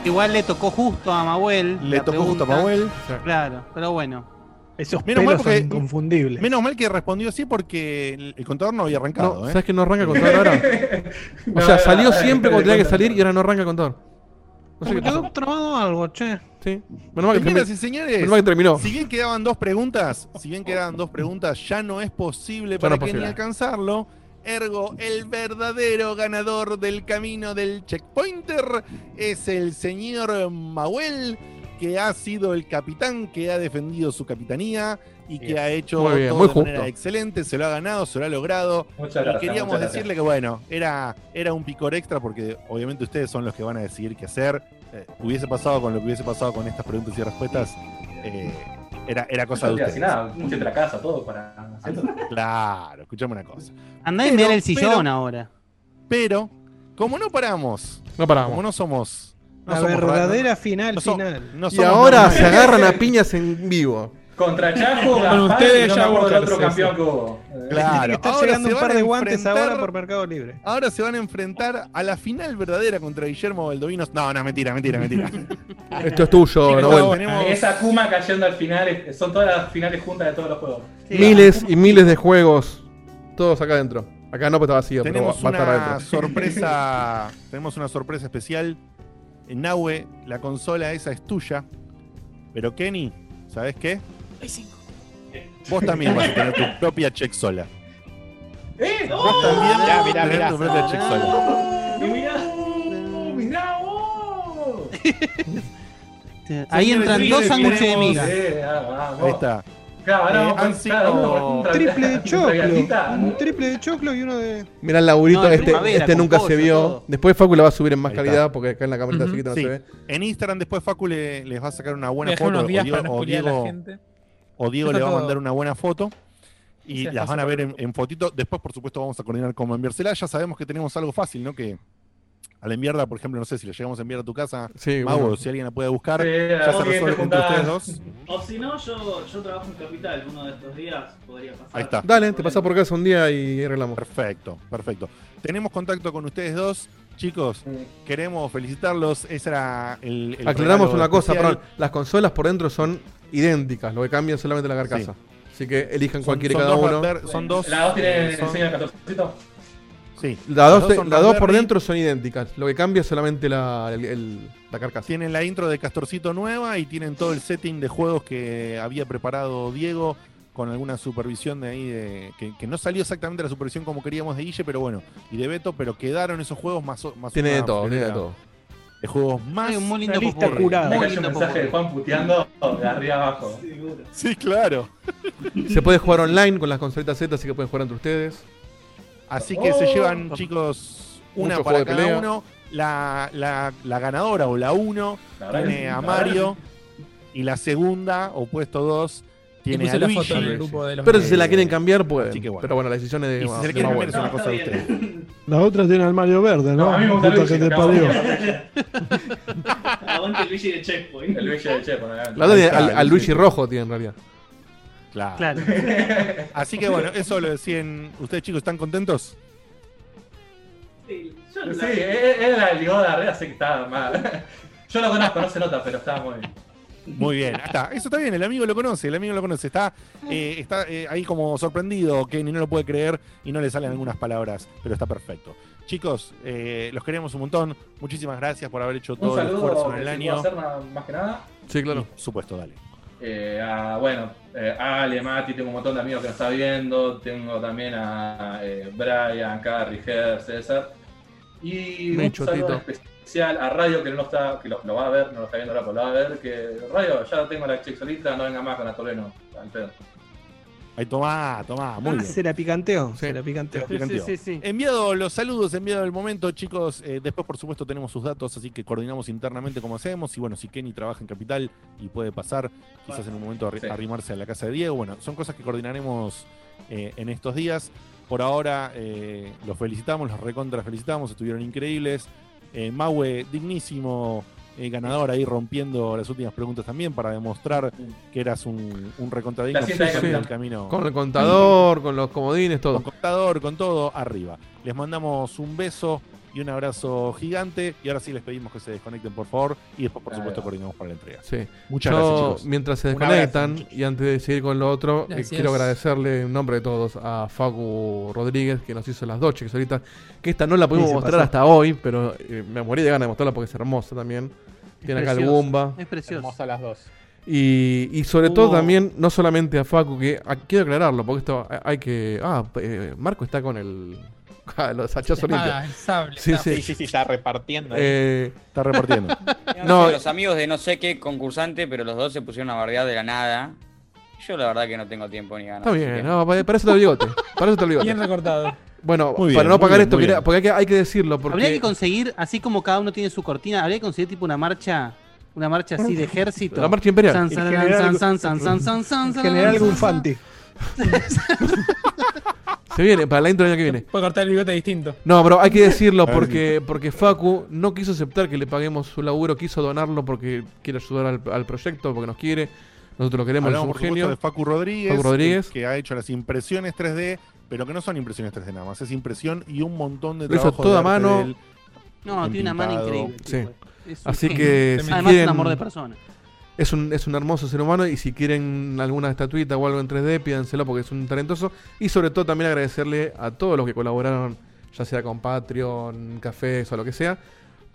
Igual le tocó justo a Mahuel. Le tocó justo a. Mahuel. Claro, pero bueno. Esos Menos mal, porque, menos mal que respondió así porque el, el contador no había arrancado. No, ¿eh? ¿Sabes que no arranca el contador ahora? O sea, salió siempre cuando tenía que salir y ahora no arranca el contador. No sé qué quedó trabado algo, che. Sí. Menos mal que, Señoras termi- y señores, menos mal que terminó. si bien quedaban dos preguntas, si bien quedaban dos preguntas, ya no es posible Ya para no es posible. alcanzarlo. Ergo, el verdadero ganador del camino del checkpointer es el señor Mahuel, que ha sido el capitán que ha defendido su capitanía y que Bien. ha hecho Muy bien, todo muy de manera justo. excelente, se lo ha ganado, se lo ha logrado. Muchas y gracias. queríamos muchas gracias. decirle que bueno, era, era un picor extra porque obviamente ustedes son los que van a decidir qué hacer. Eh, hubiese pasado con lo que hubiese pasado con estas preguntas y respuestas, eh, era, era cosa de Yo no ustedes. hacía nada, puse la casa, todo para. Claro, escuchame una cosa. Andá y mirar el sillón pero- ahora. Pero, como no paramos, No como paramos. no somos. no La somos verdadera ra- final, no so- final. no Y ahora normales. se agarran a piñas en vivo. Contra Chaco, Con ustedes no ya Walker, otro campeón sí. que hubo. Claro, estar ahora llegando se un par de guantes ahora por Mercado Libre. Ahora se van a enfrentar a la final verdadera contra Guillermo Baldovinos. No, no, mentira, mentira, mentira. Esto es tuyo, pero tenemos- Esa Kuma cayendo al final, son todas las finales juntas de todos los juegos. Miles y miles de juegos. Todos acá adentro. Acá no, porque está vacío, pero tenemos va a estar una adentro. sorpresa. tenemos una sorpresa especial. En Nahue, la consola esa es tuya. Pero Kenny, ¿sabes qué? Vos también vas a tener tu propia checksola. ¡Eh! Vos también Mirá, vas a mirá, tener mirá. tu propia checksola. Y mirá, mirá vos. Ahí entran dos sándwiches de miga. Eh, ah. Ahí está. Claro, ahora Eh, vamos sido- triple de choclo. Un triple de choclo y uno de. Mirá el laburito, No, este, este nunca se vio. todo. Después Facu la va a subir en más Ahí calidad está. porque acá en la camarita Ujú. chiquita no Sí. se ve. En Instagram después Facu le- les va a sacar una buena foto. unos O días Diego, para o spoilear a la Diego- gente. O Diego le va a mandar una buena foto. Y Sí, las van a ver en, fotito. Después, por supuesto, vamos a coordinar cómo enviársela. Ya sabemos que tenemos algo fácil, ¿no? Que al enviarla, por ejemplo, no sé si la llegamos a enviar a tu casa, Sí, Mau, bueno. o si alguien la puede buscar, Sí, ya se resuelve entre ustedes dos. O si no, yo, yo trabajo en Capital. Uno de estos días podría pasar. Ahí está. Dale, te pasás por casa un día y arreglamos. Perfecto, perfecto. Tenemos contacto con ustedes dos. Chicos, queremos felicitarlos. Ese era el. el Aclaramos una cosa, perdón. Las consolas por dentro son idénticas, lo que cambia es solamente la carcasa. Así que elijan cualquiera son cada dos uno. Son dos. ¿La dos tiene son- diseño de 14? Sí. Las dos, dos por dentro son idénticas. Lo que cambia es solamente la, el- el- la carcasa. Tienen la intro de Castorcito nueva y tienen todo el setting de juegos que había preparado Diego con alguna supervisión de ahí, de, que, que no salió exactamente la supervisión como queríamos de Guille, pero bueno, y de Beto, pero quedaron esos juegos más, o- más Tiene de todo, tiene de todo. De juegos más. Un muy lindo lista curada. Muy hay un lindo mensaje de. Juan puteando de arriba abajo. Sí, claro. Se puede jugar online con las consolitas Z, así que pueden jugar entre ustedes. Así que se Oh. llevan, chicos, una Mucho para cada pelea. uno. La, la, la ganadora o la 1 La verdad tiene a Mario. Y la segunda, o puesto 2, Y tiene a la Luigi. foto en el grupo de los Pero si se la Eh, quieren cambiar, pueden. así que bueno. Pero bueno, la decisión es de, Y si se de quieren cambiar es una cosa de ustedes. La otra tiene al Mario Verde, ¿no? No, a mí me gusta Luigi, que te parió. de- Aguante Luigi de Checkpoint. El Luigi de Chepo, obviamente. La otra tiene al, al Luigi. Rojo, tiene en realidad. Claro. Claro. Así que bueno, eso lo decían. ¿Ustedes chicos están contentos? Sí, Sí, es es la ligoda re, así que estaba mal. Yo lo conozco, no se nota, pero estaba muy bien. Muy bien, está. Eso está bien, el amigo lo conoce, el amigo lo conoce. Está, eh, está eh, ahí como sorprendido, Kenny no lo puede creer y no le salen algunas palabras, pero está perfecto. Chicos, eh, los queremos un montón. Muchísimas gracias por haber hecho Un todo el esfuerzo en que el año. hacer más que nada. Sí, claro. Por supuesto, dale. Eh, a, bueno, eh, Ale, Mati, tengo un montón de amigos que nos está viendo. Tengo también a eh, Brian, Carrie, Ger, César. Y un saludo. Especial a Radio que no está, que lo, lo va a ver, no lo está viendo ahora, pero lo va a ver. Que Radio, ya tengo la check solita, no venga más con Atoleno. al pedo. Ahí tomá, tomá, muy Ah, bien. se la picanteó. Se la picanteó. Picanteó. Enviado los saludos, enviado el momento, chicos. eh, después, por supuesto, tenemos sus datos, así que coordinamos internamente cómo hacemos. Y bueno, si Kenny trabaja en Capital y puede pasar, quizás en un momento arri- Sí. arrimarse a la casa de Diego. Bueno, son cosas que coordinaremos eh, en estos días. Por ahora, eh, los felicitamos, los recontra felicitamos, estuvieron increíbles. Eh, Maue, dignísimo eh, ganador ahí rompiendo las últimas preguntas también para demostrar que eras un, un de Sí, capitán. el camino. Con el contador, con los comodines, todo. Con contador, con todo, arriba. Les mandamos un beso y un abrazo gigante. Y ahora sí les pedimos que se desconecten, por favor. Y después, por supuesto, coordinamos para la entrega. Sí. Muchas Yo, gracias, chicos. Mientras se desconectan y antes de seguir con lo otro, eh, quiero agradecerle en nombre de todos a Facu Rodríguez que nos hizo las dos cheques ahorita. Que esta no la pudimos Sí, mostrar pasó. hasta hoy, pero eh, me morí de ganas de mostrarla porque es hermosa también. Tiene acá el preciosa, Goomba. Es precioso. Hermosa las dos. Y, y sobre todo también, no solamente a Facu, que ah, quiero aclararlo, porque esto eh, hay que. Ah, eh, Marco está con el. los hachazos Ah, limpios. el sable, Sí, está. sí. Sí, sí, sí, está repartiendo. Eh, Está repartiendo. No, los amigos de no sé qué concursante, pero los dos se pusieron a bardear de la nada. Yo la verdad que no tengo tiempo ni ganas. Está bien, que- no, para eso está el bigote. Para eso está el bigote. Bien recortado. Bueno, bien, para no pagar bien, esto, porque hay que, hay que decirlo. Porque Habría que conseguir, así como cada uno tiene su cortina, habría que conseguir tipo una marcha, una marcha así de ejército. La marcha imperial. San, El san, general- san, san, san, san, san, san, san, General san, san. Gunfanti. se viene, para la intro del año que viene. Puede cortar el bigote distinto. No, pero hay que decirlo porque, porque Facu no quiso aceptar que le paguemos su laburo, quiso donarlo porque quiere ayudar al, al proyecto, porque nos quiere. Nosotros lo queremos, es un por genio. de Facu Rodríguez, Facu Rodríguez. Que, que ha hecho las impresiones 3D, pero que no son impresiones 3D nada más. Es impresión y un montón de Lo hizo trabajo todo de a arte mano. No, en tiene una mano increíble. Sí. es Así genio. que si Además, quieren, un amor de persona. Es un, es un hermoso ser humano y si quieren alguna estatuita o algo en 3D, pídanselo porque es un talentoso. Y sobre todo también agradecerle a todos los que colaboraron, ya sea con Patreon, cafés o lo que sea,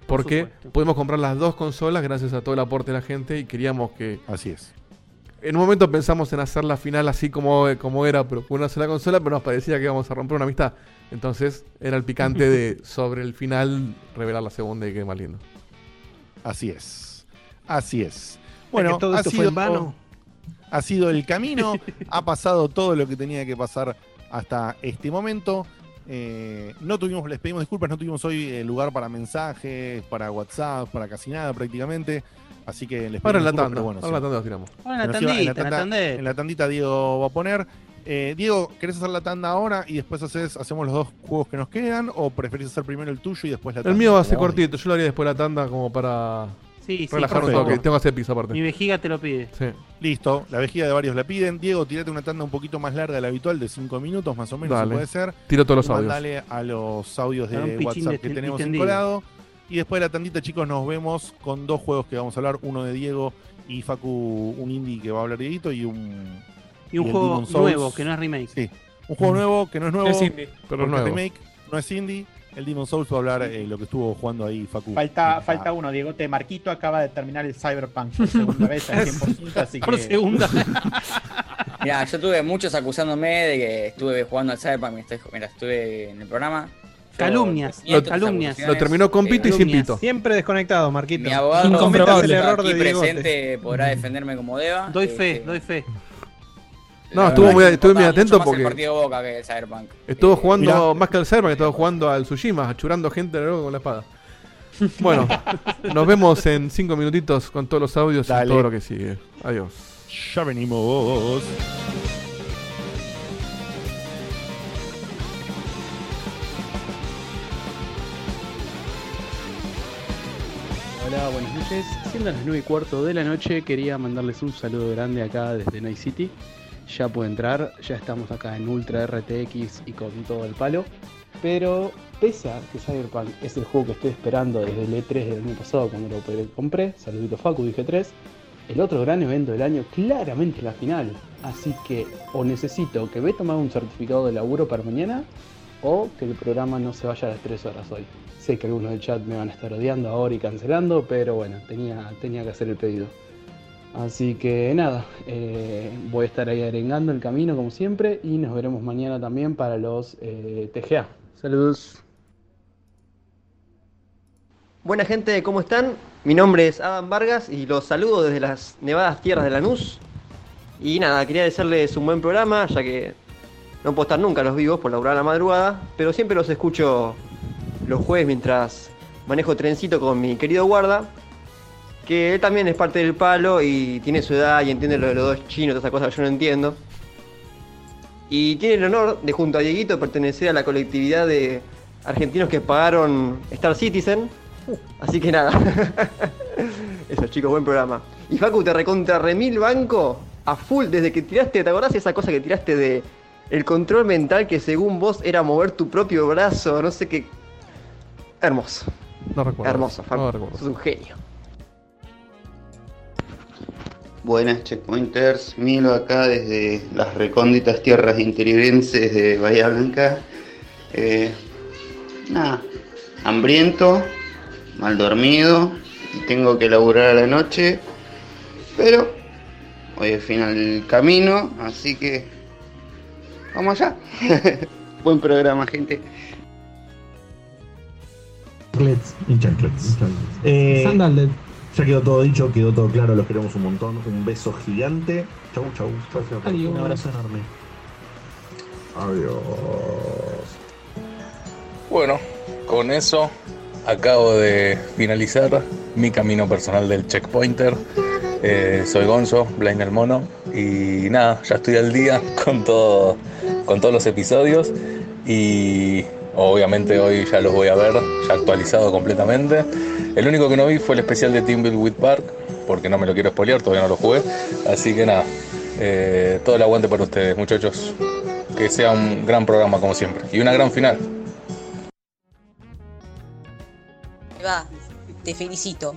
porque pudimos comprar las dos consolas gracias a todo el aporte de la gente y queríamos que... Así es. En un momento pensamos en hacer la final así como, como era, pero con una sola consola, pero nos parecía que íbamos a romper una amistad. Entonces era el picante de sobre el final revelar la segunda y que más lindo. Así es. Así es. Bueno, todo ha esto fue sido, en vano. ha sido el camino, ha pasado todo lo que tenía que pasar hasta este momento. Eh, no tuvimos, les pedimos disculpas, no tuvimos hoy eh, lugar para mensajes, para WhatsApp, para casi nada prácticamente. Así que les pedimos Ahora en la disculpas, tanda, bueno, ahora en la tanda. Ahora en la tandita, en la tanda- en la tandita Diego va a poner. Eh, Diego, ¿querés hacer la tanda ahora y después haces, hacemos los dos juegos que nos quedan? ¿O preferís hacer primero el tuyo y después la tanda? El mío va a ser cortito, yo lo haría después de la tanda como para Sí, sí, relajar un perfecto. toque. Tengo que hacer pizza aparte. Mi vejiga te lo pide. Sí. Listo, la vejiga de varios la piden. Diego, tirate una tanda un poquito más larga de la habitual, de 5 minutos más o menos, Dale. si puede ser. Tiro todos los Y audios. Mandale a los audios de WhatsApp que tenemos encolado. Y después de la tandita, chicos, nos vemos con dos juegos que vamos a hablar. Uno de Diego y Facu, un indie que va a hablar Dieguito y un... Y un juego nuevo, que no es remake. Sí, un juego nuevo que no es nuevo. Es indie. Pero es nuevo. remake no es indie. El Demon Souls va a hablar eh, lo que estuvo jugando ahí Facu. Falta, Ah, falta uno, Diego Te Marquito acaba de terminar el Cyberpunk por segunda vez al 100%, así que... Por segunda. Mira, yo tuve muchos acusándome de que estuve jugando al Cyberpunk mientras estuve en el programa. Calumnias, esas calumnias. Lo terminó con pito y sin pito. Siempre desconectado, Marquito. Mi abogado el error aquí de Diegote. presente podrá defenderme como deba. Doy fe, Este, doy fe. No, la estuvo muy- estuve muy atento más porque- el partido de Boca que el Cyberpunk. Estuvo Eh, jugando más que al Cyberpunk, estaba jugando al Tsushima, achurando gente de nuevo con la espada. Bueno, nos vemos en cinco minutitos con todos los audios y todo lo que sigue. Adiós. Ya venimos. Hola, buenas noches. Siendo las 9 y cuarto de la noche, quería mandarles un saludo grande acá desde Night City. Ya puedo entrar, ya estamos acá en Ultra RTX y con todo el palo. Pero pese a que Cyberpunk es el juego que estoy esperando desde el E3 del año pasado cuando lo compré, saludito Facu, dije 3, el otro gran evento del año claramente es la final. Así que o necesito que me tomar un certificado de laburo para mañana o que el programa no se vaya a las 3 horas hoy. Sé que algunos del chat me van a estar odiando ahora y cancelando, pero bueno, tenía, tenía que hacer el pedido. Así que nada, eh, voy a estar ahí arengando el camino como siempre y nos veremos mañana también para los eh, TGA. Saludos. Buena gente, ¿cómo están? Mi nombre es Adam Vargas y los saludo desde las nevadas tierras de Lanús. Y nada, quería desearles un buen programa, ya que no puedo estar nunca los vivos por laburar a la madrugada, pero siempre los escucho los jueves mientras manejo trencito con mi querido guarda, que él también es parte del palo y tiene su edad y entiende lo de los dos chinos, todas esas cosas que yo no entiendo. Y tiene el honor de junto a Dieguito pertenecer a la colectividad de argentinos que pagaron Star Citizen. Así que nada. Eso chicos, buen programa. Y Facu, te recontra remil banco a full desde que tiraste, ¿te acordás esa cosa que tiraste de el control mental que según vos era mover tu propio brazo? No sé qué. Hermoso. No recuerdo. Hermoso, Facu. No recuerdo. Sos un genio. Buenas checkpointers, Milo acá desde las recónditas tierras interiorenses de Bahía Blanca. Eh, nada, hambriento, mal dormido y tengo que laburar a la noche, pero hoy es final del camino, así que vamos allá. Buen programa, gente. Chanclets y chanclets. Eh, Sandal ya quedó todo dicho, quedó todo claro, los queremos un montón. Un beso gigante. Chau, chau. chau, chau. Adiós. Un abrazo enorme. Adiós. Bueno, con eso acabo de finalizar mi camino personal del checkpointer. Eh, soy Gonzo, Blind el Mono, y nada, ya estoy al día con, todo, con todos los episodios y obviamente hoy ya los voy a ver, ya actualizado completamente. El único que no vi fue el especial de with Park, porque no me lo quiero spoilear, todavía no lo jugué. Así que nada, eh, todo el aguante para ustedes, muchachos. Que sea un gran programa como siempre y una gran final. Te felicito.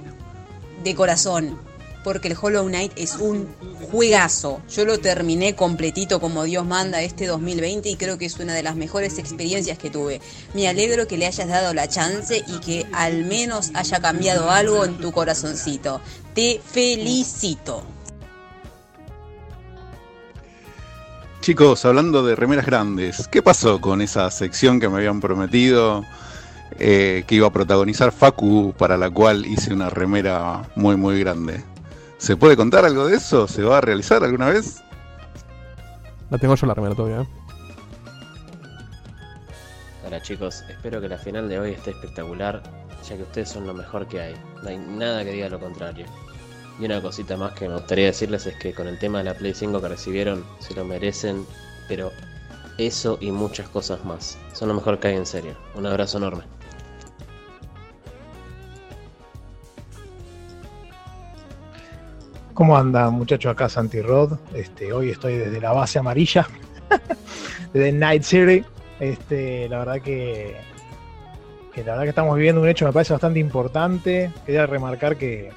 De corazón. Porque el Hollow Knight es un juegazo. Yo lo terminé completito como Dios manda este 2020 y creo que es una de las mejores experiencias que tuve. Me alegro que le hayas dado la chance y que al menos haya cambiado algo en tu corazoncito. Te felicito. Chicos, hablando de remeras grandes, ¿qué pasó con esa sección que me habían prometido eh, que iba a protagonizar Facu, para la cual hice una remera muy muy grande? ¿Se puede contar algo de eso? ¿Se va a realizar alguna vez? La tengo yo la remera todavía. ¿eh? Hola chicos, espero que la final de hoy esté espectacular, ya que ustedes son lo mejor que hay. No hay nada que diga lo contrario. Y una cosita más que me gustaría decirles es que con el tema de la Play 5 que recibieron, se lo merecen, pero eso y muchas cosas más. Son lo mejor que hay en serio. Un abrazo enorme. ¿Cómo anda muchachos acá Santi Rod? Este, hoy estoy desde la base amarilla, desde Night City. Este, la verdad que, la verdad que estamos viviendo un hecho me parece bastante importante. Quería remarcar que,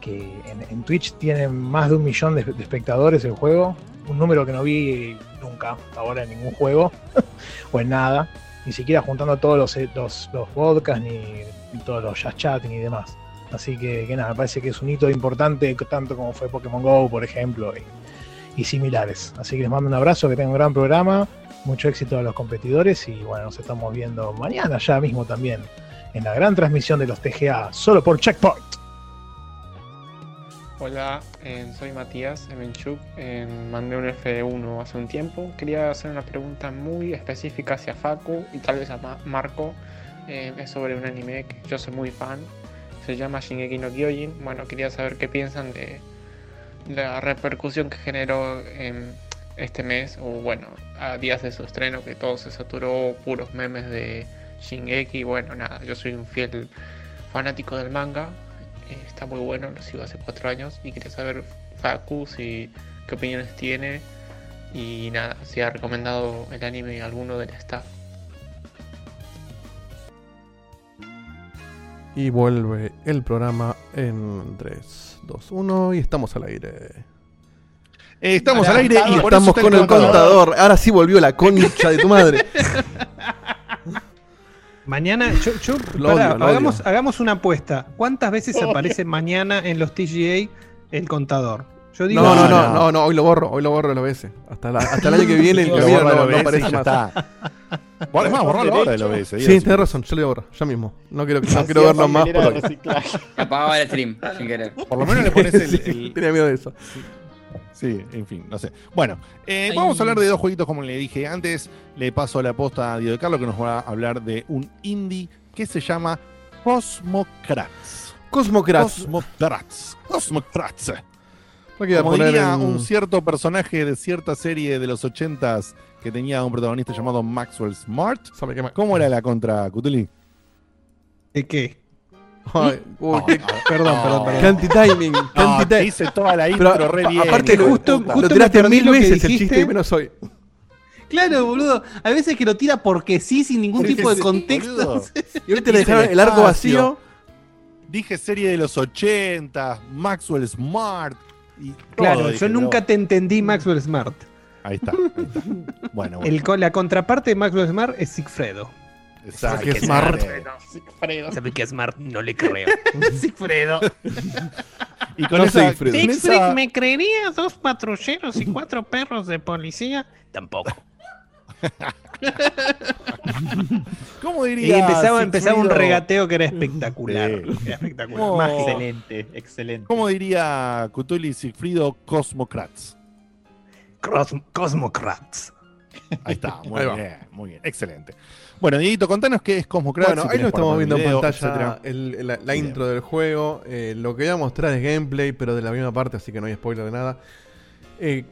que en, Twitch tienen más de un millón de, espectadores el juego, un número que no vi nunca ahora en ningún juego o en nada, ni siquiera juntando todos los, los, los podcasts ni, todos los chat ni demás. Así que, que nada, me parece que es un hito importante, tanto como fue Pokémon Go, por ejemplo, y, similares. Así que les mando un abrazo, que tengan un gran programa, mucho éxito a los competidores y bueno, nos estamos viendo mañana ya mismo también en la gran transmisión de los TGA, solo por Checkpoint. Hola, eh, soy Matías Emenchuk, eh, mandé un F1 hace un tiempo. Quería hacer una pregunta muy específica hacia Facu y tal vez a Ma- Marco. Eh, es sobre un anime que yo soy muy fan. Se llama Shingeki no Kyojin. Bueno, quería saber qué piensan de la repercusión que generó en este mes, o bueno, a días de su estreno, que todo se saturó, puros memes de Shingeki. Bueno, nada, yo soy un fiel fanático del manga. Eh, está muy bueno, lo sigo hace cuatro años y quería saber Facu si qué opiniones tiene y nada, si ha recomendado el anime a alguno del staff. Y vuelve el programa en 3, 2, 1 y estamos al aire. Eh, estamos al aire y por eso estamos con el contador. Ahora sí volvió la concha de tu madre. Mañana, yo, yo- Lo pará, odio, lo hagamos, odio. hagamos una apuesta. ¿Cuántas veces aparece mañana en los TGA el contador? Yo digo No, no, no, no, no, hoy lo borro, hoy lo borro el OBS. Hasta, la- hasta el año que viene el borra el no, aparece más. está. Borra- es más, borralo ahora el OBS, Sí, tenés razón, yo lo voy a borrar, ya mismo. No quiero, no quiero verlo más de. Apagaba el stream, sin querer. Por lo menos le pones el- el- Tenía miedo de eso. Sí, en fin, no sé. Bueno, eh, vamos a hablar de dos jueguitos como le dije antes. Le paso la posta a Diego de Carlo que nos va a hablar de un indie que se llama Cosmocrats. Cosmocrats. Cosmocrats. Cosmocrats. Como diría en- un cierto personaje de cierta serie de los ochentas que tenía un protagonista llamado Maxwell Smart. ¿Cómo era la contra Cutuli? ¿De qué? Ay, uy, qué- Perdón, perdón, perdón. Canti timing, No, canti hice toda la Pero, intro re pa- bien. Aparte, justo, lo tiraste mil veces el chiste y menos hoy. Claro, boludo. Hay veces que lo tira porque sí, sin ningún tipo de sí, contexto. Y ahorita le dejaron el arco vacío. Dije serie de los 80, Maxwell Smart. Y todo, Claro, dije, yo nunca pero- te entendí Maxwell Smart. Ahí está. ahí está. Bueno, bueno. El, la contraparte de Maxwell Smart es Sigfredo. Exacto. ¿Sabe que Smart. Sigfredo. ¿Sabe que Smart no le creo? Sigfredo. Y con No esa, esa- ¿me creerías dos patrulleros y cuatro perros de policía? Tampoco. ¿Cómo Y diría? empezaba, empezaba un regateo que era espectacular. Sí. Era espectacular. ¿Cómo- Mágico. Excelente, excelente. ¿Cómo diría Cutuli Sigfrido Cosmocrats? Cros- Cosmocrats. Ahí está, muy Ahí bien, muy bien, excelente. Bueno, Dieguito, contanos qué es Cosmocrats. Bueno, si ahí lo estamos viendo en pantalla el- la, intro del juego. Eh, lo que voy a mostrar es gameplay, pero de la misma parte, así que no hay spoiler de nada. Eh,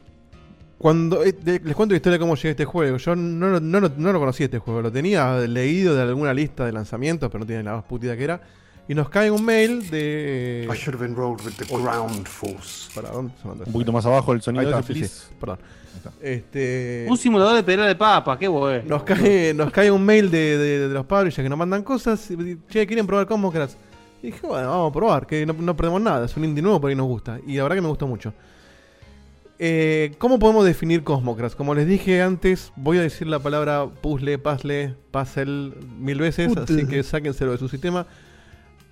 cuando eh, de- les cuento la historia de cómo llegué a este juego. Yo no, lo- no, lo- no lo conocía este juego, lo tenía leído de alguna lista de lanzamientos, pero no tiene la más putida que era. Y nos cae un mail de. I should have enrolled with the ground force. Para, ¿dónde se nota Un poquito más abajo el sonido Ahí está, ese, sí, please. sí, perdón. Este, Un simulador de pedra de papa, qué bueno. nos cae, nos cae un mail de, de- de los publishers que nos mandan cosas. y, Che, ¿quieren probar Cosmocrats? Y dije, bueno, vamos a probar, que no, no perdemos nada. Es un indie nuevo, por ahí nos gusta. Y la verdad que me gustó mucho. Eh, ¿Cómo podemos definir Cosmocrats? Como les dije antes, voy a decir la palabra puzzle, puzzle, puzzle mil veces, así que sáquenselo de su sistema.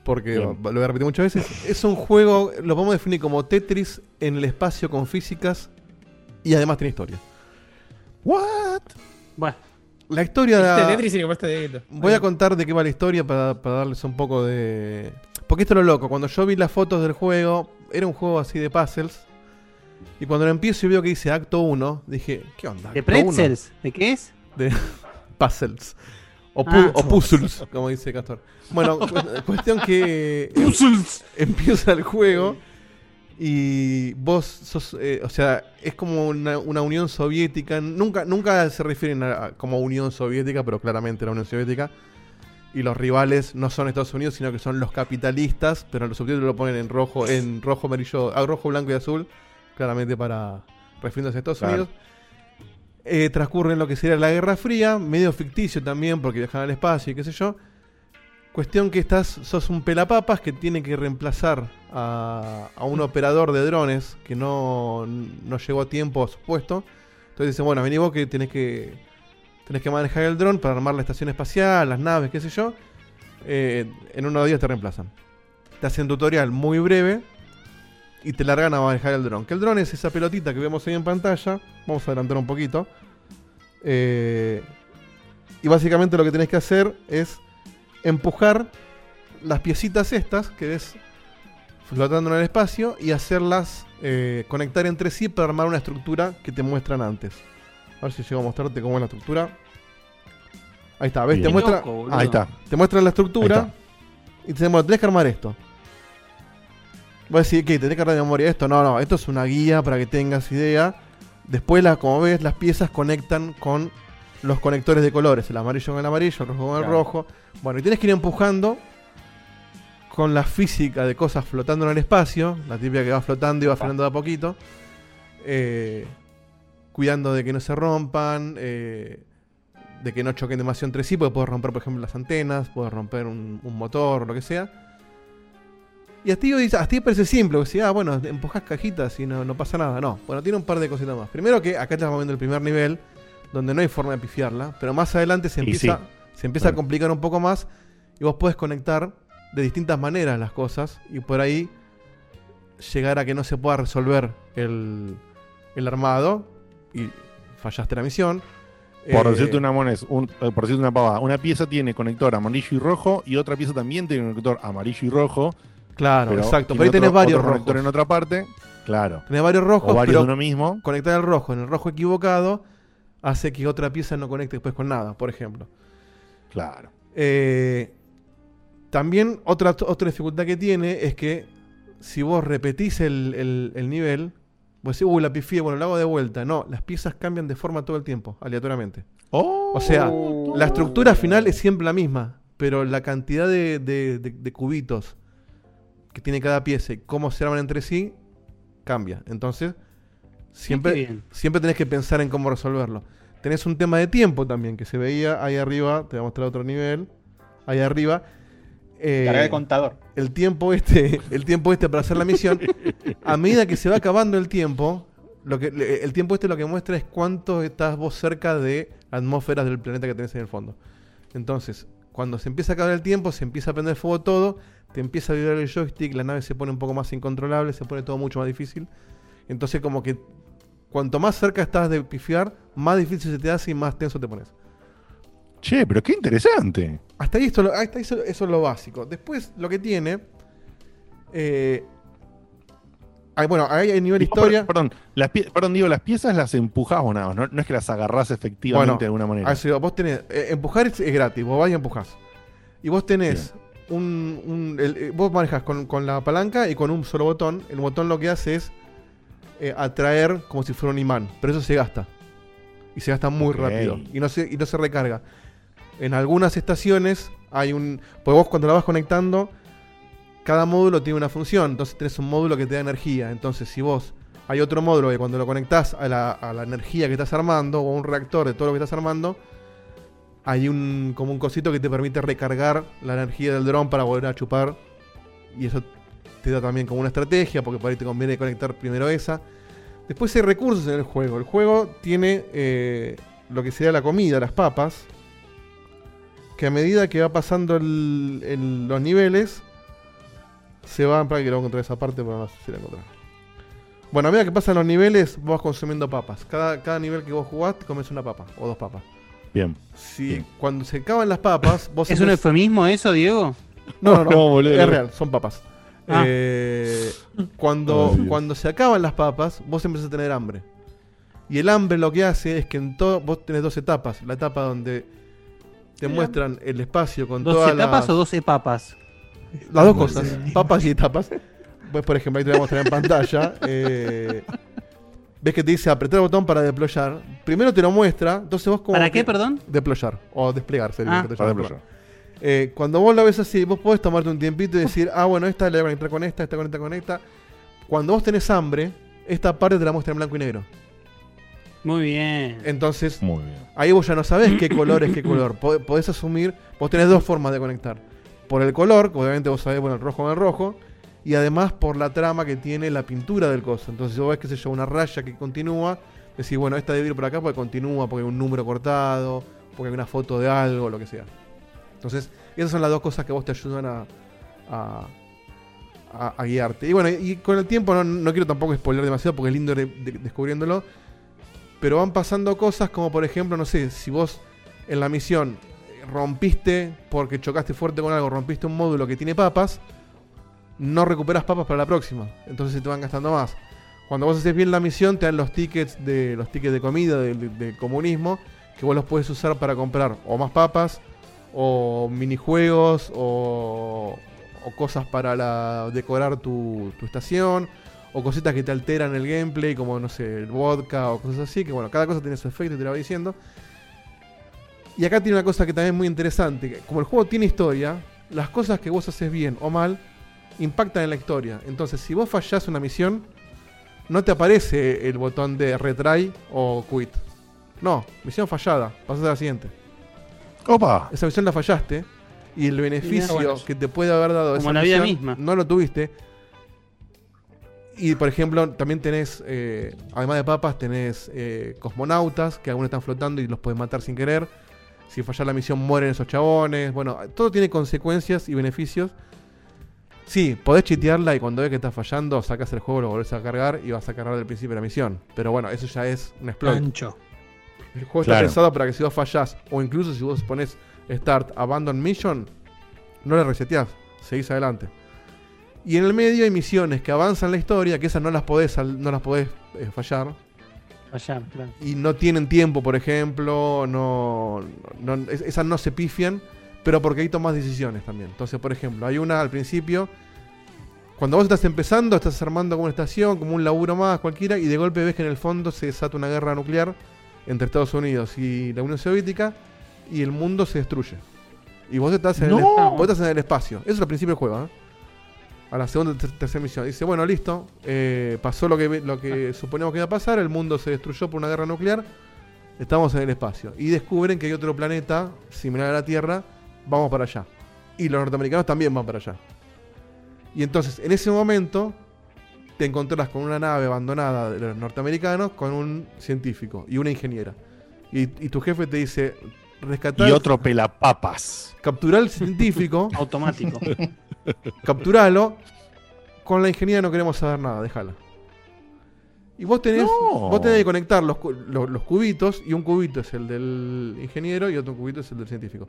Porque Bien. lo voy a repetir muchas veces. Es un juego, lo podemos definir como Tetris en el espacio con físicas y además tiene historia. What? Bueno, La historia Este de... Tetris y cuesta Dieguito. Voy a contar de qué va la historia para, para darles un poco de. Porque esto es lo loco. Cuando yo vi las fotos del juego, era un juego así de puzzles. Y cuando lo empiezo y veo que dice acto 1, dije, ¿qué onda? ¿de pretzels? ¿De qué es? De puzzles. O, pu- Ah. o puzzles, como dice Castor. Bueno, cu- cuestión que. em- Empieza el juego. Y vos sos, eh, o sea, es como una, una Unión Soviética. Nunca, nunca se refieren a, a como Unión Soviética, pero claramente la Unión Soviética. Y los rivales no son Estados Unidos, sino que son los capitalistas. Pero los subtítulos lo ponen en rojo, en rojo, amarillo, ah, rojo, blanco y azul. Claramente para refiriéndose a Estados Claro. Unidos. Eh, transcurre en lo que sería la Guerra Fría, medio ficticio también, porque viajan al espacio y qué sé yo. Cuestión que estás, sos un pelapapas que tiene que reemplazar a, a un operador de drones que no, no llegó a tiempo a su puesto. Entonces dice, bueno, vení vos que tenés que tenés que manejar el dron para armar la estación espacial, las naves, qué sé yo. Eh, en unos días te reemplazan. Te hacen tutorial muy breve y te largan a manejar el dron. Que el dron es esa pelotita que vemos ahí en pantalla. Vamos a adelantar un poquito. Eh, y básicamente lo que tenés que hacer es empujar las piecitas estas que ves flotando en el espacio y hacerlas eh, conectar entre sí para armar una estructura que te muestran antes. A ver si llego a mostrarte cómo es la estructura. Ahí está, ¿ves? Bien. Te muestra, Loco. Ahí está. te muestran la estructura y te dicen, bueno, tenés que armar esto. Voy a decir, ¿qué? ¿Tenés que de memoria esto? No, no, esto es una guía para que tengas idea. Después, la, como ves, las piezas conectan con los conectores de colores. El amarillo con el amarillo, el rojo con el Claro. rojo. Bueno, y tienes que ir empujando con la física de cosas flotando en el espacio. La típica que va flotando y va frenando de a poquito. eh, cuidando de que no se rompan. eh, de que no choquen demasiado entre sí, porque puedes romper, por ejemplo, las antenas, puedes romper un, un motor o lo que sea. Y a ti, dice- a ti parece simple, porque si, ah, bueno, empujas cajitas y no, no pasa nada. No, bueno, tiene un par de cositas más. Primero que acá estamos viendo el primer nivel, donde no hay forma de pifiarla, pero más adelante se empieza, sí. se empieza a complicar un poco más y vos podés conectar de distintas maneras las cosas y por ahí llegar a que no se pueda resolver el, el armado y fallaste la misión. Por Eh, decirte una moneda, un, eh, por decirte una pavada, una pieza tiene conector amarillo y rojo y otra pieza también tiene conector amarillo y rojo. Claro, pero exacto. Por ahí tenés otro- varios otro rojos. en otra parte. Claro. Tenés varios rojos, O varios pero de uno mismo. conectar el rojo en el rojo equivocado hace que otra pieza no conecte después con nada, por ejemplo. Claro. Eh, también otra, otra dificultad que tiene es que si vos repetís el, el- el nivel, vos decís, uy, la pifié, bueno, lo hago de vuelta. No, las piezas cambian de forma todo el tiempo, aleatoriamente. O sea, la estructura final es siempre la misma, pero la cantidad de, de- de- de cubitos que tiene cada pieza y cómo se arman entre sí cambia. Entonces, siempre, siempre tenés que pensar en cómo resolverlo. Tenés un tema de tiempo también que se veía ahí arriba, te voy a mostrar otro nivel, ahí arriba. Eh, Carga el contador. El tiempo este, el tiempo este para hacer la misión, a medida que se va acabando el tiempo, lo que, el tiempo este lo que muestra es cuánto estás vos cerca de atmósferas del planeta que tenés en el fondo. Entonces, cuando se empieza a acabar el tiempo, se empieza a prender fuego todo, te empieza a vibrar el joystick, la nave se pone un poco más incontrolable, se pone todo mucho más difícil. Entonces, como que cuanto más cerca estás de pifiar, más difícil se te hace y más tenso te pones. Che, pero qué interesante. Hasta ahí, esto, hasta ahí eso, eso es lo básico. Después, lo que tiene. eh, hay- bueno, ahí hay nivel No, historia. per- Perdón, las perdón, digo, las piezas las empujás vos nada más, no, no es que las agarrás efectivamente Bueno, de alguna manera. a eso iba. vos tenés. eh, empujar es, es gratis, vos vas y empujás. Y vos tenés un. un- el- eh, vos manejas con, con la palanca y con un solo botón. El botón lo que hace es eh, atraer como si fuera un imán. Pero eso se gasta. Y se gasta muy rápido. Y no, se, y no se recarga. En algunas estaciones hay un. Pues vos cuando la vas conectando, cada módulo tiene una función. Entonces tenés un módulo que te da energía. Entonces, si vos hay otro módulo que cuando lo conectás a la, a la energía que estás armando, o a un reactor de todo lo que estás armando, hay un como un cosito que te permite recargar la energía del dron para volver a chupar. Y eso te da también como una estrategia, porque por ahí te conviene conectar primero esa. Después hay recursos en el juego. El juego tiene eh, lo que sería la comida, las papas. Que a medida que va pasando los niveles, se van. Para que lo encontrar esa parte, pero no sé si la encontrar. Bueno, a medida que pasan los niveles, vas consumiendo papas. Cada, cada nivel que vos jugás, te comes una papa o dos papas. Bien. Si cuando se acaban las papas, vos ¿Es un eufemismo eso, Diego? no, no, no, No, boludo. es real, son papas. Ah. Eh, cuando, Ay, Dios. cuando se acaban las papas, vos empezás a tener hambre. Y el hambre lo que hace es que en todo vos tenés dos etapas. La etapa donde te muestran el espacio con ¿Dos todas etapas las, o dos papas? las dos cosas, papas y etapas. Pues, por ejemplo, ahí te voy a mostrar en pantalla. eh, ves que te dice apretar el botón para deployar. Primero te lo muestra, entonces vos como ¿Para qué, perdón? Deployar o desplegar sería Ah. lo que te Para deployar. Eh, cuando vos lo ves así, vos podés tomarte un tiempito y decir, ah, bueno, esta le voy a conectar con esta, esta conecta con esta. Cuando vos tenés hambre, esta parte te la muestra en blanco y negro. Muy bien. Entonces, Muy bien. ahí vos ya no sabés qué color es qué color. Po- Podés asumir, vos tenés dos formas de conectar. Por el color, que obviamente vos sabés, bueno, el rojo con el rojo. Y además por la trama que tiene la pintura del coso. Entonces, si vos ves, qué sé yo, una raya que continúa, decís, bueno, esta debe ir por acá porque continúa, porque hay un número cortado, porque hay una foto de algo, lo que sea. Entonces, esas son las dos cosas que vos te ayudan a, a, guiarte. Y bueno, y con el tiempo no, no quiero tampoco spoiler demasiado porque es lindo de- de- descubriéndolo. Pero van pasando cosas como por ejemplo, no sé, si vos en la misión rompiste porque chocaste fuerte con algo, rompiste un módulo que tiene papas, no recuperas papas para la próxima. Entonces se te van gastando más. Cuando vos haces bien la misión, te dan los tickets de los tickets de comida del del comunismo que vos los puedes usar para comprar o más papas o minijuegos o, o cosas para decorar tu, estación o cositas que te alteran el gameplay como no sé el vodka o cosas así que bueno cada cosa tiene su efecto te lo va diciendo y acá tiene una cosa que también es muy interesante que como el juego tiene historia las cosas que vos haces bien o mal impactan en la historia entonces si vos fallás una misión no te aparece el botón de retry o quit no misión fallada pasas a la siguiente Opa. Esa misión la fallaste. Y el beneficio bueno. que te puede haber dado Como esa la vida misión, misma. no lo tuviste. Y por ejemplo, también tenés, eh, además de papas, tenés eh, cosmonautas que algunos están flotando y los pueden matar sin querer. Si fallas la misión, mueren esos chabones. Bueno, todo tiene consecuencias y beneficios. Sí, podés chitearla y cuando ves que estás fallando, sacas el juego, lo volvés a cargar y vas a cargar del principio de la misión. Pero bueno, eso ya es un exploit. Ancho. El juego Claro. está pensado para que si vos fallás, o incluso si vos pones Start Abandon Mission, no le reseteás, seguís adelante. Y en el medio hay misiones que avanzan la historia, que esas no las podés, no las podés eh, fallar. Fallar, claro. Y no tienen tiempo, por ejemplo, no, no- es- esas no se pifian, pero porque ahí tomás decisiones también. Entonces, por ejemplo, hay una al principio, cuando vos estás empezando, estás armando como una estación, como un laburo más, cualquiera, y de golpe ves que en el fondo se desata una guerra nuclear entre Estados Unidos y la Unión Soviética, y el mundo se destruye. Y vos estás en, el, ¡No! vos estás en el espacio. Eso es al principio del juego, ¿eh? A la segunda ter- tercera misión. Dice, bueno, listo. eh, pasó lo que, lo que suponemos que iba a pasar. El mundo se destruyó por una guerra nuclear. Estamos en el espacio. Y descubren que hay otro planeta similar a la Tierra. Vamos para allá. Y los norteamericanos también van para allá. Y entonces, en ese momento, te encontrás con una nave abandonada de los norteamericanos con un científico y una ingeniera. Y, y tu jefe te dice, rescatar... Y otro pelapapas. Capturar al científico. Automático. capturalo. Con la ingeniera no queremos saber nada, déjala. Y vos tenés, No. vos tenés que conectar los, cu- lo- los cubitos, y un cubito es el del ingeniero y otro cubito es el del científico.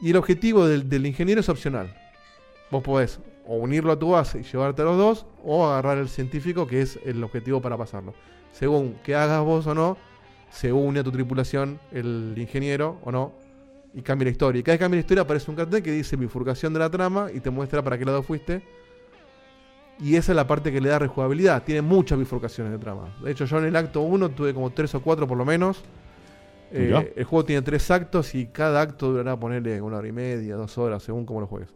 Y el objetivo del, ingeniero es opcional. Vos podés o unirlo a tu base y llevarte a los dos, o agarrar el científico, que es el objetivo para pasarlo. Según que hagas vos o no, se une a tu tripulación el ingeniero o no, y cambia la historia. Y cada vez que cambia la historia aparece un cartel que dice bifurcación de la trama y te muestra para qué lado fuiste. Y esa es la parte que le da rejugabilidad. Tiene muchas bifurcaciones de trama. De hecho, yo en el acto 1 tuve como 3 o 4 por lo menos. Eh, el juego tiene 3 actos y cada acto durará ponerle una hora y media, dos horas, según cómo lo juegues.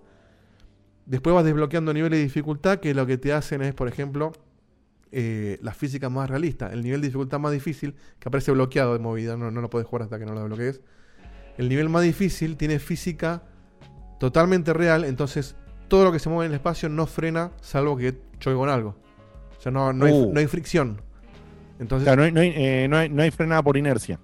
Después vas desbloqueando niveles de dificultad que lo que te hacen es, por ejemplo, eh, la física más realista. El nivel de dificultad más difícil, que aparece bloqueado de movida, no, no lo puedes jugar hasta que no lo desbloquees. El nivel más difícil tiene física totalmente real, entonces todo lo que se mueve en el espacio no frena salvo que choque con algo. O sea, no, no, hay, Uh. no hay fricción. Entonces, no, hay, no, hay, eh, no hay- no hay frenada por inercia.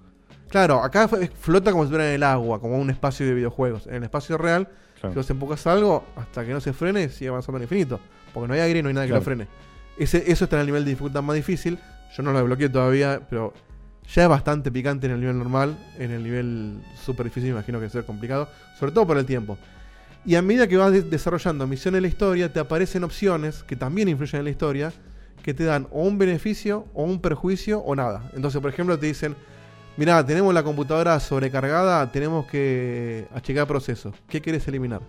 Claro, acá flota como si estuviera en el agua, como un espacio de videojuegos. En el espacio real, Claro. si vos empujas algo, hasta que no se frene, sigue avanzando al infinito. Porque no hay aire y no hay nada que lo frene. Ese, eso está en el nivel de dificultad más difícil. Yo no lo desbloqueé todavía, pero ya es bastante picante en el nivel normal. En el nivel super difícil, imagino que debe ser complicado. Sobre todo por el tiempo. Y a medida que vas de- desarrollando misiones en la historia, te aparecen opciones que también influyen en la historia, que te dan o un beneficio, o un perjuicio, o nada. Entonces, por ejemplo, te dicen, mirá, tenemos la computadora sobrecargada, tenemos que achicar procesos. ¿Qué quieres eliminar?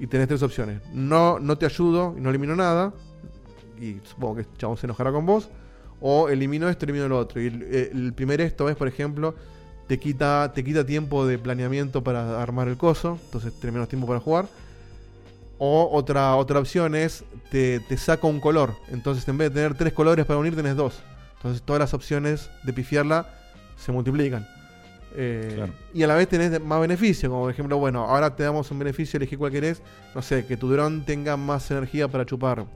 Y tenés tres opciones. No, no te ayudo y no elimino nada. Y supongo que el chabón se enojará con vos. O elimino esto, elimino lo otro. Y el, el primer esto es, por ejemplo, te quita, te quita tiempo de planeamiento para armar el coso. Entonces tenés menos tiempo para jugar. O otra, otra opción es te, te saca un color. Entonces en vez de tener tres colores para unir, tenés dos. Entonces todas las opciones de pifiarla se multiplican. Eh, Claro. Y a la vez tenés más beneficio, como por ejemplo, bueno, ahora te damos un beneficio, elegí cuál querés. No sé, que tu dron tenga más energía para chupar,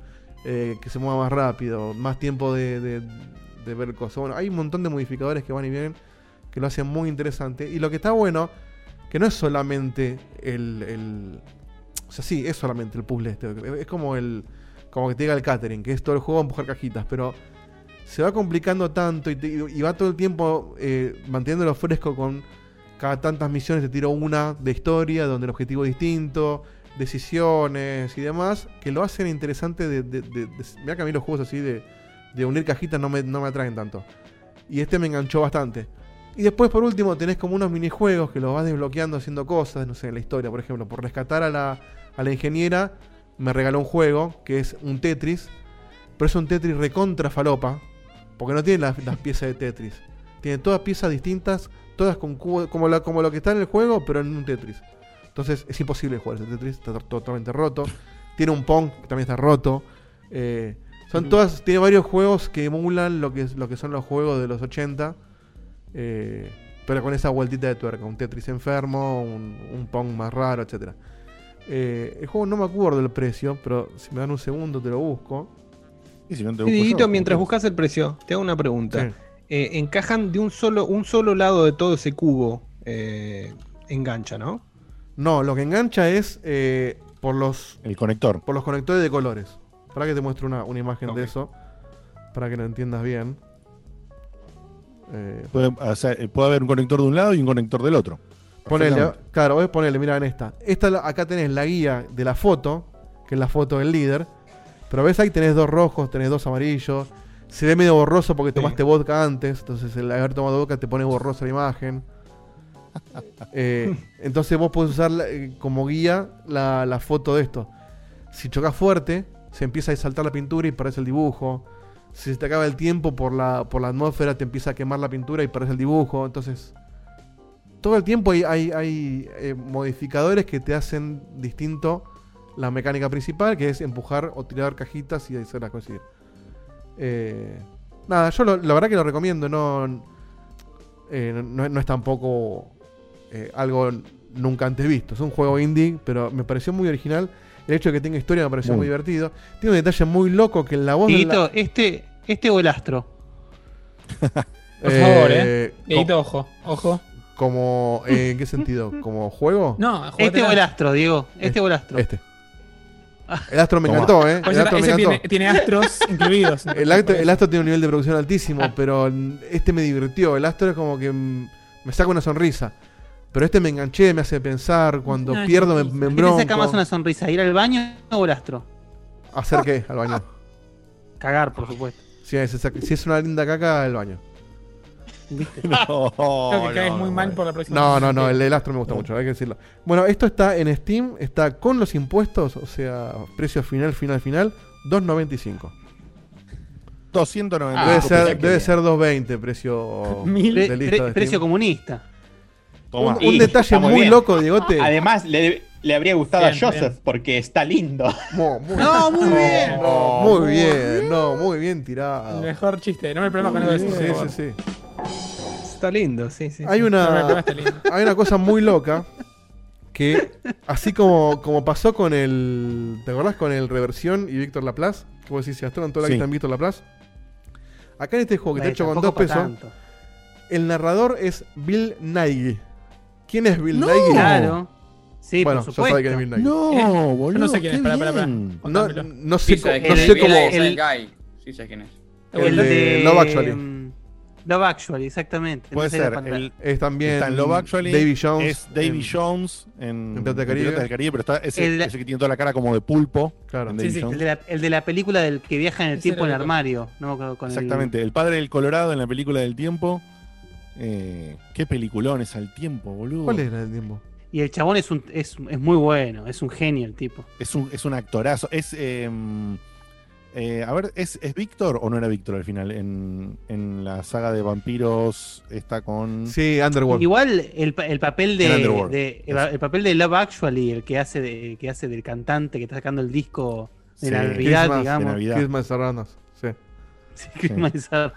eh, que se mueva más rápido, más tiempo de, de- de ver cosas. Bueno, hay un montón de modificadores que van y vienen que lo hacen muy interesante. Y lo que está bueno, que no es solamente el, el- o sea, sí, es solamente el puzzle este. Es como el. Como que te diga el catering, que es todo el juego empujar cajitas, pero se va complicando tanto y, va todo el tiempo eh, manteniéndolo fresco con cada tantas misiones te tiro una de historia donde el objetivo es distinto, decisiones y demás, que lo hacen interesante de... de, de- mirá que a mí los juegos así de, de unir cajitas no me, no me atraen tanto. Y este me enganchó bastante. Y después, por último, tenés como unos minijuegos que los vas desbloqueando haciendo cosas, no sé, en la historia, por ejemplo, por rescatar a la, a la ingeniera, me regaló un juego que es un Tetris, pero es un Tetris recontra falopa, porque no tiene las, las piezas de Tetris. Tiene todas piezas distintas, todas con cubo, como, la- como lo que está en el juego, pero en un Tetris. Entonces es imposible jugar ese Tetris, está to- totalmente roto. Tiene un Pong que también está roto. Eh, son todas, tiene varios juegos que emulan lo que, lo que son los juegos de los 80. eh, pero con esa vueltita de tuerca, un Tetris enfermo, un, un Pong más raro, etcétera. Eh, el juego no me acuerdo del precio, pero si me dan un segundo te lo busco. Y si no te Sí, Dieguito, mientras buscas el precio, te hago una pregunta. Sí. Eh, encajan de un solo, un solo lado de todo ese cubo. eh, engancha, ¿no? No, lo que engancha es eh, por los. El conector. Por los conectores de colores. Para que te muestre una, una imagen de eso. Para que lo entiendas bien. Eh, Puede, o sea, puede haber un conector de un lado y un conector del otro. Ponele, claro, vos ponele, mira en esta. esta. Acá tenés la guía de la foto, que es la foto del líder. Pero ves ahí tenés dos rojos, tenés dos amarillos. Se ve medio borroso porque tomaste vodka antes. Entonces el haber tomado vodka te pone borrosa la imagen. Eh, entonces vos podés usar eh, como guía la, la foto de esto. Si chocas fuerte, se empieza a saltar la pintura y parece el dibujo. Si se te acaba el tiempo por la, por la atmósfera, te empieza a quemar la pintura y parece el dibujo. Entonces, todo el tiempo hay, hay, hay, eh, modificadores que te hacen distinto la mecánica principal, que es empujar o tirar cajitas y hacerlas coincidir. Eh, nada, yo lo- la verdad que lo recomiendo, no, eh, no, es tampoco eh, algo nunca antes visto. Es un juego indie, pero me pareció muy original. El hecho de que tenga historia me pareció muy, Muy. divertido. Tiene un detalle muy loco que en la voz de Dieguito, la- este, este o el astro. Por favor, eh. co- Dieguito, ojo, ojo. Como, eh, ¿En qué sentido? ¿Como juego? No, Este o el astro, Diego. Este o el astro. Este. El astro me Toma. encantó, ¿eh? Pues El ese- astro me ese encantó. tiene- tiene astros incluidos. El astro, el astro tiene un nivel de producción altísimo, pero este me divirtió. El astro es como que me saca una sonrisa. Pero este me enganché, me hace pensar. Cuando pierdo me, me ¿Qué te saca más una sonrisa? ¿Ir al baño o el astro? ¿Hacer qué? Al baño. Cagar, por supuesto. Si es, si es una linda caca, al baño. ¿Viste? Creo que caes muy mal por la próxima. No, no, no, el, el astro me gusta mucho, hay que decirlo. Bueno, esto está en Steam, está con los impuestos, o sea, precio final, final, final, 2.95. 290. debe ser, debe ser 2.20 precio Mil- de pre- lista de Steam. precio comunista. Un, un Y detalle muy, bien. loco, Diegote. Además, le, le habría gustado Bien, a Joseph porque está lindo. No, muy bien. No, muy bien, no, muy bien tirado. Mejor chiste, no me problema con eso. sí, sí, sí. Está lindo, sí, sí. Hay sí. una, hay una cosa muy loca que, así como, como pasó con el. ¿Te acordás con el Reversión y Víctor Laplace? Vos decís, si gastaron toda la Sí. guita en Víctor Laplace. Acá en este juego que te he Ay, hecho con dos pesos, tanto. el narrador es Bill Nighy. ¿Quién es Bill No. Nighy? Claro. Sí, bueno, por ya sabe supuesto. quién es Bill Nighy. No, Yo boludo. no sé quién es, pará, pará, pará. No, no Sí, sé, sabes cómo- no quién sé es, cómo. es el el- guy. Sí, sabes quién es. El de Love Actually. Love Actually, exactamente. Puede ser. El, Es también está en Love Actually. Davy Jones. Es Davy en- Jones en, en Piratas del en Caribe. Del Caribe, pero está ese, El- ese que tiene toda la cara como de pulpo. Claro. en Sí, sí, Jones. El de, la, el de la película del que viaja en el tiempo en el armario. No me acuerdo con el- Exactamente. El padre del Colorado en la película del tiempo. Eh, qué peliculón es al tiempo, boludo. ¿Cuál era el tiempo? Y el chabón es, un, es, es muy bueno, es un genio el tipo. Es un, es un actorazo. Es. eh, eh, a ver, ¿es, ¿es Víctor o no era Víctor al final? En, en la saga de vampiros está con. Sí, Underworld. Igual el, el papel de, Underworld. de- el, el papel de Love Actually, el que hace de, el que hace del cantante que está sacando el disco de Sí, Navidad, Christmas, de digamos. Navidad. Christmas Us, sí. Sí, Christmas is around.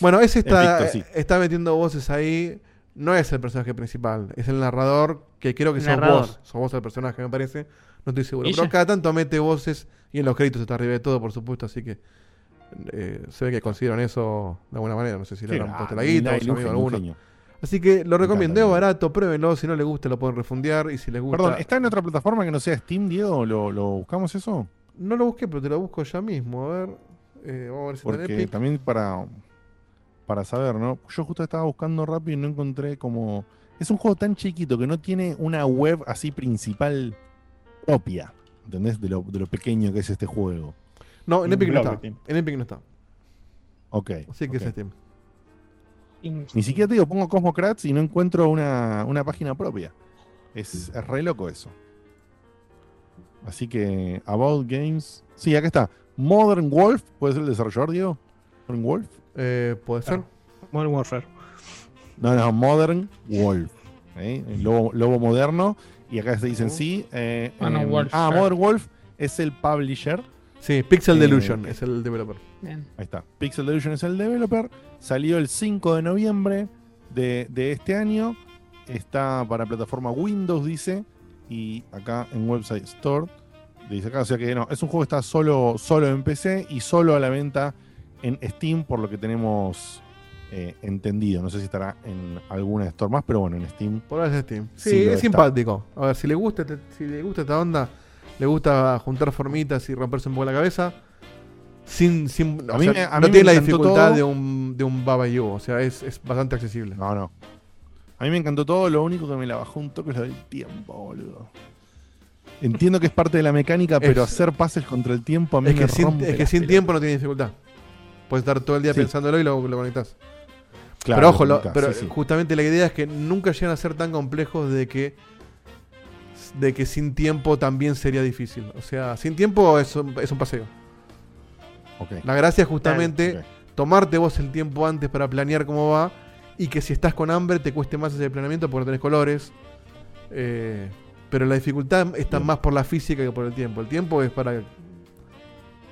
Bueno, ese está, Víctor, sí. está metiendo voces ahí. No es el personaje principal, es el narrador, que creo que El sos narrador. vos. Sos vos el personaje, me parece. No estoy seguro. Pero cada tanto mete voces y en los créditos está arriba de todo, por supuesto. Así que eh, se ve que consideran eso de alguna manera. No sé si le habrán puesto la guita o alguno. Así que lo recomiendo, es barato, pruébenlo. Si no les gusta, lo pueden refundear. Y si les gusta. Perdón, ¿está en otra plataforma que no sea Steam, Diego? ¿Lo, lo buscamos eso? No lo busqué, pero te lo busco ya mismo. A ver. Eh, vamos a ver si Porque también para, para saber, ¿no? Yo justo estaba buscando rápido y no encontré como. Es un juego tan chiquito que no tiene una web así principal propia. ¿Entendés? De lo, de lo pequeño que es este juego. No, en Epic no está. En Epic no está. Ok. Así que ok. es Steam. Ni siquiera te digo, pongo Cosmocrats y no encuentro una, una página propia. Es, es re loco eso. Así que, About Games. Sí, acá está. Modern Wolf. ¿Puede ser el desarrollador, Diego? Modern Wolf. Eh, Puede ser. Modern Warfare. No, no, Modern Wolf. ¿eh? El lobo, lobo moderno. Y acá se dicen sí. eh, Ah, no, em, Wolf. ah, es el publisher. Sí, Pixel Eh, Delusion es el developer. Bien. Ahí está. Pixel Delusion es el developer. Salió el 5 de noviembre de, de este año. Está para plataforma Windows, dice. Y acá en Website Store. Dice acá, o sea que no, es un juego que está solo, solo en PC y solo a la venta en Steam, por lo que tenemos eh, entendido. No sé si estará en alguna store más, pero bueno, en Steam. Por ahora es Steam. Sí, es está. simpático. A ver, si le gusta, este- si le gusta esta onda, le gusta juntar formitas y romperse un poco la cabeza. Sin, sin, A mí sea, me- a no mí tiene la dificultad todo. de un, de un Baba Yu, o sea, es, es bastante accesible. No, no. A mí me encantó todo, lo único que me la bajó un toque es lo del tiempo, boludo. Entiendo que es parte de la mecánica, pero Es- hacer pases contra el tiempo a mí Es me sin, rompe es que sin tiempo no tiene dificultad. Puedes estar todo el día Sí. pensándolo y lo, lo conectás. Claro, pero ojo, lo pero sí, sí. justamente la idea es que nunca llegan a ser tan complejos de que de que sin tiempo también sería difícil. O sea, sin tiempo es un, es un paseo. Ok. La gracia es justamente tomarte vos el tiempo antes para planear cómo va y que si estás con hambre te cueste más ese planeamiento porque no tenés colores. Eh, pero la dificultad está más por la física que por el tiempo. El tiempo es para,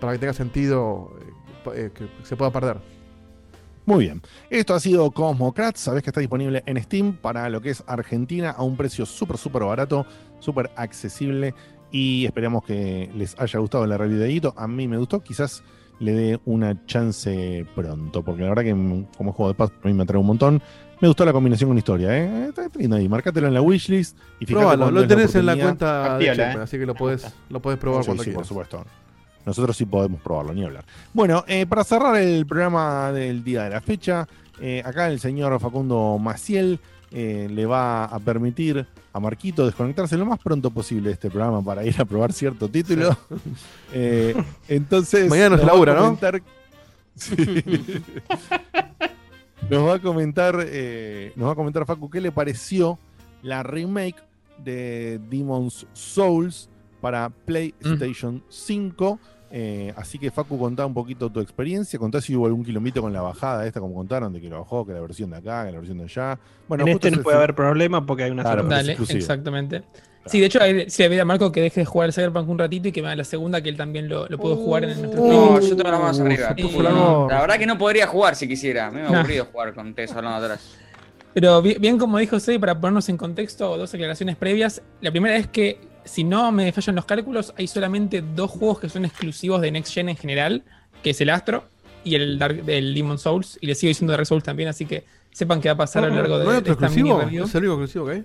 para que tenga sentido eh, eh, que se pueda perder. Muy bien. Esto ha sido Cosmocrats. Sabés que está disponible en Steam para lo que es Argentina a un precio súper, súper barato, súper accesible. Y esperamos que les haya gustado la review de Hito. A mí me gustó. Quizás le dé una chance pronto. Porque la verdad que mm, como juego de paz a mí me atrae un montón. Me gustó la combinación con historia, ¿eh? Está lindo ahí. Marcátelo en la wishlist. Y fíjate Probalo, lo tenés en la cuenta de ¿eh? así que lo podés, lo podés probar Sí, cuando sí, por quieras. supuesto. Nosotros sí podemos probarlo, ni hablar. Bueno, eh, para cerrar el programa del día de la fecha, eh, acá el señor Facundo Maciel eh, le va a permitir a Marquito desconectarse lo más pronto posible de este programa para ir a probar cierto título. Entonces. Mañana nos va a labura, ¿no? comentar- Sí. nos va a comentar, nos va a comentar Facu qué le pareció la remake de Demon's Souls para PlayStation 5. Eh, así que Facu, contá un poquito tu experiencia, contá si hubo algún kilómetro con la bajada esta, como contaron, de que lo bajó, que la versión de acá, que la versión de allá. Bueno, en justo este no puede haber problema porque hay una Claro, sola Dale, exactamente. Sí, de hecho, sí, le voy a Marco que deje de jugar el Cyberpunk un ratito y que me haga la segunda, que él también lo, lo pudo jugar en nuestro No, streaming. yo tengo la más arriba. Y- La verdad que no podría jugar si quisiera. A mí me ha Nah. aburrido jugar con ustedes hablando atrás. Pero bi- bien, como dijo Sey, para ponernos en contexto, dos aclaraciones previas. La primera es que, si no me fallan los cálculos, hay solamente dos juegos que son exclusivos de Next Gen en general, que es el Astro y el Dark, el Demon Souls, y le sigo diciendo Dark Souls también, así que sepan que va a pasar a lo largo de, ¿No hay de otro esta mini exclusivo? review. ¿Es el único exclusivo que hay?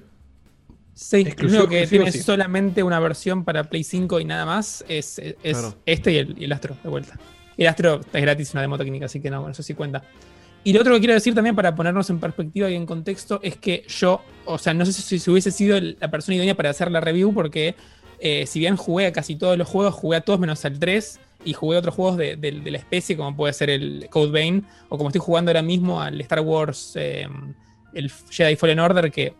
Sí, el Exclusivo, único que exclusivo, tiene sí. solamente una versión para Play 5 y nada más es, es Claro. este y el, y el Astro, de vuelta. Y el Astro es gratis, una demo técnica, así que no, bueno, eso sí cuenta. Y lo otro que quiero decir también para ponernos en perspectiva y en contexto es que yo, o sea, no sé si, si hubiese sido la persona idónea para hacer la review porque eh, si bien jugué a casi todos los juegos, jugué a todos menos al 3 y jugué a otros juegos de, de- de la especie como puede ser el Code Vein o como estoy jugando ahora mismo al Star Wars, eh, el Jedi Fallen Order que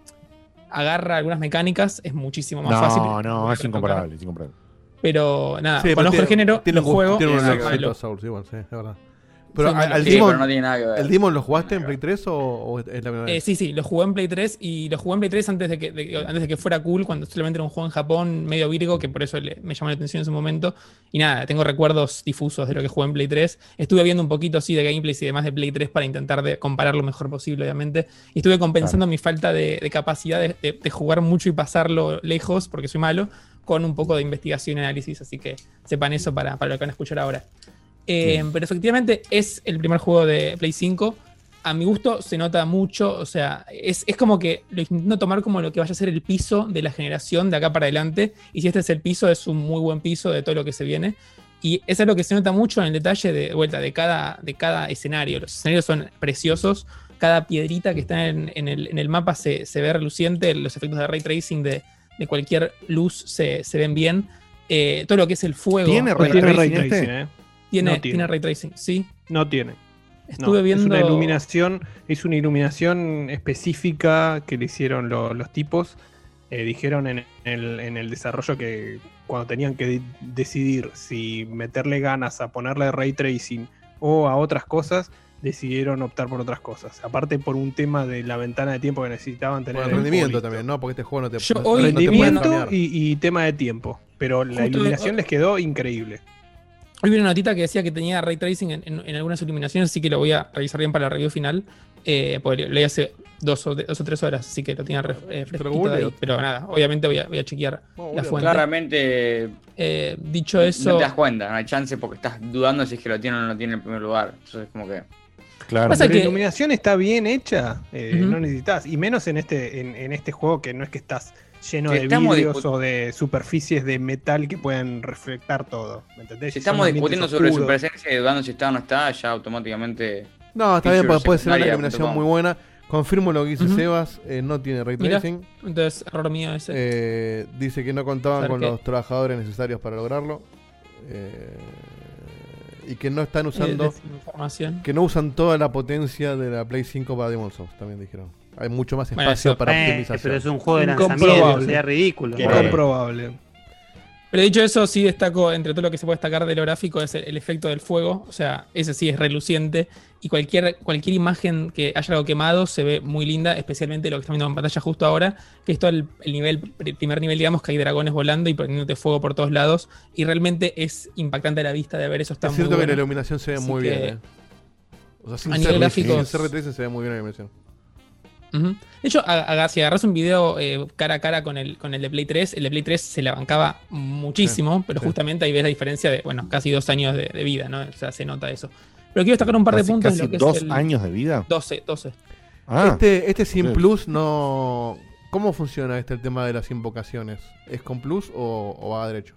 agarra algunas mecánicas, es muchísimo más No, fácil. no, es Volver a incomparable, es incomparable. Pero nada, Sí, pero conozco tiene- el género, tiene lo un- juego. Tiene es a Souls, igual, sí, es verdad. Pero Sí, al, Demon, pero no tiene nada que ver. ¿el Demon lo jugaste en Play 3 o, o es la primera Eh, vez? sí, sí, lo jugué en Play 3 y lo jugué en Play 3 antes de que, de- antes de que fuera cool, cuando solamente era un juego en Japón medio virgo, que por eso le- me llamó la atención en su momento. Y nada, tengo recuerdos difusos de lo que jugué en Play 3. Estuve viendo un poquito así de gameplays y demás de Play 3 para intentar de comparar lo mejor posible, obviamente. Y estuve compensando mi falta de, de capacidad de, de- de jugar mucho y pasarlo lejos, porque soy malo, con un poco de investigación y análisis. Así que sepan eso para, para lo que van a escuchar ahora. Eh, Pero efectivamente es el primer juego de Play 5. A mi gusto se nota mucho, o sea, es, es como que lo intento tomar como lo que vaya a ser el piso de la generación de acá para adelante. Y si este es el piso, es un muy buen piso de todo lo que se viene. Y eso es lo que se nota mucho en el detalle de, vuelta de cada, de cada escenario. Los escenarios son preciosos. Cada piedrita que está en, en el, en el mapa se, se ve reluciente. Los efectos de ray tracing de, de cualquier luz se, se ven bien. Eh, todo lo que es el fuego. ¿Tiene ray tiene tracing ray este? tracing, ¿eh? Tiene, No tiene. tiene ray tracing, sí. No tiene. Estuve No, viendo. Es una iluminación, es una iluminación específica que le hicieron lo- los tipos. Eh, dijeron en el, en el desarrollo que cuando tenían que de- decidir si meterle ganas a ponerle ray tracing o a otras cosas, decidieron optar por otras cosas. Aparte por un tema de la ventana de tiempo que necesitaban tener. Rendimiento también, ¿no? Porque este juego no te Yo no- hoy- no te puede Rendimiento y, y tema de tiempo. Pero la Justo- iluminación les quedó increíble. Hoy vi una notita que decía que tenía ray tracing en, en- en algunas iluminaciones, así que lo voy a revisar bien para la review final. Eh, porque leí hace dos o, de- dos o tres horas, así que lo tenía re- eh, fresquito de googleo. ahí. Pero nada, obviamente voy a, voy a chequear la fuente. Claramente. Eh, dicho eso. No te das cuenta, no hay chance porque estás dudando si es que lo tiene o no lo tiene en primer lugar. Entonces, como que. Claro. Pero la iluminación está bien hecha, eh, no necesitas, y menos en este, en, en este juego que no es que estás lleno Si de estamos vidrios o de superficies de metal que pueden reflectar todo. ¿me entendés? Si estamos discutiendo sobre su presencia y dudando si está o no está, ya automáticamente. No, está bien, feature puede, puede ser una iluminación muy buena. Confirmo lo que dice. Sebas, eh, no tiene ray Mira, tracing. entonces, error mío ese. Eh, dice que no contaban ¿Saber con qué? los trabajadores necesarios para lograrlo. Eh, y que no están Eh, usando. Que no usan toda la potencia de la Play 5 para Demon's Souls, también dijeron. Hay mucho más Bueno, espacio eso- para eh, optimización. pero es un juego de lanzamiento, sería ridículo. Incomprobable. Pero dicho eso, sí destaco, entre todo lo que se puede destacar de lo gráfico, es el, el efecto del fuego. O sea, ese sí es reluciente. Y cualquier, cualquier imagen que haya algo quemado se ve muy linda, especialmente lo que estamos viendo en pantalla justo ahora, que es todo el, el nivel, el primer nivel, digamos, que hay dragones volando y poniéndote fuego por todos lados. Y realmente es impactante a la vista de ver eso. Está es muy cierto que bueno. la iluminación se ve Así muy que- bien. eh. O sea, sin a ser, nivel sin gráfico. ser ray tracing se ve muy bien la iluminación. De hecho, a- a- si agarras un video eh, cara a cara con el, con el de Play 3, el de Play 3 se la bancaba muchísimo, Sí, pero sí. justamente ahí ves la diferencia de, bueno, casi dos años de, de vida, ¿no? O sea, se nota eso. Pero quiero destacar un par de Casi- puntos de casi lo que dos es el años de vida. 12, 12. Ah, este este sin sí. plus no. ¿Cómo funciona este el tema de las invocaciones? ¿Es con plus o, o va derecho?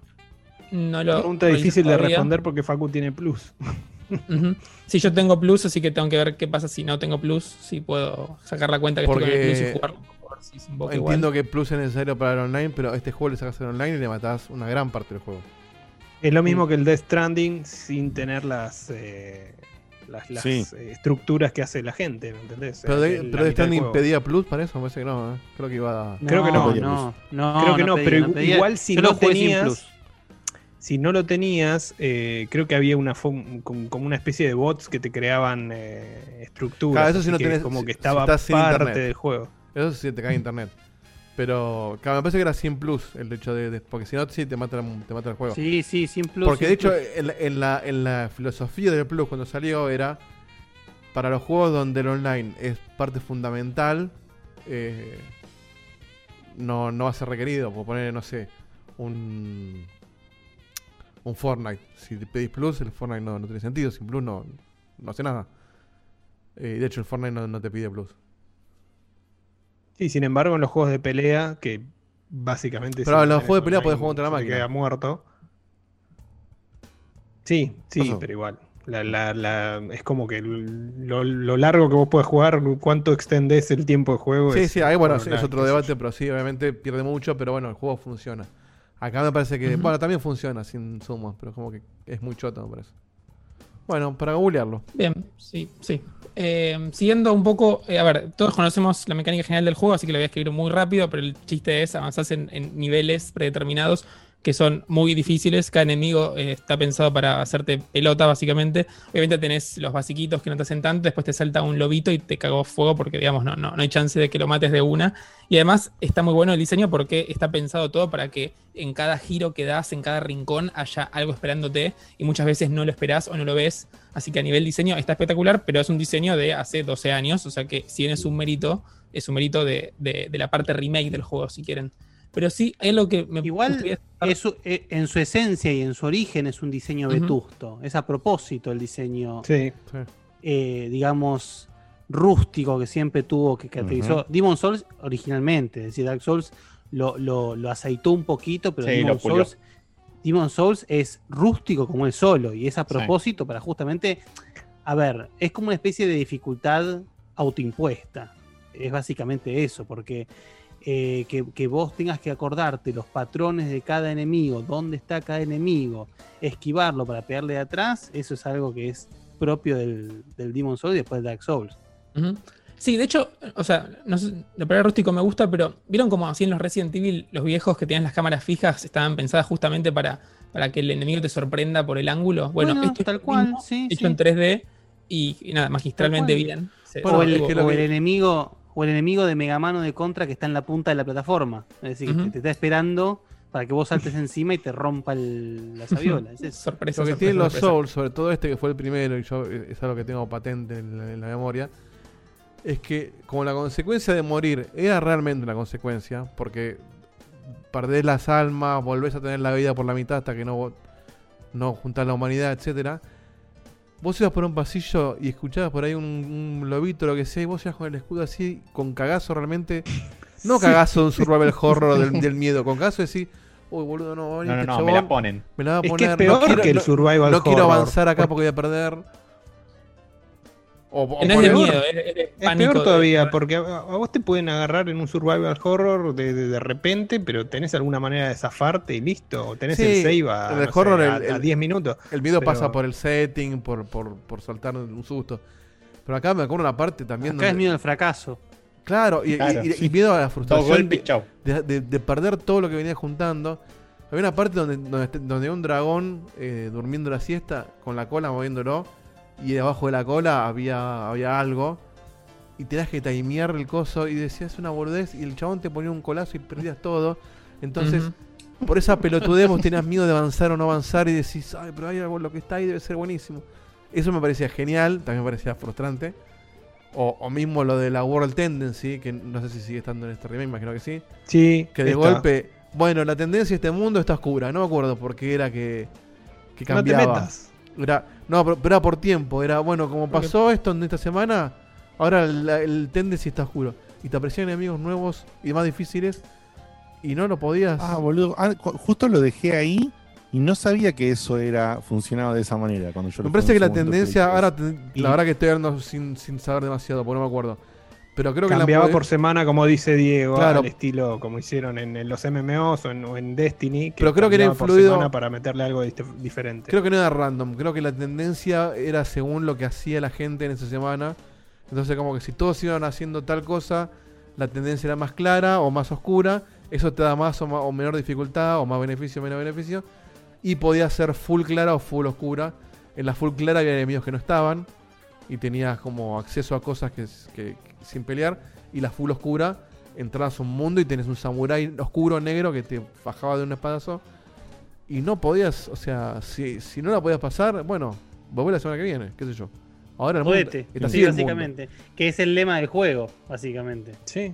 No lo Pregunta difícil de responder porque Facu tiene plus. Ujú. Sí, yo tengo plus, así que tengo que ver qué pasa si no tengo plus, si puedo sacar la cuenta que estoy con el plus y Porque jugarlo. si entiendo igual. que plus es necesario para el online, pero a este juego le sacas el online y le matás una gran parte del juego. Es lo Mm. mismo que el Death Stranding sin tener las, eh, las, las, Sí. eh, estructuras que hace la gente, ¿me entendés? Pero, de, pero mitad de del Stranding pedía plus para eso, me parece que no, ¿eh? Creo que iba a... Creo que no. no, no, Creo que no no, pedía, pero no pedía. igual si no tenías. plus. Si no lo tenías, eh, creo que había una como, una especie de bots que te creaban eh, estructuras. Claro, eso si no que tenés, como si- que si estaba sin parte internet. del juego. Eso sí te cae internet. Pero claro, me parece que era 100 plus el hecho de, de- porque si no sí te mata, te mata el juego. Sí, sí, sin plus. Porque de hecho plus. en, la- en la, en la filosofía del plus cuando salió era para los juegos donde el online es parte fundamental eh, no, no va a ser requerido. Por poner, no sé, un un Fortnite. Si te pedís plus, el Fortnite no, no tiene sentido. Sin plus no, no hace nada. Eh, de hecho, el Fortnite no, no te pide plus. Sí, sin embargo, en los juegos de pelea, que básicamente. Pero en los juegos de pelea podés jugar contra la máquina. Queda muerto. Sí, sí, pero igual. La, la- la- es como que lo, lo largo que vos podés jugar, cuánto extendés el tiempo de juego. Sí, es- sí, ahí bueno, es otro debate, pero sí, obviamente pierde mucho, pero bueno, el juego funciona. Acá me parece que, bueno, también funciona sin sumos, pero como que es muy choto, me parece. Bueno, para googlearlo. Bien, sí, sí. Eh, siguiendo un poco, eh, a ver, todos conocemos la mecánica general del juego, así que lo voy a escribir muy rápido, pero el chiste es avanzar en, en niveles predeterminados que son muy difíciles. Cada enemigo eh, está pensado para hacerte pelota, básicamente. Obviamente tenés los basiquitos que no te hacen tanto, después te salta un lobito y te cagó fuego porque, digamos, no, no, no hay chance de que lo mates de una. Y además está muy bueno el diseño porque está pensado todo para que en cada giro que das, en cada rincón, haya algo esperándote y muchas veces no lo esperás o no lo ves. Así que a nivel diseño está espectacular, pero es un diseño de hace 12 años, o sea que si bien es un mérito, es un mérito de, de- de la parte remake del juego, si quieren. Pero sí, hay algo que me Igual, es su- eh, en su esencia y en su origen es un diseño vetusto. Es a propósito el diseño, Sí. eh, digamos, rústico que siempre tuvo, que caracterizó. Ujú. Demon Souls originalmente, es decir, Dark Souls lo, lo, lo aceitó un poquito, pero Sí, Demon lo. Souls, Demon Souls es rústico como él solo y es a propósito para justamente, a ver, es como una especie de dificultad autoimpuesta. Es básicamente eso, porque eh, que, que vos tengas que acordarte los patrones de cada enemigo, dónde está cada enemigo, esquivarlo para pegarle de atrás, eso es algo que es propio del, del Demon Souls y después del Dark Souls. Sí, de hecho, o sea, no sé, la palabra rústico me gusta, pero ¿vieron como así en los Resident Evil, los viejos que tenían las cámaras fijas estaban pensadas justamente para, para que el enemigo te sorprenda por el ángulo? Bueno, Bueno, esto es tal lo cual, mismo, sí, hecho sí. en 3D y, y nada, magistralmente bien. Se- o el, se- o el enemigo o el enemigo de Megamano de Contra que está en la punta de la plataforma. Es decir, que te, te está esperando para que vos saltes encima y te rompa el- la sabiola. Es eso. Lo que tienen los Souls, sobre todo este que fue el primero, y yo eh, es algo que tengo patente en la, en la memoria, es que como la consecuencia de morir era realmente una consecuencia, porque perdés las almas, volvés a tener la vida por la mitad hasta que no, no juntás la humanidad, etcétera. Vos ibas por un pasillo y escuchabas por ahí un, un lobito, lo que sea, y vos ibas con el escudo así, con cagazo realmente. No cagazo de un survival horror del, del miedo, con cagazo de decir, uy boludo, no, No, no, este no, me la ponen. Me la va a Es que poner. es peor no quiero, que el no- survival No quiero horror. avanzar acá porque voy a perder. O, o No es de miedo, es, es de Es pánico. peor de- todavía, porque a, a vos te pueden agarrar en un survival horror de, de, de repente, pero tenés alguna manera de zafarte y listo. O tenés Sí, el save a, el no sé, horror a- el- a el- 10 minutos. El miedo Pero- pasa por el setting, por, por, por saltar un susto. Pero acá me acuerdo una parte también. Acá es miedo al fracaso. Claro, y, y- Claro, y- sí. y miedo a la frustración golpe, de, chau. de- de- de perder todo lo que venía juntando. Había una parte donde, donde, donde un dragón eh, durmiendo la siesta, con la cola moviéndolo, y debajo de la cola había, había algo, y tenías que timear el coso, y decías una boludez, y el chabón te ponía un colazo y perdías todo. Entonces, por esa pelotudez vos tenías miedo de avanzar o no avanzar, y decís, ay, pero hay algo, lo que está ahí debe ser buenísimo. Eso me parecía genial, también me parecía frustrante. O, o mismo lo de la World Tendency, que no sé si sigue estando en este remake, imagino que sí. Sí, Que de está. golpe, bueno, la tendencia de este mundo está oscura, no me acuerdo por qué era que, que No te cambiaba. metas. Era, no, pero, pero era por tiempo, era bueno, como pasó esto en esta semana, ahora el, el tendency está oscuro. Y te aparecían enemigos nuevos y más difíciles, y no lo podías. Ah, boludo. Ah, justo lo dejé ahí y no sabía que eso era funcionaba de esa manera cuando yo lo Me parece jugué que la tendencia, ahora 3. te- la verdad que estoy hablando sin, sin saber demasiado, porque no me acuerdo. Pero creo que Cambiaba mode- por semana, como dice Diego, Claro. al estilo como hicieron en, en los MMOs o en, o en Destiny. Pero creo que era influido- para meterle algo diferente. Creo que no era random, creo que la tendencia era según lo que hacía la gente en esa semana. Entonces como que si todos iban haciendo tal cosa, la tendencia era más clara o más oscura, eso te da más o, menor dificultad o más beneficio o menos beneficio. Y podía ser full clara o full oscura. En la full clara había enemigos que no estaban y tenías como acceso a cosas que, que- que- sin pelear. Y la full oscura entrabas a un mundo y tenés un samurái oscuro negro que te bajaba de un espadazo. Y no podías, o sea, si, si no la podías pasar, bueno, volvé la semana que viene, qué sé yo. Ahora el mundo Jodete. está así Sí, el mundo. básicamente. Que es el lema del juego, básicamente. Sí.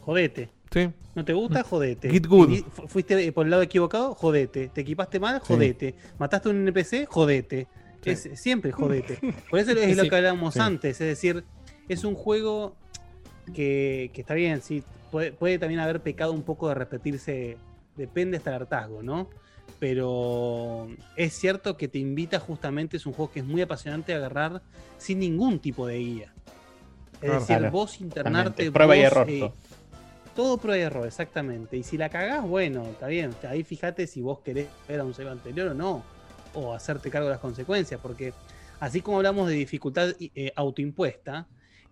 Jodete. Sí. ¿No te gusta? Jodete. Get good. ¿Fuiste por el lado equivocado? Jodete. ¿Te equipaste mal? Jodete. ¿Mataste a un NPC? Jodete. Sí. Es siempre jodete. Por eso es lo que hablábamos Sí. antes. Es decir, es un juego que, que está bien, sí. Puede, puede también haber pecado un poco de repetirse. Depende hasta el hartazgo, ¿no? Pero es cierto que te invita justamente, es un juego que es muy apasionante a agarrar sin ningún tipo de guía. Es Claro. decir, vos internarte. Totalmente. Prueba y error, eh, todo. todo prueba y error, exactamente. Y si la cagás, bueno, está bien. Ahí fíjate si vos querés ver a un save anterior o no. O hacerte cargo de las consecuencias. Porque así como hablamos de dificultad eh, autoimpuesta,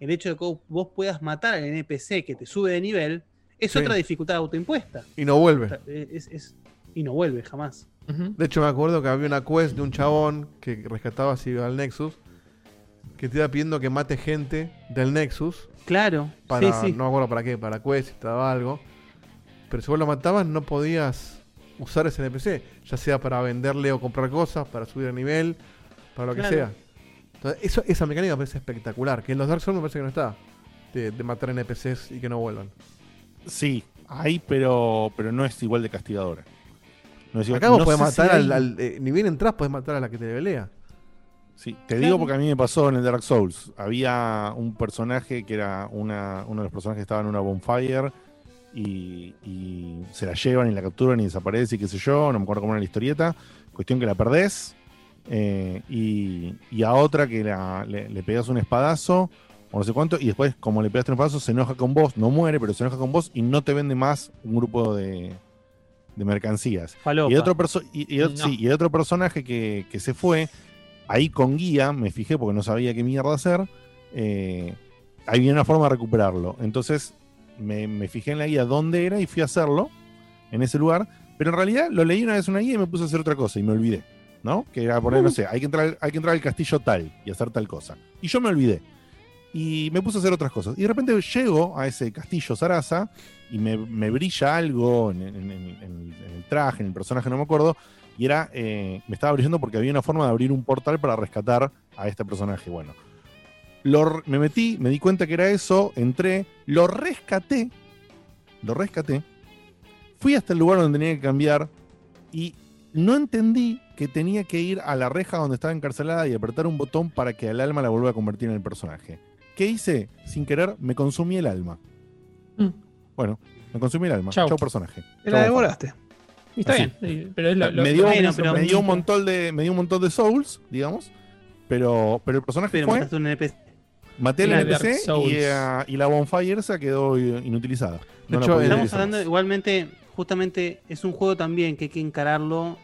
el hecho de que vos puedas matar al NPC que te sube de nivel es Sí. otra dificultad autoimpuesta. Y no vuelve. Es- es- y no vuelve jamás. De hecho, me acuerdo que había una quest de un chabón que rescataba así al Nexus. Que te iba pidiendo que mate gente del Nexus. Claro, Para, sí, sí. No me acuerdo para qué, para quest, si te daba algo. Pero si vos lo matabas, no podías usar ese NPC. Ya sea para venderle o comprar cosas, para subir de nivel, para lo que sea. Entonces, eso, esa mecánica me parece espectacular. Que en los Dark Souls me parece que no está. De, de matar NPCs y que no vuelvan. Sí, hay, pero, pero no es igual de castigadora. No es igual- Acá vos no podés matar si hay- al, al- eh, Ni bien entras, podés matar a la que te pelea. Sí, te digo porque a mí me pasó en el Dark Souls. Había un personaje que era una, uno de los personajes que estaba en una bonfire y, y se la llevan y la capturan y desaparece y qué sé yo. No me acuerdo cómo era la historieta. Cuestión que la perdés. Eh, y, y a otra que la- le, le pegas un espadazo o no sé cuánto. Y después, como le pegaste un espadazo, se enoja con vos. No muere, pero se enoja con vos y no te vende más un grupo de, de mercancías. Falopa. Y otro, y, y No. sí, y otro personaje que, que se fue, ahí con guía, me fijé porque no sabía qué mierda hacer, eh, ahí viene una forma de recuperarlo. Entonces me, me fijé en la guía dónde era y fui a hacerlo en ese lugar, pero en realidad lo leí una vez una guía y me puse a hacer otra cosa y me olvidé, ¿no? Que era poner, no sé, hay que entrar, hay que entrar al castillo tal y hacer tal cosa. Y yo me olvidé. Y me puse a hacer otras cosas. Y de repente llego a ese castillo Sarasa y me, me brilla algo en, en- en- en- en el traje, en el personaje, no me acuerdo. Y era, eh, me estaba brillando porque había una forma de abrir un portal para rescatar a este personaje. Bueno, lo me metí, me di cuenta que era eso, entré, lo rescaté, lo rescaté, fui hasta el lugar donde tenía que cambiar y no entendí que tenía que ir a la reja donde estaba encarcelada y apretar un botón para que el alma la vuelva a convertir en el personaje. ¿Qué hice? Sin querer, me consumí el alma. Mm. Bueno, me consumí el alma. Chau. Chau, personaje. Te la Alfa. demoraste. Y está Así. bien, pero es lo, lo- me dio, lo- me- dio un montón de me dio un montón de souls digamos pero pero el personaje Pero fue mataste un NPC. maté el Claro, NPC y, eh, y la bonfire se quedó inutilizada No hecho, Estamos utilizar hablando, igualmente, justamente es un juego también que hay que encararlo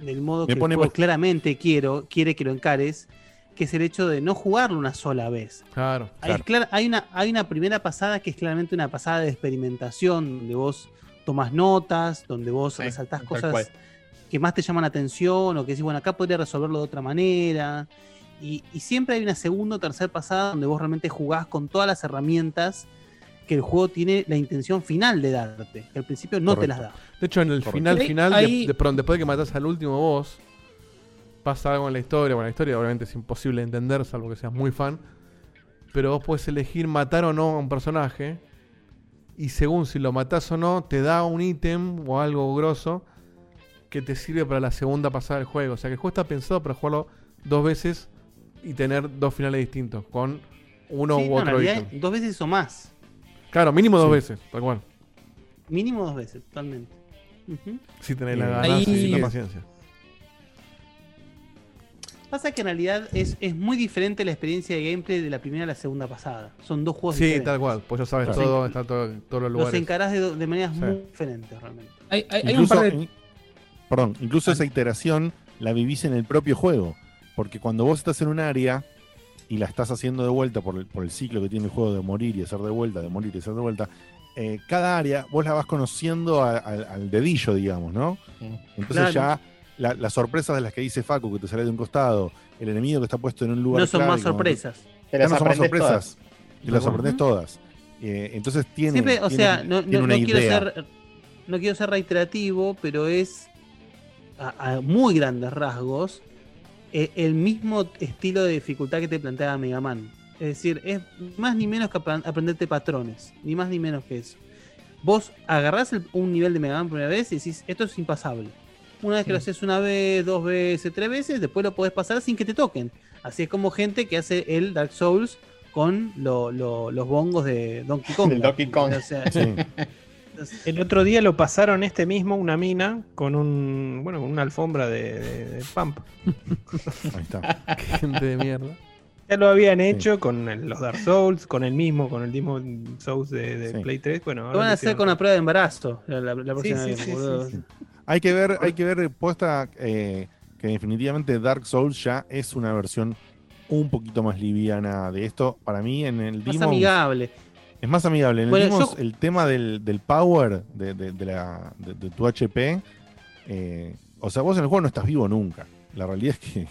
del modo Me que el pone juego pas- claramente quiero, quiere que lo encares, que es el hecho de no jugarlo una sola vez. Claro. Hay, una, hay una primera pasada que es claramente una pasada de experimentación, donde vos tomas notas, donde vos Sí, resaltás cosas cual. que más te llaman la atención, o que decís, bueno, acá podría resolverlo de otra manera. Y, y siempre hay una segunda o tercera pasada donde vos realmente jugás con todas las herramientas que el juego tiene la intención final de darte, que al principio no te las da. De hecho, en el Correcto. final, Ahí- final, de- ahí- de, perdón, después de que matas al último boss, pasa algo en la historia. Bueno, la historia obviamente es imposible de entender, salvo que seas muy fan. Pero vos puedes elegir matar o no a un personaje. Y según si lo matás o no, te da un ítem o algo grosso que te sirve para la segunda pasada del juego. O sea que el juego está pensado para jugarlo dos veces y tener dos finales distintos. Con uno Sí, u no, en otro realidad, ítem. dos veces o más. Claro, mínimo dos Sí. veces, tal cual. Mínimo dos veces, totalmente. Si tenés la Eh, ganas ahí- y la paciencia. Pasa que en realidad es, es muy diferente la experiencia de gameplay de la primera a la segunda pasada. Son dos juegos Sí, diferentes. tal cual. Pues ya sabes Los todo, en- está todo, todos los Los lugares. encarás de, maneras Sí. muy diferentes realmente. Hay, hay- hay un incluso, par de. in- perdón, incluso esa iteración la vivís en el propio juego. Porque cuando vos estás en un área y la estás haciendo de vuelta por el, por el ciclo que tiene el juego de morir y hacer de vuelta, de morir y hacer de vuelta, eh, cada área vos la vas conociendo a- al- al dedillo, digamos, ¿no? Entonces Claro. ya la- las sorpresas de las que dice Facu, que te sale de un costado, el enemigo que está puesto en un lugar No son clave, más sorpresas. Te las no son más sorpresas. Te las Ujú. aprendes todas. Eh, entonces tiene. Siempre, o tiene- sea, no, tiene no- no quiero ser no quiero ser reiterativo, pero es a, a muy grandes rasgos eh, el mismo estilo de dificultad que te planteaba Mega Man. Es decir, es más ni menos que apren- aprenderte patrones, ni más ni menos que eso. Vos agarrás el- un nivel de Mega Man por primera vez y decís, esto es impasable. Una vez que lo haces una vez, dos veces, tres veces, después lo podés pasar sin que te toquen. Así es como gente que hace el Dark Souls con lo- lo- los bongos de Donkey Kong. Del Donkey Kong. O sea, Sí. El otro día lo pasaron este mismo, una mina, con un bueno, con una alfombra de, de- de pump. Ahí está. Gente de mierda. Ya lo habían hecho con el- los Dark Souls, con el mismo, con el Demon Souls de, de Sí. Play 3. Bueno, Lo van a hacer con la prueba de embarazo la, la- la próxima sí, vez, sí, boludo. sí, sí. Hay que ver, hay que ver puesta eh, que definitivamente Dark Souls ya es una versión un poquito más liviana de esto. Para mí, en el Más Demon's amigable. es más amigable. En el Bueno, Demon's, yo- el tema del, del power de, de- de la, de, de tu HP, eh, o sea, vos en el juego no estás vivo nunca. La realidad es que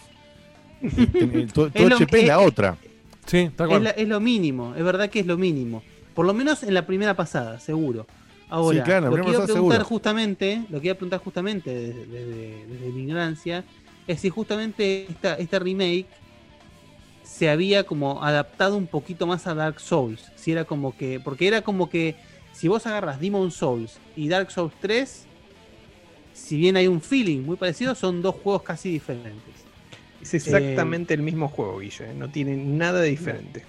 Es lo- HP es la otra. Sí, tal Es, la- es lo mínimo, es verdad que es lo mínimo. Por lo menos en la primera pasada, seguro. Ahora, Sí, claro, lo que iba a pasada preguntar seguro. justamente, lo que iba a preguntar justamente desde, desde- desde mi ignorancia, es si justamente esta, esta remake se había como adaptado un poquito más a Dark Souls. Si era como que. Porque era como que. Si vos agarras Demon Souls y Dark Souls 3, si bien hay un feeling muy parecido, son dos juegos casi diferentes. Es exactamente el mismo juego, Guille. ¿eh? No tiene nada de diferente.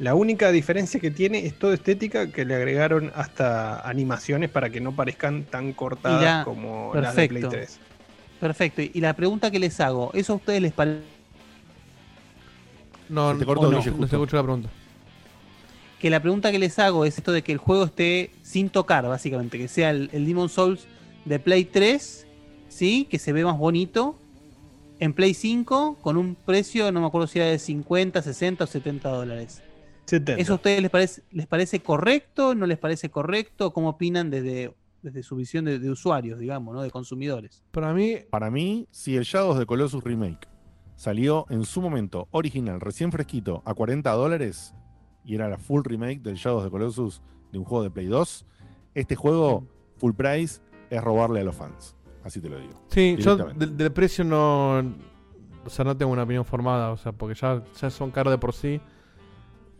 La única diferencia que tiene es toda estética que le agregaron hasta animaciones para que no parezcan tan cortadas la- como las de Play perfecto. 3. Perfecto. Y la pregunta que les hago, ¿eso a ustedes les parece? No, te no, cortó, no, Guille, no escuchó la pregunta. Que la pregunta que les hago es esto de que el juego esté sin tocar, básicamente, que sea el, el Demon Souls de Play 3, ¿sí? Que se ve más bonito. En Play 5, con un precio, no me acuerdo si era de 50, 60 o 70 dólares. 70. ¿Eso a ustedes les parece, les parece correcto? ¿No les parece correcto? ¿Cómo opinan desde, desde su visión de, de usuarios, digamos, ¿no? De consumidores? Para mí, Para mí, si el Shadows de Colossus Remake salió en su momento original, recién fresquito, a 40 dólares, y era la full remake del Shadows of the Colossus de un juego de Play 2, este juego, full price, es robarle a los fans. Así te lo digo. Sí, yo del, del precio no. O sea, no tengo una opinión formada, o sea, porque ya, ya son caros de por sí.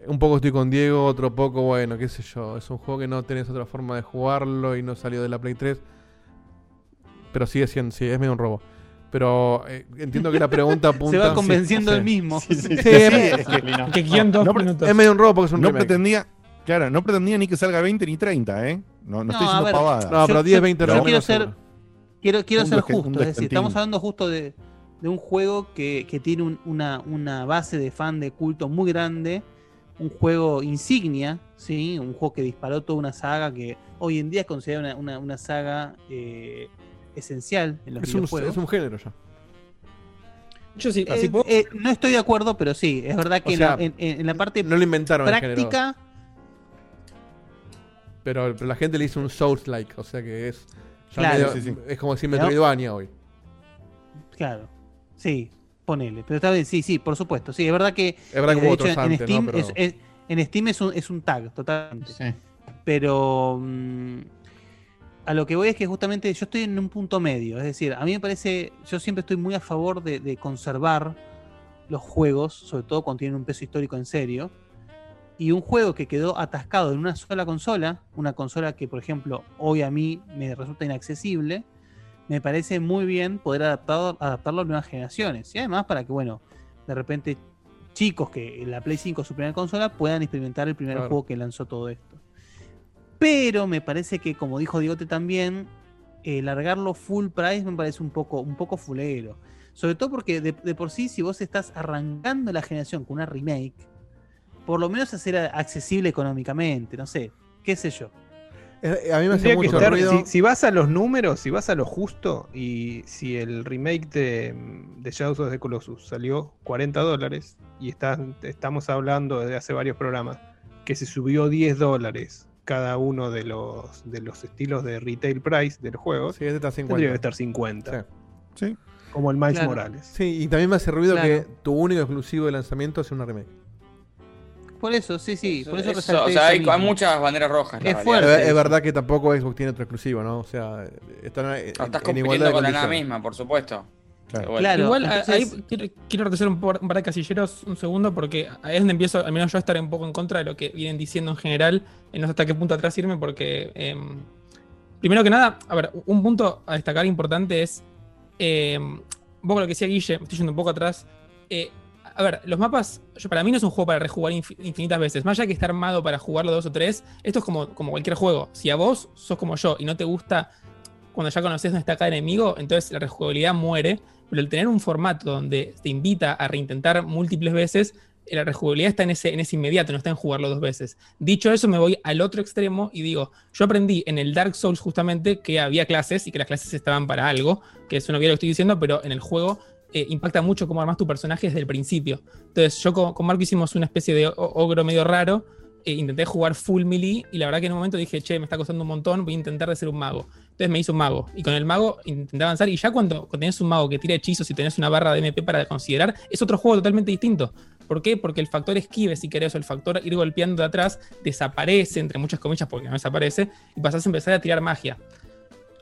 Un poco estoy con Diego, otro poco, bueno, qué sé yo. Es un juego que no tenés otra forma de jugarlo y no salió de la Play 3. Pero sigue siendo, sí, es medio un robo. Pero eh, entiendo que la pregunta apunta. va convenciendo sí, él mismo. Sí, Sí, es- sí, es que- Que quieran dos no pre- minutos. es medio un robo porque es un no remake. pretendía, claro, no pretendía ni que salga 20 ni 30, ¿eh? No, no, estoy diciendo ver, pavada. No, pero 10, 20 yo reales quiero no ser. Quiero, quiero Un ser un justo, es decir, estamos hablando justo de, de un juego que, que tiene un- una, una base de fan de culto muy grande, un juego insignia, ¿sí? un juego que disparó toda una saga que hoy en día es considerada una, una- una saga eh, esencial en los Es un, videojuegos. es un género ya. Yo sí, Eh, así puedo. eh, no estoy de acuerdo, pero sí, es verdad que O en sea, la- en, en- en la parte No lo inventaron práctica, Pero, pero la gente le hizo un Souls-like, o sea que es. Claro. medio- Sí, sí. Es como decir Metroidvania hoy. claro, sí, ponele. Pero está bien, sí, sí, por supuesto. Sí, es verdad que. Es verdad que de hubo hecho, otros en. Steam Pero- es, es- en Steam es un, es un tag, totalmente. Sí. Pero mm, a lo que voy es que justamente yo estoy en un punto medio. Es decir, a mí me parece, yo siempre estoy muy a favor de, de conservar los juegos, sobre todo cuando tienen un peso histórico en serio. Y un juego que quedó atascado en una sola consola, una consola que, por ejemplo, hoy a mí me resulta inaccesible, me parece muy bien poder adaptado, adaptarlo a nuevas generaciones. Y además para que, bueno, de repente chicos que en la Play 5 es su primera consola puedan experimentar el primer Claro. juego que lanzó todo esto. Pero me parece que, como dijo Digote también, eh, largarlo full price me parece un poco, un poco fulero. Sobre todo porque de, de por sí, si vos estás arrancando la generación con una remake, por lo menos hacer accesible económicamente, no sé, qué sé yo. A mí me hace mucho estar- ruido. si, si vas a los números, si vas a lo justo, y si el remake de, de Shadows of the Colossus salió 40 dólares, y está- estamos hablando desde hace varios programas, que se subió 10 dólares cada uno de los, de los estilos de retail price de los juegos, Sí, este está 50. tendría que estar 50. Sí. Sí. Como el Miles Claro. Morales. Sí, y también me hace ruido Claro. que tu único exclusivo de lanzamiento es una remake. Por eso, sí, sí, por eso, Eso, o sea, hay, muchas banderas rojas. Es fuerte. Es, verdad que tampoco Xbox tiene otro exclusivo, ¿no? O sea, están en, No, estás en compitiendo con la nada misma, por supuesto. Claro. Bueno, Claro, Igual entonces- ahí quiero, quiero retroceder un par, un par de casilleros un segundo porque ahí es donde empiezo, al menos yo, a estar un poco en contra de lo que vienen diciendo en general. No sé hasta qué punto atrás irme porque, em, primero que nada, a ver, un punto a destacar importante es, em, un poco lo que decía Guille, me estoy yendo un poco atrás. eh, a ver, los mapas, yo, para mí no es un juego para rejugar infi- infinitas veces. Más allá que está armado para jugarlo dos o tres, esto es como, como cualquier juego. Si a vos sos como yo y no te gusta cuando ya conoces dónde está cada enemigo, entonces la rejugabilidad muere. Pero el tener un formato donde te invita a reintentar múltiples veces, eh, la rejugabilidad está en ese, en ese inmediato, no está en jugarlo dos veces. Dicho eso, me voy al otro extremo y digo, yo aprendí en el Dark Souls justamente que había clases y que las clases estaban para algo, que eso no quiero lo que estoy diciendo, pero en el juego eh, impacta mucho cómo armas tu personaje desde el principio. Entonces, yo con, Marco hicimos una especie de ogro medio raro. eh, intenté jugar full melee y la verdad que en un momento dije, che, me está costando un montón, voy a intentar de ser un mago. Entonces me hice un mago. Y con el mago intenté avanzar. Y ya cuando, cuando tenés un mago que tira hechizos y tenés una barra de MP para considerar, es otro juego totalmente distinto. ¿Por qué? Porque el factor esquive, si querés, o el factor ir golpeando de atrás, desaparece, entre muchas comillas, porque no desaparece, y pasás a empezar a tirar magia.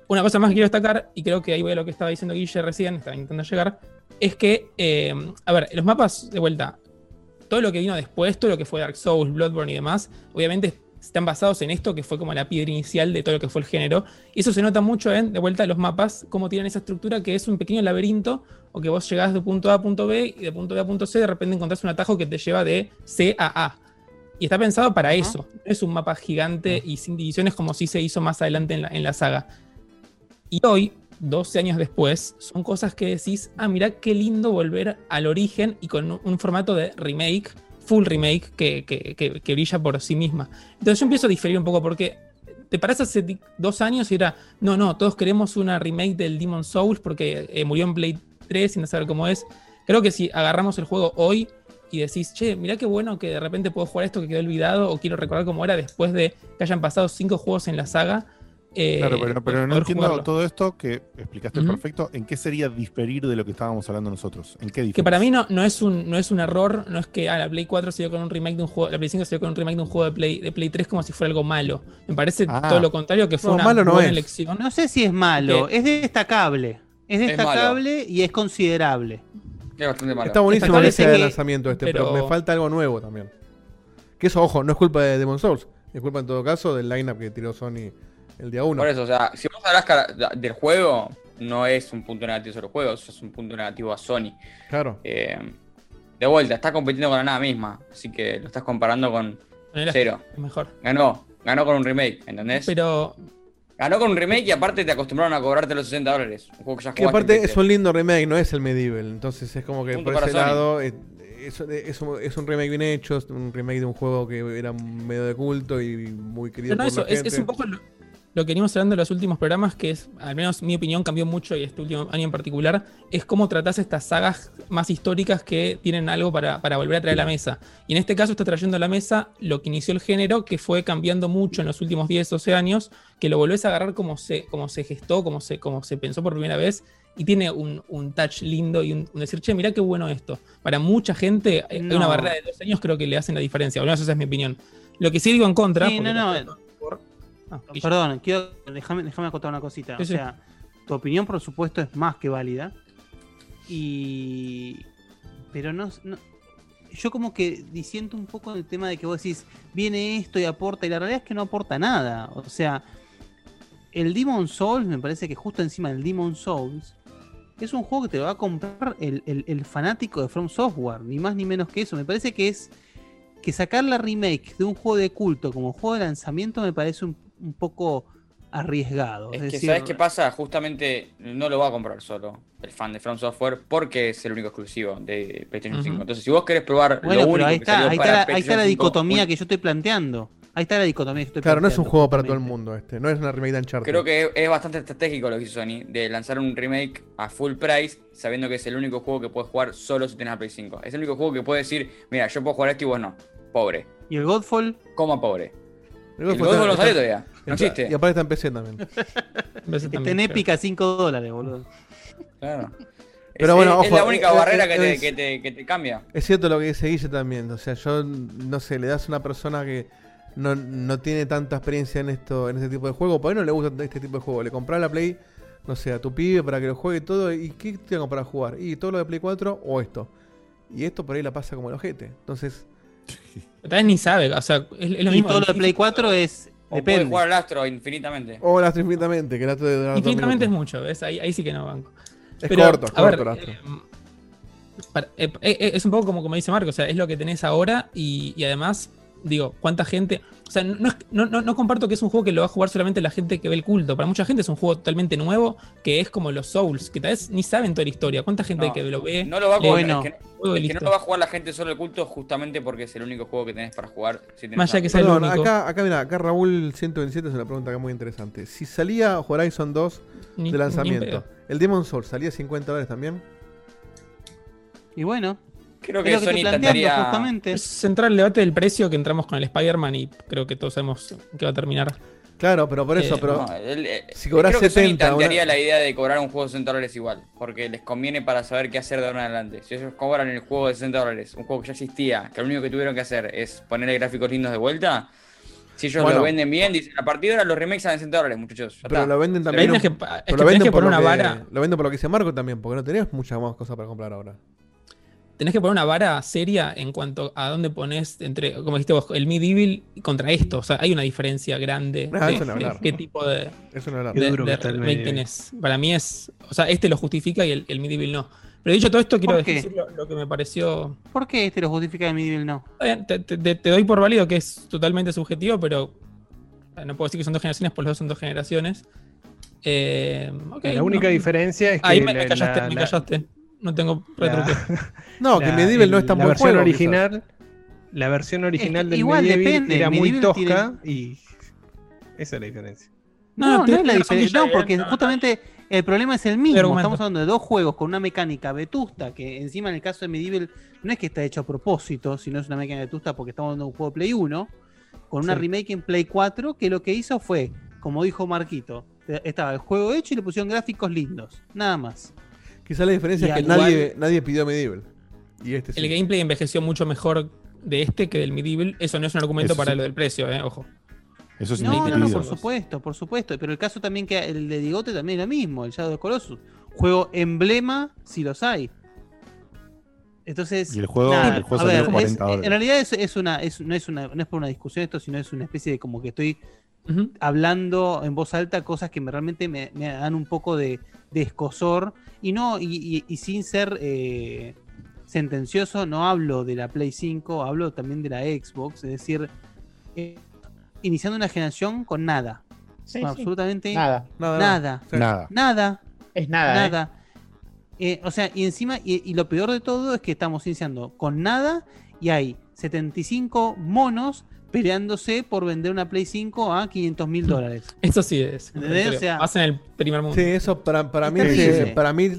Una cosa más que quiero destacar, y creo que ahí voy a lo que estaba diciendo Guille recién, estaba intentando llegar, es que, eh, a ver, los mapas, de vuelta, todo lo que vino después, todo lo que fue Dark Souls, Bloodborne y demás, obviamente están basados en esto que fue como la piedra inicial de todo lo que fue el género. Y eso se nota mucho en, de vuelta, los mapas, cómo tienen esa estructura que es un pequeño laberinto, o que vos llegás de punto A a punto B y de punto B a punto C, de repente encontrás un atajo que te lleva de C a A. Y está pensado para eso. No es un mapa gigante y sin divisiones como si se hizo más adelante en la, en la saga. Y hoy, 12 años después, son cosas que decís, ah, mirá qué lindo volver al origen y con un, formato de remake, full remake, que, que- brilla por sí misma. Entonces yo empiezo a diferir un poco porque te parás hace dos años y era, no, no, todos queremos una remake del Demon Souls porque eh, murió en Blade 3 sin saber cómo es. Creo que si agarramos el juego hoy y decís, che, mirá qué bueno que de repente puedo jugar esto que quedó olvidado o quiero recordar cómo era después de que hayan pasado cinco juegos en la saga, eh, Claro, pero, pero no entiendo jugarlo. todo esto que explicaste Ujú. perfecto. ¿En qué sería diferir de lo que estábamos hablando nosotros? ¿En qué diferencia? Que para mí no, no, es un, no es un error, no es que ah, la Play 4 se dio con un remake de un juego, la Play 5 se dio con un remake de un juego de Play, de Play 3 como si fuera algo malo. Me parece Ah. todo lo contrario, que fue No, una malo no buena es. elección. No sé si es malo, Que- es destacable. Es Es destacable y es considerable. Es bastante malo. Está buenísimo el que- lanzamiento este, pero... pero- me falta algo nuevo también. Que eso, ojo, no es culpa de Demon Souls. Es culpa en todo caso del lineup que tiró Sony el día 1. Por eso, o sea, si vos hablas del juego, no es un punto negativo sobre el juego, eso es un punto negativo a Sony. Claro. Eh, de vuelta, está compitiendo con la nada misma, así que lo estás comparando con Era- cero. Mejor. Ganó, ganó con un remake, ¿entendés? Pero. Ganó con un remake y aparte te acostumbraron a cobrarte los 60 dólares. Un juego que ya Que aparte es un lindo remake, no es el medieval. Entonces es como que Punto por ese Sony. lado es, es, es un, es un remake bien hecho, es un remake de un juego que era medio de culto y muy querido Pero no, por eso, la es, gente. es un poco lo, lo que venimos hablando en los últimos programas, que es, al menos mi opinión cambió mucho y este último año en particular, es cómo tratás estas sagas más históricas que tienen algo para, para volver a traer a la mesa. Y en este caso está trayendo a la mesa lo que inició el género, que fue cambiando mucho en los últimos 10, 12 años, que lo volvés a agarrar como se, como se gestó, como se, como se pensó por primera vez. Y tiene un, un touch lindo y un, un decir, che, mirá qué bueno esto. Para mucha gente, hay No. una barrera de dos años, creo que le hacen la diferencia. Menos esa es mi opinión. Lo que sí digo en contra. Sí, porque no, no. Ah, Perdón, quiero, déjame, déjame acotar una cosita. Sí, o sí. sea, tu opinión, por supuesto, es más que válida. Y. Pero no, no- Yo como que disiento un poco el tema de que vos decís, viene esto y aporta, y la realidad es que no aporta nada. O sea, el Demon Souls, me parece que justo encima del Demon Souls, es un juego que te lo va a comprar el, el- el fanático de From Software, ni más ni menos que eso. Me parece que es que sacar la remake de un juego de culto como juego de lanzamiento me parece un, un poco arriesgado. Es Es, que, decir, ¿sabes qué pasa? Justamente no lo va a comprar solo el fan de From Software porque es el único exclusivo de PlayStation Ujú. 5. Entonces, si vos querés probar Bueno, lo pero único ahí que está, salió ahí para está, la, ahí está la 5, dicotomía un- que yo estoy planteando. Ahí está la dicotomía que estoy Claro, no es un juego para todo el mundo este, no es una remake de Uncharted. Creo que es bastante estratégico lo que hizo Sony de lanzar un remake a full price sabiendo que es el único juego que puedes jugar solo si tenés la Play 5. Es el único juego que puede decir, mira, yo puedo jugar esto y vos no. Pobre. ¿Y el Godfall? Coma pobre. El no todavía. No existe. Y aparte está en PC también. Está en Épica 5 dólares, boludo. Claro. Pero es, bueno, es la única barrera que, te, es- que, te, que te cambia. Es cierto lo que dice Guille también. O sea, yo no sé, le das a una persona que no, no tiene tanta experiencia en esto, en este tipo de juego, por ahí no le gusta este tipo de juego. Le compras la Play, no sé, a tu pibe para que lo juegue todo. ¿Y qué te va a comprar a jugar? ¿Y todo lo de Play 4 o esto? Y esto por ahí la pasa como el ojete. Entonces, Tal vez ni sabe, o sea, es, es lo Y mismo. todo lo de Play 4 es. O Depende. jugar al Astro infinitamente. o las infinitamente, que la de durar dos Infinitamente es mucho, ¿ves? Ahí, ahí sí que no banco. Es Pero, corto, es ver, corto el Astro. eh, para- eh, eh, es un poco como, como dice Marco, o sea, es lo que tenés ahora y, y además, digo, ¿cuánta gente? O sea, no, es- no, no- no comparto que es un juego que lo va a jugar solamente la gente que ve el culto. Para mucha gente es un juego totalmente nuevo, que es como los Souls, que tal vez ni saben toda la historia. ¿Cuánta gente No, que lo ve? No lo va a jugar, el es que, no- es que lo va a jugar la gente solo el culto justamente porque es el único juego que tenés para jugar. Si tenés Más allá una- que sea el único. acá, acá, mira, acá Raúl 127 es una pregunta acá muy interesante. Si salía Horizon 2 Ni- de ni lanzamiento. ¿el Demon Souls salía 50 dólares también? Y bueno. Creo es que lo que Sony estoy planteando, intentaría. justamente. Es centrar el debate del precio que entramos con el Spider-Man y creo que todos sabemos que va a terminar. Claro, pero por eso, Eh, pero No, el- eh, si cobras creo que Sony 70, una- la idea de cobrar un juego de 60 dólares igual, porque les conviene para saber qué hacer de ahora en adelante. Si ellos cobran el juego de 60 dólares, un juego que ya existía, que lo único que tuvieron que hacer es ponerle gráficos lindos de vuelta, si ellos Bueno. lo venden bien, dicen a partir de ahora los remakes salen 60 dólares, muchachos. pero está. lo venden también. venden- que- pero es que lo tenés venden por lo una que- vara. Lo venden por lo que dice Marco también, porque no tenías muchas más cosas para comprar ahora. Tenés que poner una vara seria en cuanto a dónde pones entre, como dijiste vos, el medieval contra esto. O sea, hay una diferencia grande Ah, de, hablar. de qué tipo de, Eso no hablar. de, Qué duro de que el. Para mí es, o sea, este lo justifica y el, el medieval no. Pero dicho todo esto, quiero decir lo, lo que me pareció. ¿Por qué este lo justifica de Medieval no? Te, te- te- te doy por válido que es totalmente subjetivo, pero no puedo decir que son dos generaciones, por los dos son dos generaciones. Eh, la única no- diferencia es que Ahí me, la- me callaste, la- me la- callaste. No tengo la- retruque. No, que Medieval no es tan la buen versión juego, original La versión original del igual Medieval depende, era muy tosca y esa es la diferencia. No, No, no, es la diferencia. No, porque justamente el problema es el mismo. Estamos hablando de dos juegos con una mecánica vetusta, que encima en el caso de Medieval no es que está hecho a propósito, sino es una mecánica vetusta porque estamos hablando de un juego de Play 1, con una Sí. remake en Play 4, que lo que hizo fue como dijo Marquito, estaba el juego hecho y le pusieron gráficos lindos, nada más. Quizá la diferencia Y es que igual- nadie, nadie pidió Medieval. Y este El sí. gameplay envejeció mucho mejor de este que del Medieval. Eso no es un argumento Eso para sí. lo del precio, eh, ojo. Eso es No, no, no, por supuesto, por supuesto. Pero el caso también que el de Digote también es lo mismo, el Shadow of Colossus. Juego emblema, si los hay. Entonces, Y el juego- nada, el juego a ver, 40 es- dólares. en realidad es, es una, es, no, es una, no es por una discusión esto, sino es una especie de como que estoy hablando en voz alta cosas que me, realmente me, me dan un poco de, de escosor. Y no, y, y- y sin ser eh, sentencioso, no hablo de la Play 5, hablo también de la Xbox, es decir, eh, iniciando una generación con nada. Sí, Con sí. absolutamente Nada. Nada. Nada, Nada. sí. Nada. Nada. Es nada, Nada. Eh, o sea, y encima, y, y lo peor de todo es que estamos iniciando con nada y hay 75 monos peleándose por vender una Play 5 a 500 mil dólares. Eso sí es. ¿Entendés? O sea, Más en el primer mundo. Sí, eso para, para mí, sí, para mí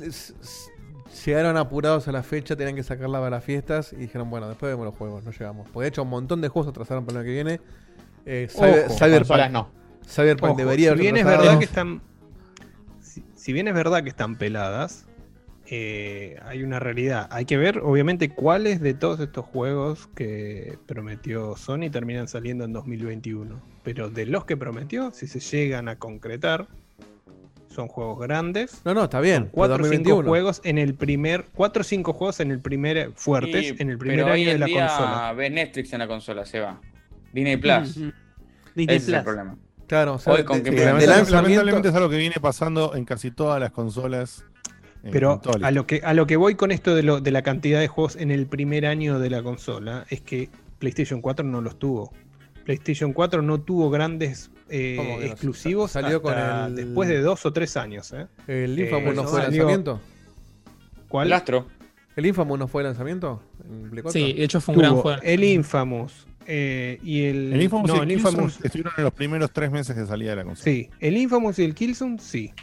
llegaron apurados a la fecha, tenían que sacarla para las fiestas y dijeron, bueno, después vemos los juegos, no llegamos. Porque de hecho un montón de juegos se atrasaron para el año que viene. Eh, Cyber- Ojo, Cyberpunk, no. Cyberpunk Ojo, debería si haber bien es verdad que están. Si, si bien es verdad que están peladas, eh, hay una realidad. Hay que ver, obviamente, cuáles de todos estos juegos que prometió Sony terminan saliendo en 2021. Pero de los que prometió, si se llegan a concretar, son juegos grandes. No, no, está bien. pero 4 o 5 2021. juegos en el primer. 4 o 5 juegos en el primer. fuertes Sí, en el primer año de la día consola. ves Netflix en la consola, se va. Disney Plus. Disney Ese es el Plus. problema. Claro, o sea, Hoy con de- que de- me- de Lamentablemente- lanzamiento- Lamentablemente es algo que viene pasando en casi todas las consolas. Eh, Pero a lo que a lo que voy con esto de, lo, de la cantidad de juegos en el primer año de la consola es que PlayStation 4 no los tuvo. PlayStation 4 no tuvo grandes eh, exclusivos Salió con el- después de dos o tres años. ¿eh? ¿El Eh, Infamous no fue salió- lanzamiento? ¿Cuál? El Astro. ¿El Infamous no fue lanzamiento? ¿En Play 4? Sí, de hecho fue un gran juego. el Infamous eh, y el, El Infamous no, y el Infamous estuvieron en los primeros tres meses de salida de la consola. sí, el Infamous y el Killzone sí.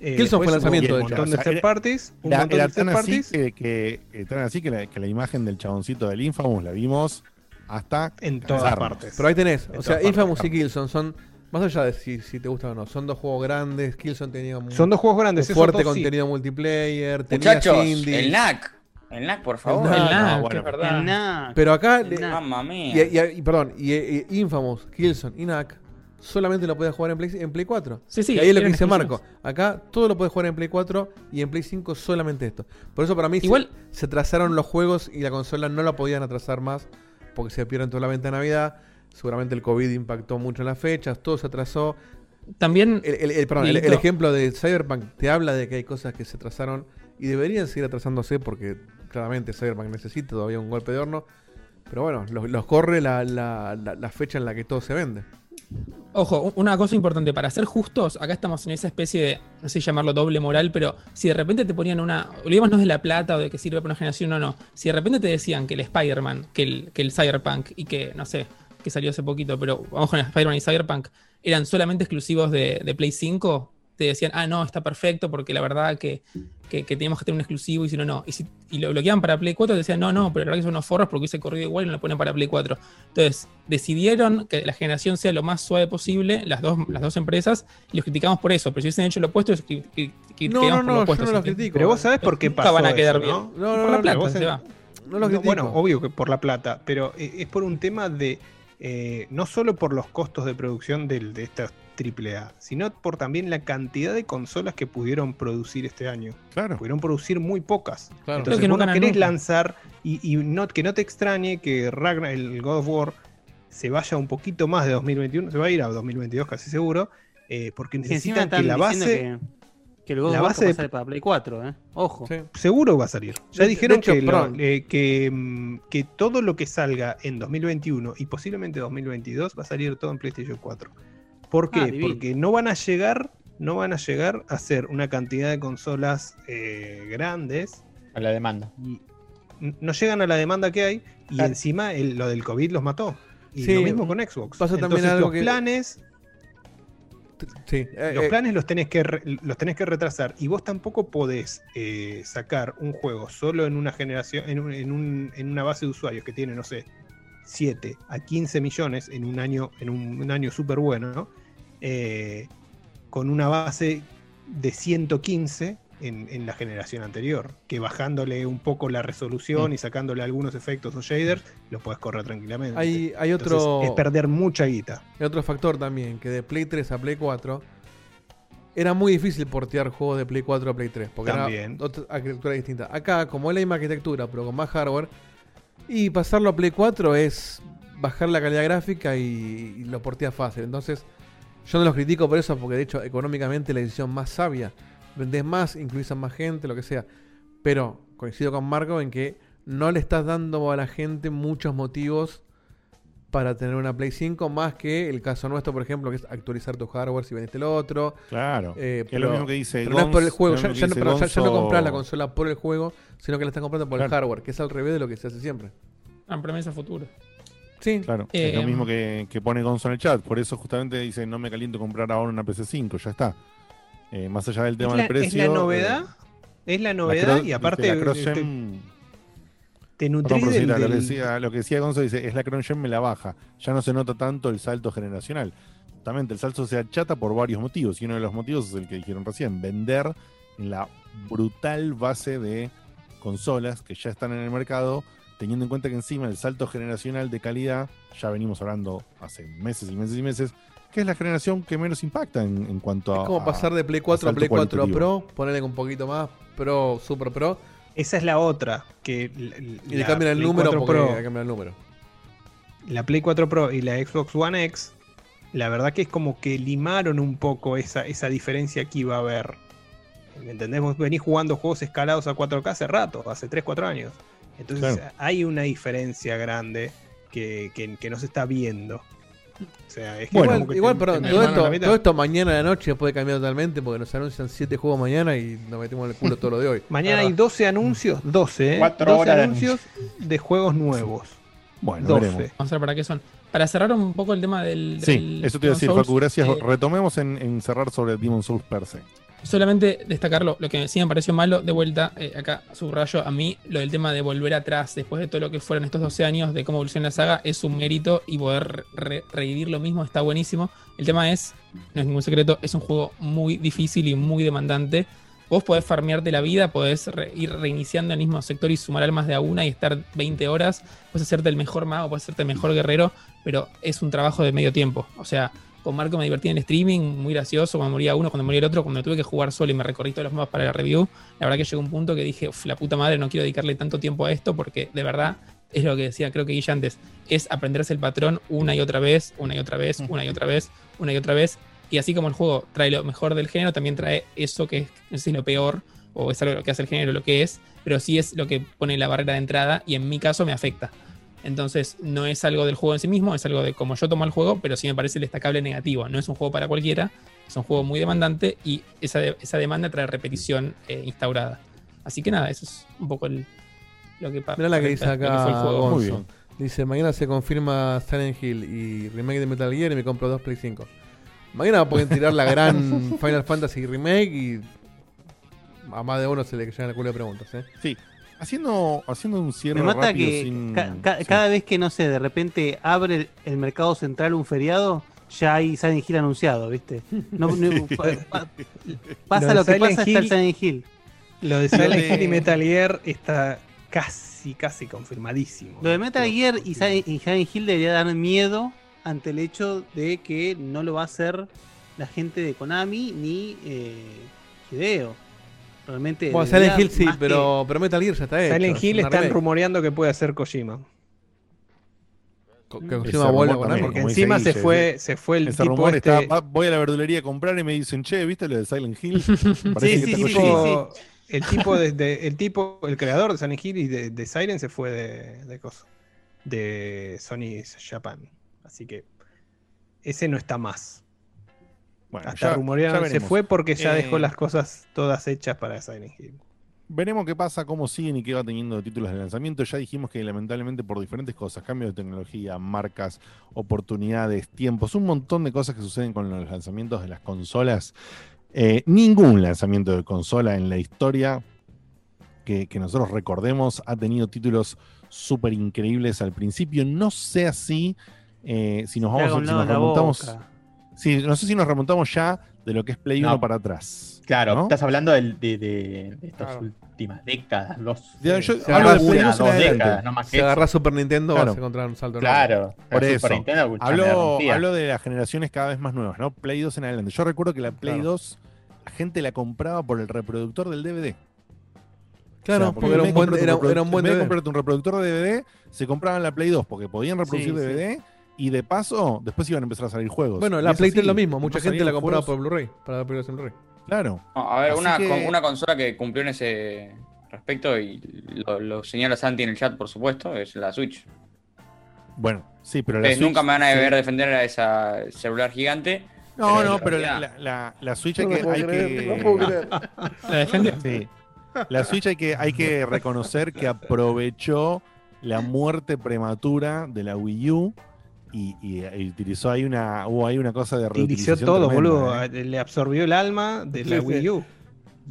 Eh, Killzone fue después lanzamiento, un montón de O sea, third era- parties, un Era, montón era de third tan así parties que, que- que- tan así que la, que la imagen del chaboncito del Infamous la vimos hasta en todas cansarnos. partes. Pero ahí tenés, En o sea, Infamous partes, y Killzone son, más allá de si, si te gusta o no, son dos juegos grandes. Killzone tenía un, Son dos juegos grandes, un fuerte dos sí. contenido multiplayer, tenía Muchachos, indies. el NAC. El NAC, por favor. NAC, El no, NAC, bueno. que es verdad. El NAC. Pero acá, El le- NAC. Mamma mía. y, y- y- perdón, y, y Infamous, Killzone y NAC solamente lo podías jugar en Play, en Play 4. Sí, sí, Y ahí es lo que dice Marco. Acá todo lo puedes jugar en Play 4 y en Play 5 solamente esto. Por eso para mí se- Igual- se, trazaron los juegos y la consola no la podían atrasar más porque se pierden toda la venta de Navidad. Seguramente el COVID impactó mucho en las fechas, todo se atrasó. También. El, el- el- perdón, ejemplo de Cyberpunk te habla de que hay cosas que se atrasaron y deberían seguir atrasándose porque claramente Cyberpunk necesita todavía un golpe de horno. Pero bueno, los, los corre la, la- la- la fecha en la que todo se vende. Ojo, una cosa importante, para ser justos, acá estamos en esa especie de, no sé llamarlo doble moral, pero si de repente te ponían una, olvidémonos de la plata o de que sirve para una generación o no, si de repente te decían que el Spider-Man, que el, que el Cyberpunk y que, no sé, que salió hace poquito, pero vamos con el Spider-Man y Cyberpunk, eran solamente exclusivos de, de Play 5, te decían, ah, no, está perfecto porque la verdad que, que, que teníamos que tener un exclusivo y si no, no. Y, si, y lo bloqueaban para Play 4, te decían, no, no, pero la verdad que son unos forros porque hubiese corrido igual y no lo ponen para Play 4. Entonces, decidieron que la generación sea lo más suave posible, las dos, las dos empresas, y los criticamos por eso. Pero si hubiesen hecho lo opuesto, es que, que- que No, criticamos no, por no, lo yo opuesto. no los critico. Pero vos sabés por qué Nunca pasó van a quedar eso, bien. ¿no? No, no, por la no, plata, vos se en- va. No los critico. Bueno, obvio que por la plata, pero eh, es por un tema de eh, no solo por los costos de producción del, de esta AAA, sino por también la cantidad de consolas que pudieron producir este año. Claro. Pudieron producir muy pocas. Claro. Entonces, que no vos no querés nunca. lanzar y, y no, que no te extrañe que Ragnar, el God of War se vaya un poquito más de 2021, se va a ir a 2022 casi seguro, eh, porque necesitan que la base que, que el God la of War base de- sale para Play 4, ¿eh? Ojo. Sí. seguro va a salir. Ya De- dijeron de hecho, que, lo- eh, que, mm, que todo lo que salga en 2021 y posiblemente 2022 va a salir todo en PlayStation 4. ¿Por qué? Ah, divino. Porque no van a llegar, no van a llegar a ser una cantidad de consolas eh, grandes. A la demanda. y no llegan a la demanda que hay y Claro. encima el- lo del COVID los mató. Y Sí, lo mismo con Xbox. pasa también Entonces, algo los que- planes Sí. eh, los eh, planes los tenés que re- los tenés que retrasar y vos tampoco podés eh, sacar un juego solo en una generación en, un- en, un- en una base de usuarios que tiene no sé 7 a 15 millones en un año en un, un año súper bueno ¿no? eh, con una base de 115 en, en la generación anterior, que bajándole un poco la resolución Mm. y sacándole algunos efectos o shaders, los puedes correr tranquilamente. Hay, hay Entonces, otro. es perder mucha guita. Hay otro factor también, que de Play 3 a Play 4 era muy difícil portear juegos de Play 4 a Play 3. Porque También. era otra arquitectura distinta. Acá, como es la misma arquitectura, pero con más hardware, y pasarlo a Play 4 es bajar la calidad gráfica y, lo portea fácil. Entonces, yo no los critico por eso, porque de hecho, económicamente la decisión más sabia. Vendés más, incluís a más gente, lo que sea. Pero coincido con Marco en que no le estás dando a la gente muchos motivos para tener una Play 5, más que el caso nuestro, por ejemplo, que es actualizar tu hardware si vendiste el otro. Claro, Eh, que es lo mismo que dice pero no es por el juego, ya, no, dice pero ya- ya no Gonzo- compras la consola por el juego, sino que la estás comprando por el hardware, que es al revés de lo que se hace siempre. Ah, promesa futura. Sí, Claro, Eh, es lo mismo que, que pone Gonzo en el chat. Por eso justamente dice, no me caliento comprar ahora una PC5, ya está. Eh, más allá del tema es, la, del precio. es la novedad. eh, es la novedad y aparte la te, Perdón, nutrís del- lo, que decía, lo que decía Gonzo dice, es la CronGen me la baja. Ya no se nota tanto el salto generacional. Justamente el salto se achata por varios motivos. Y uno de los motivos es el que dijeron recién, vender en la brutal base de consolas que ya están en el mercado, teniendo en cuenta que encima el salto generacional de calidad, ya venimos hablando hace meses y meses y meses, que es la generación que menos impacta en, en cuanto a... Es como pasar de Play 4 a salto Play 4 cualitativo. Pro, ponerle un poquito más Pro, Super Pro. Esa es la otra. Que Y le cambian el número porque cambiar el número. la Play 4 Pro y la Xbox One X, la verdad que es como que limaron un poco esa, esa diferencia que iba a haber. ¿Me entendés? Vos venís jugando juegos escalados a 4K hace rato, hace 3, 4 años. Entonces Claro. hay una diferencia grande que, que- que no se está viendo. O sea, es que igual, como que igual, te todo esto, todo esto mañana a la noche puede cambiar totalmente porque nos anuncian 7 juegos mañana y nos metemos en el culo todo lo de hoy. Mañana hay 12 anuncios, 12, ¿eh? Cuatro 12 horas de anuncios de juegos nuevos. Bueno, 12. veremos. Vamos a ver para qué son. Para cerrar un poco el tema del. Sí, del eso te iba a decir, Facu, gracias. eh, Retomemos en, en cerrar sobre Demon Souls per se. Solamente destacarlo, lo que sí me pareció malo, de vuelta, eh, acá subrayo a mí, lo del tema de volver atrás después de todo lo que fueron estos 12 años de cómo evoluciona la saga, es un mérito y poder re- revivir lo mismo está buenísimo. El tema es, no es ningún secreto, es un juego muy difícil y muy demandante. Vos podés farmearte la vida, podés re- ir reiniciando el mismo sector y sumar almas de a una y estar 20 horas, puedes hacerte el mejor mago, puedes hacerte el mejor guerrero, pero es un trabajo de medio tiempo. O sea, con Marco me divertí en el streaming, muy gracioso, cuando moría uno, cuando moría el otro, cuando tuve que jugar solo y me recorrí todos los mapas para la review, la verdad que llegó un punto que dije, "Uf, la puta madre, no quiero dedicarle tanto tiempo a esto porque de verdad es lo que decía, creo que Guilla antes, es aprenderse el patrón una y otra vez, una y otra vez, una y otra vez, una y otra vez. Y así como el juego trae lo mejor del género, también trae eso que es, no sé si lo peor, o es algo que hace el género lo que es, pero sí es lo que pone la barrera de entrada y en mi caso me afecta. Entonces no es algo del juego en sí mismo, es algo de cómo yo tomo el juego, pero sí me parece el destacable negativo. No es un juego para cualquiera, es un juego muy demandante y esa, de- esa demanda trae repetición eh, instaurada. Así que nada, eso es un poco el, lo que pa- Mirá la que dice lo que fue acá el juego. Gonzo. Dice, mañana se confirma Silent Hill y remake de Metal Gear y me compro dos Play 5. Mañana pueden tirar la gran Final Fantasy remake y a más de uno se le llegan el culo de preguntas. ¿eh? Sí. Haciendo, haciendo un cierre Me mata rápido que sin- ca- ca- sí. cada vez que, no sé, de repente abre el, el mercado central un feriado, ya hay Silent Hill anunciado, ¿viste? No- no- pa- pa- pasa lo, que Silent pasa, está el Hill- Silent Hill. Lo de Silent Hill y Metal Gear está casi, casi confirmadísimo. Lo de Metal Gear y Silent, y Silent Hill debería dar miedo ante el hecho de que no lo va a hacer la gente de Konami ni eh, Hideo. Realmente. Bueno, Silent Hill sí, que- pero, pero Metal Gear ya está hecho. Silent es Hill una están remake. rumoreando que puede hacer Kojima. Co- que Kojima vuelve con algo. Porque encima se Guille, fue, se fue el ese tipo rumor este. está, voy a la verdulería a comprar y me dicen, che, ¿viste lo de Silent Hill? Sí, que sí, sí, sí. El tipo, de, de- el tipo, el creador de Silent Hill y de, de Siren se fue de, de cosa, de Sony Japan. Así que ese no está más. Bueno, Hasta ya- rumorearon, ya se fue porque ya Eh, dejó las cosas todas hechas para Silent Hill. Veremos qué pasa, cómo siguen y qué va teniendo títulos de lanzamiento. Ya dijimos que lamentablemente por diferentes cosas, cambios de tecnología, marcas, oportunidades, tiempos, un montón de cosas que suceden con los lanzamientos de las consolas. eh, ningún lanzamiento de consola en la historia que, que nosotros recordemos ha tenido títulos súper increíbles al principio. No sé así, eh, si nos vamos si nos remontamos. Sí, no sé si nos remontamos ya de lo que es Play 1 No. para atrás. Claro, ¿no? estás hablando del- de, de- de estas Claro. últimas décadas, dos. Yo se hablo de agarra Play una, 2 en dos décadas, no más que Si eso. agarras Super Nintendo Claro. vas a encontrar un salto. Claro, Por eso. Super Nintendo, Hablo, hablo de las generaciones cada vez más nuevas, ¿no? Play 2 en adelante. Yo recuerdo que la Play Claro. 2, la gente la compraba por el reproductor del DVD. Claro, O sea, porque era un buen- era- reproductor- era un buen DVD. comprarte un reproductor de DVD, se compraban la Play 2 porque podían reproducir Sí, sí. Y de paso, después iban a empezar a salir juegos. Bueno, la es Play así, 3 es lo mismo. Mucha gente la compraba por Blu-ray. Para la aplicación Blu-ray. Claro. No, a ver, una, que- con- una consola que cumplió en ese respecto y lo, lo señala Santi en el chat, por supuesto, es la Switch. Bueno, sí, pero la Ustedes Switch- nunca me van a sí. ver defender a esa celular gigante. No, en no, pero la, realidad- la- la- la Switch hay No que. puedo hay creer, que- no puedo creer. ¿La? Sí. La Switch hay que, hay que reconocer que aprovechó la muerte prematura de la Wii U y, y- y utilizó ahí una, hubo ahí una cosa de Utilizó todo, tremenda, boludo. ¿eh? Le absorbió el alma de la. Wii U.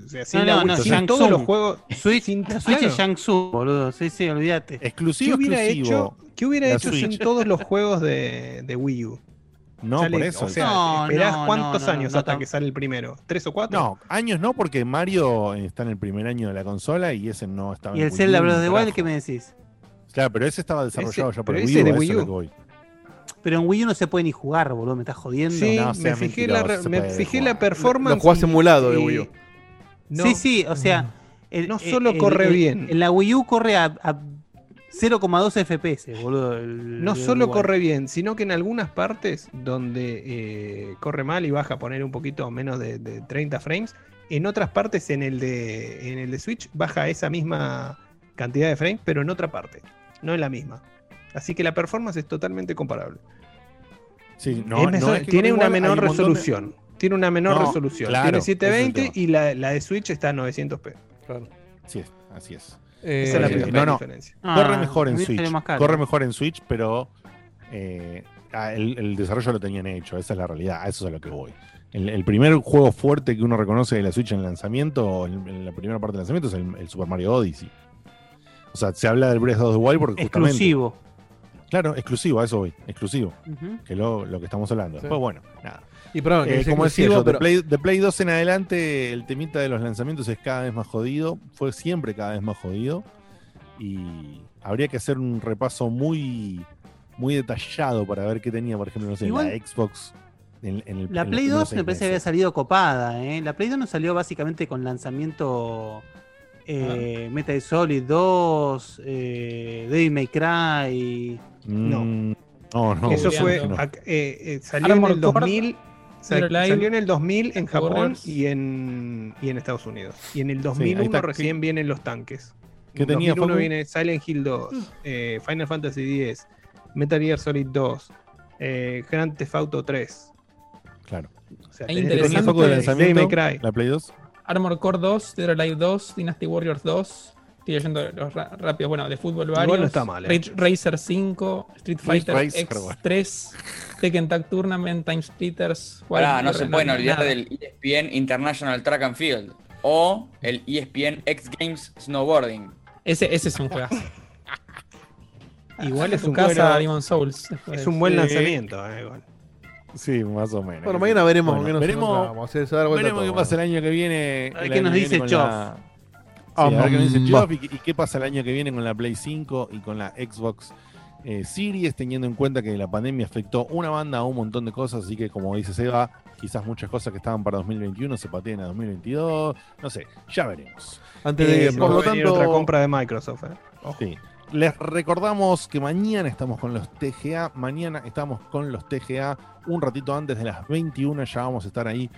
O sea, sin No, la no, sin todos los juegos. Switch, sin- la Switch claro. es Shang Tsung, boludo. Sí, sí, olvídate. Exclusivo, ¿Qué hubiera exclusivo. hecho, ¿qué hubiera hecho Switch. sin todos los juegos de, de Wii U? No, Sale- por eso. O sea, No, esperás no, cuántos no, años no, hasta no. que sale el primero. ¿Tres o cuatro? No, años no, porque Mario está en el primer año de la consola y ese no estaba ¿Y en el Wii Zelda Breath of the Wild qué me decís? Claro, pero ese estaba desarrollado Ese- ya por Wii U, de a eso Wii es U. Pero en Wii U no se puede ni jugar, boludo. Me estás jodiendo. Sí, No, me fijé, la, me fijé la performance. Lo jugás y- emulado de Wii U. No, Sí, sí, o sea. el- No solo el- corre el- bien. En la Wii U corre a, a 0,2 FPS, boludo. el- No el solo corre bien, sino que en algunas partes donde eh, corre mal y baja a poner un poquito menos de, de 30 frames, en otras partes en el de en el de Switch baja esa misma cantidad de frames, pero en otra parte, no en la misma. Así que la performance es totalmente comparable. Sí, Es no, no es que tiene corre una igual, menor un montón de- resolución. Tiene una menor No, resolución. claro, tiene ese es el 720 tema. y la, la de Switch está a 900p. Sí, es, así es. Eh, Esa es la Eh, no, no, diferencia. corre Ah, mejor a en Switch. Corre mejor en Switch, pero eh, ah, el, el desarrollo lo tenían hecho. Esa es la realidad. A eso es a lo que voy. El, el primer juego fuerte que uno reconoce de la Switch en lanzamiento, en, en la primera parte del lanzamiento, es el, el Super Mario Odyssey. O sea, se habla del Breath of the Wild porque justamente. Claro, exclusivo, a eso voy. Exclusivo. Que es lo, lo que estamos hablando. Sí. Después, bueno, nada. Y perdón, Eh, como decía yo, de pero- Play, de Play 2 en adelante, el temita de los lanzamientos es cada vez más jodido. Fue siempre cada vez más jodido. Y habría que hacer un repaso muy, muy detallado para ver qué tenía, por ejemplo, no sé, Igual- la Xbox. En, en el- La Play primeros 2 me parece que había salido copada, ¿eh? La Play 2 no salió básicamente con lanzamiento eh, Metal Solid 2, eh, Devil May Cry. No. Mm, no, no, Eso fue. no. eh, eh, salió en Armored el Core, 2000. sa- Zero Live, Salió en el 2000 en Japón y en, y en Estados Unidos. Y en el 2001 ahí está. recién vienen los tanques. ¿Qué En tenía, 2001 Facu? viene Silent Hill 2, eh, Final Fantasy X, Metal Gear Solid 2, eh, Grand Theft Auto 3. Claro. O sea, Ahí tenés ¿Qué tenía foco de lanzamiento? May Cry. La Play 2. Armor Core 2, Dead or Alive 2, Dynasty Warriors 2. Estoy leyendo los rápidos. Bueno, de fútbol Igual varios. no está mal, eh. Rage Racer 5, Street Fighter bueno. X3, Tekken Tag Tournament, Time Splitters. Wild no se pueden olvidar del ESPN International Track and Field o el ESPN X Games Snowboarding. Ese, ese es un juegazo. Igual a es tu un, casa, bueno- Demon Souls. después. es un buen Sí. lanzamiento. eh, igual. Sí, más o menos. Bueno, mañana veremos Bueno, con qué nos veremos, a qué pasa el año que viene. A ver qué nos dice Choff. la- Sí, a ver qué nos dice. Choff y, qué- y qué pasa el año que viene con la Play 5 y con la Xbox eh, Series, teniendo en cuenta que la pandemia afectó una banda a un montón de cosas, así que como dice Seba, quizás muchas cosas que estaban para 2021 se pateen a 2022, no sé, ya veremos. Antes de Eh, por lo tanto, otra compra de Microsoft. eh. Sí. Les recordamos que mañana estamos con los TGA. Mañana estamos con los TGA. Un ratito antes de las 21 ya vamos a estar ahí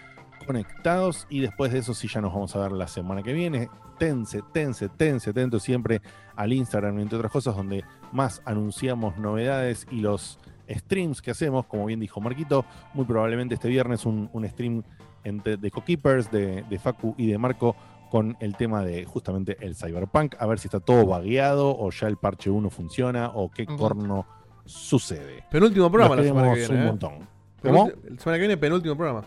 conectados. Y después de eso sí ya nos vamos a ver la semana que viene. Tense, tense, tense, atento siempre al Instagram, entre otras cosas, donde más anunciamos novedades y los streams que hacemos. Como bien dijo Marquito, muy probablemente este viernes un, stream de Cokeepers, de, de Facu y de Marco con el tema de justamente el Cyberpunk, a ver si está todo vagueado o ya el parche 1 funciona o qué corno sucede. Penúltimo programa Los la semana que viene. un ¿eh? montón. ¿Cómo? La semana que viene, penúltimo programa.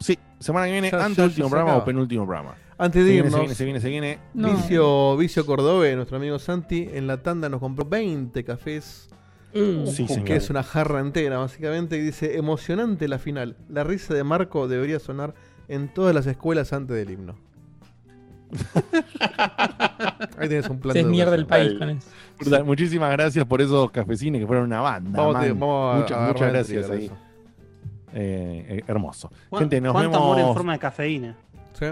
Sí, semana que viene, antes último programa acaba. o penúltimo programa. Antes de irnos, se viene, se viene, se viene. No. Vicio, Vicio Cordobé, nuestro amigo Santi, en la tanda nos compró 20 cafés Sí, señor. que es una jarra entera, básicamente, y dice, emocionante la final. La risa de Marco debería sonar en todas las escuelas antes del himno. Ahí tienes un plan Se de mierda el país con eso. Brutal. Muchísimas gracias por esos cafecines que fueron una banda. Vamos a- man. vamos a- muchas, a muchas gracias ahí. eso. Eh, eh, hermoso. Gente, nos cuánto vemos. amor en forma de cafeína.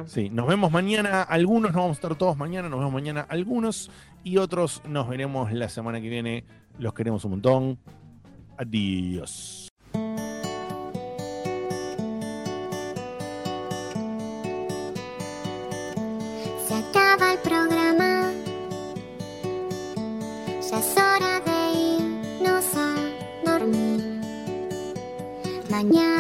Sí, nos vemos mañana. Algunos no vamos a estar todos mañana. Nos vemos mañana algunos. Y otros nos veremos la semana que viene. Los queremos un montón. Adiós. Mañana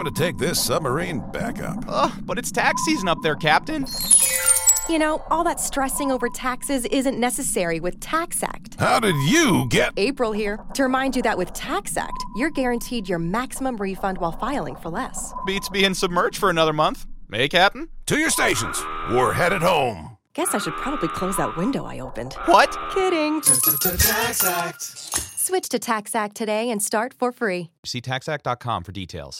Time to take this submarine back up. Ugh, but it's tax season up there, Captain. You know, all that stressing over taxes isn't necessary with TaxAct. How did you get? April here to remind you that with TaxAct, you're guaranteed your maximum refund while filing for less. Beats being submerged for another month. Hey, Captain? To your stations. We're headed home. Guess I should probably close that window I opened. What? Kidding. Tax Act. Switch to TaxAct today and start for free. See taxact.com for details.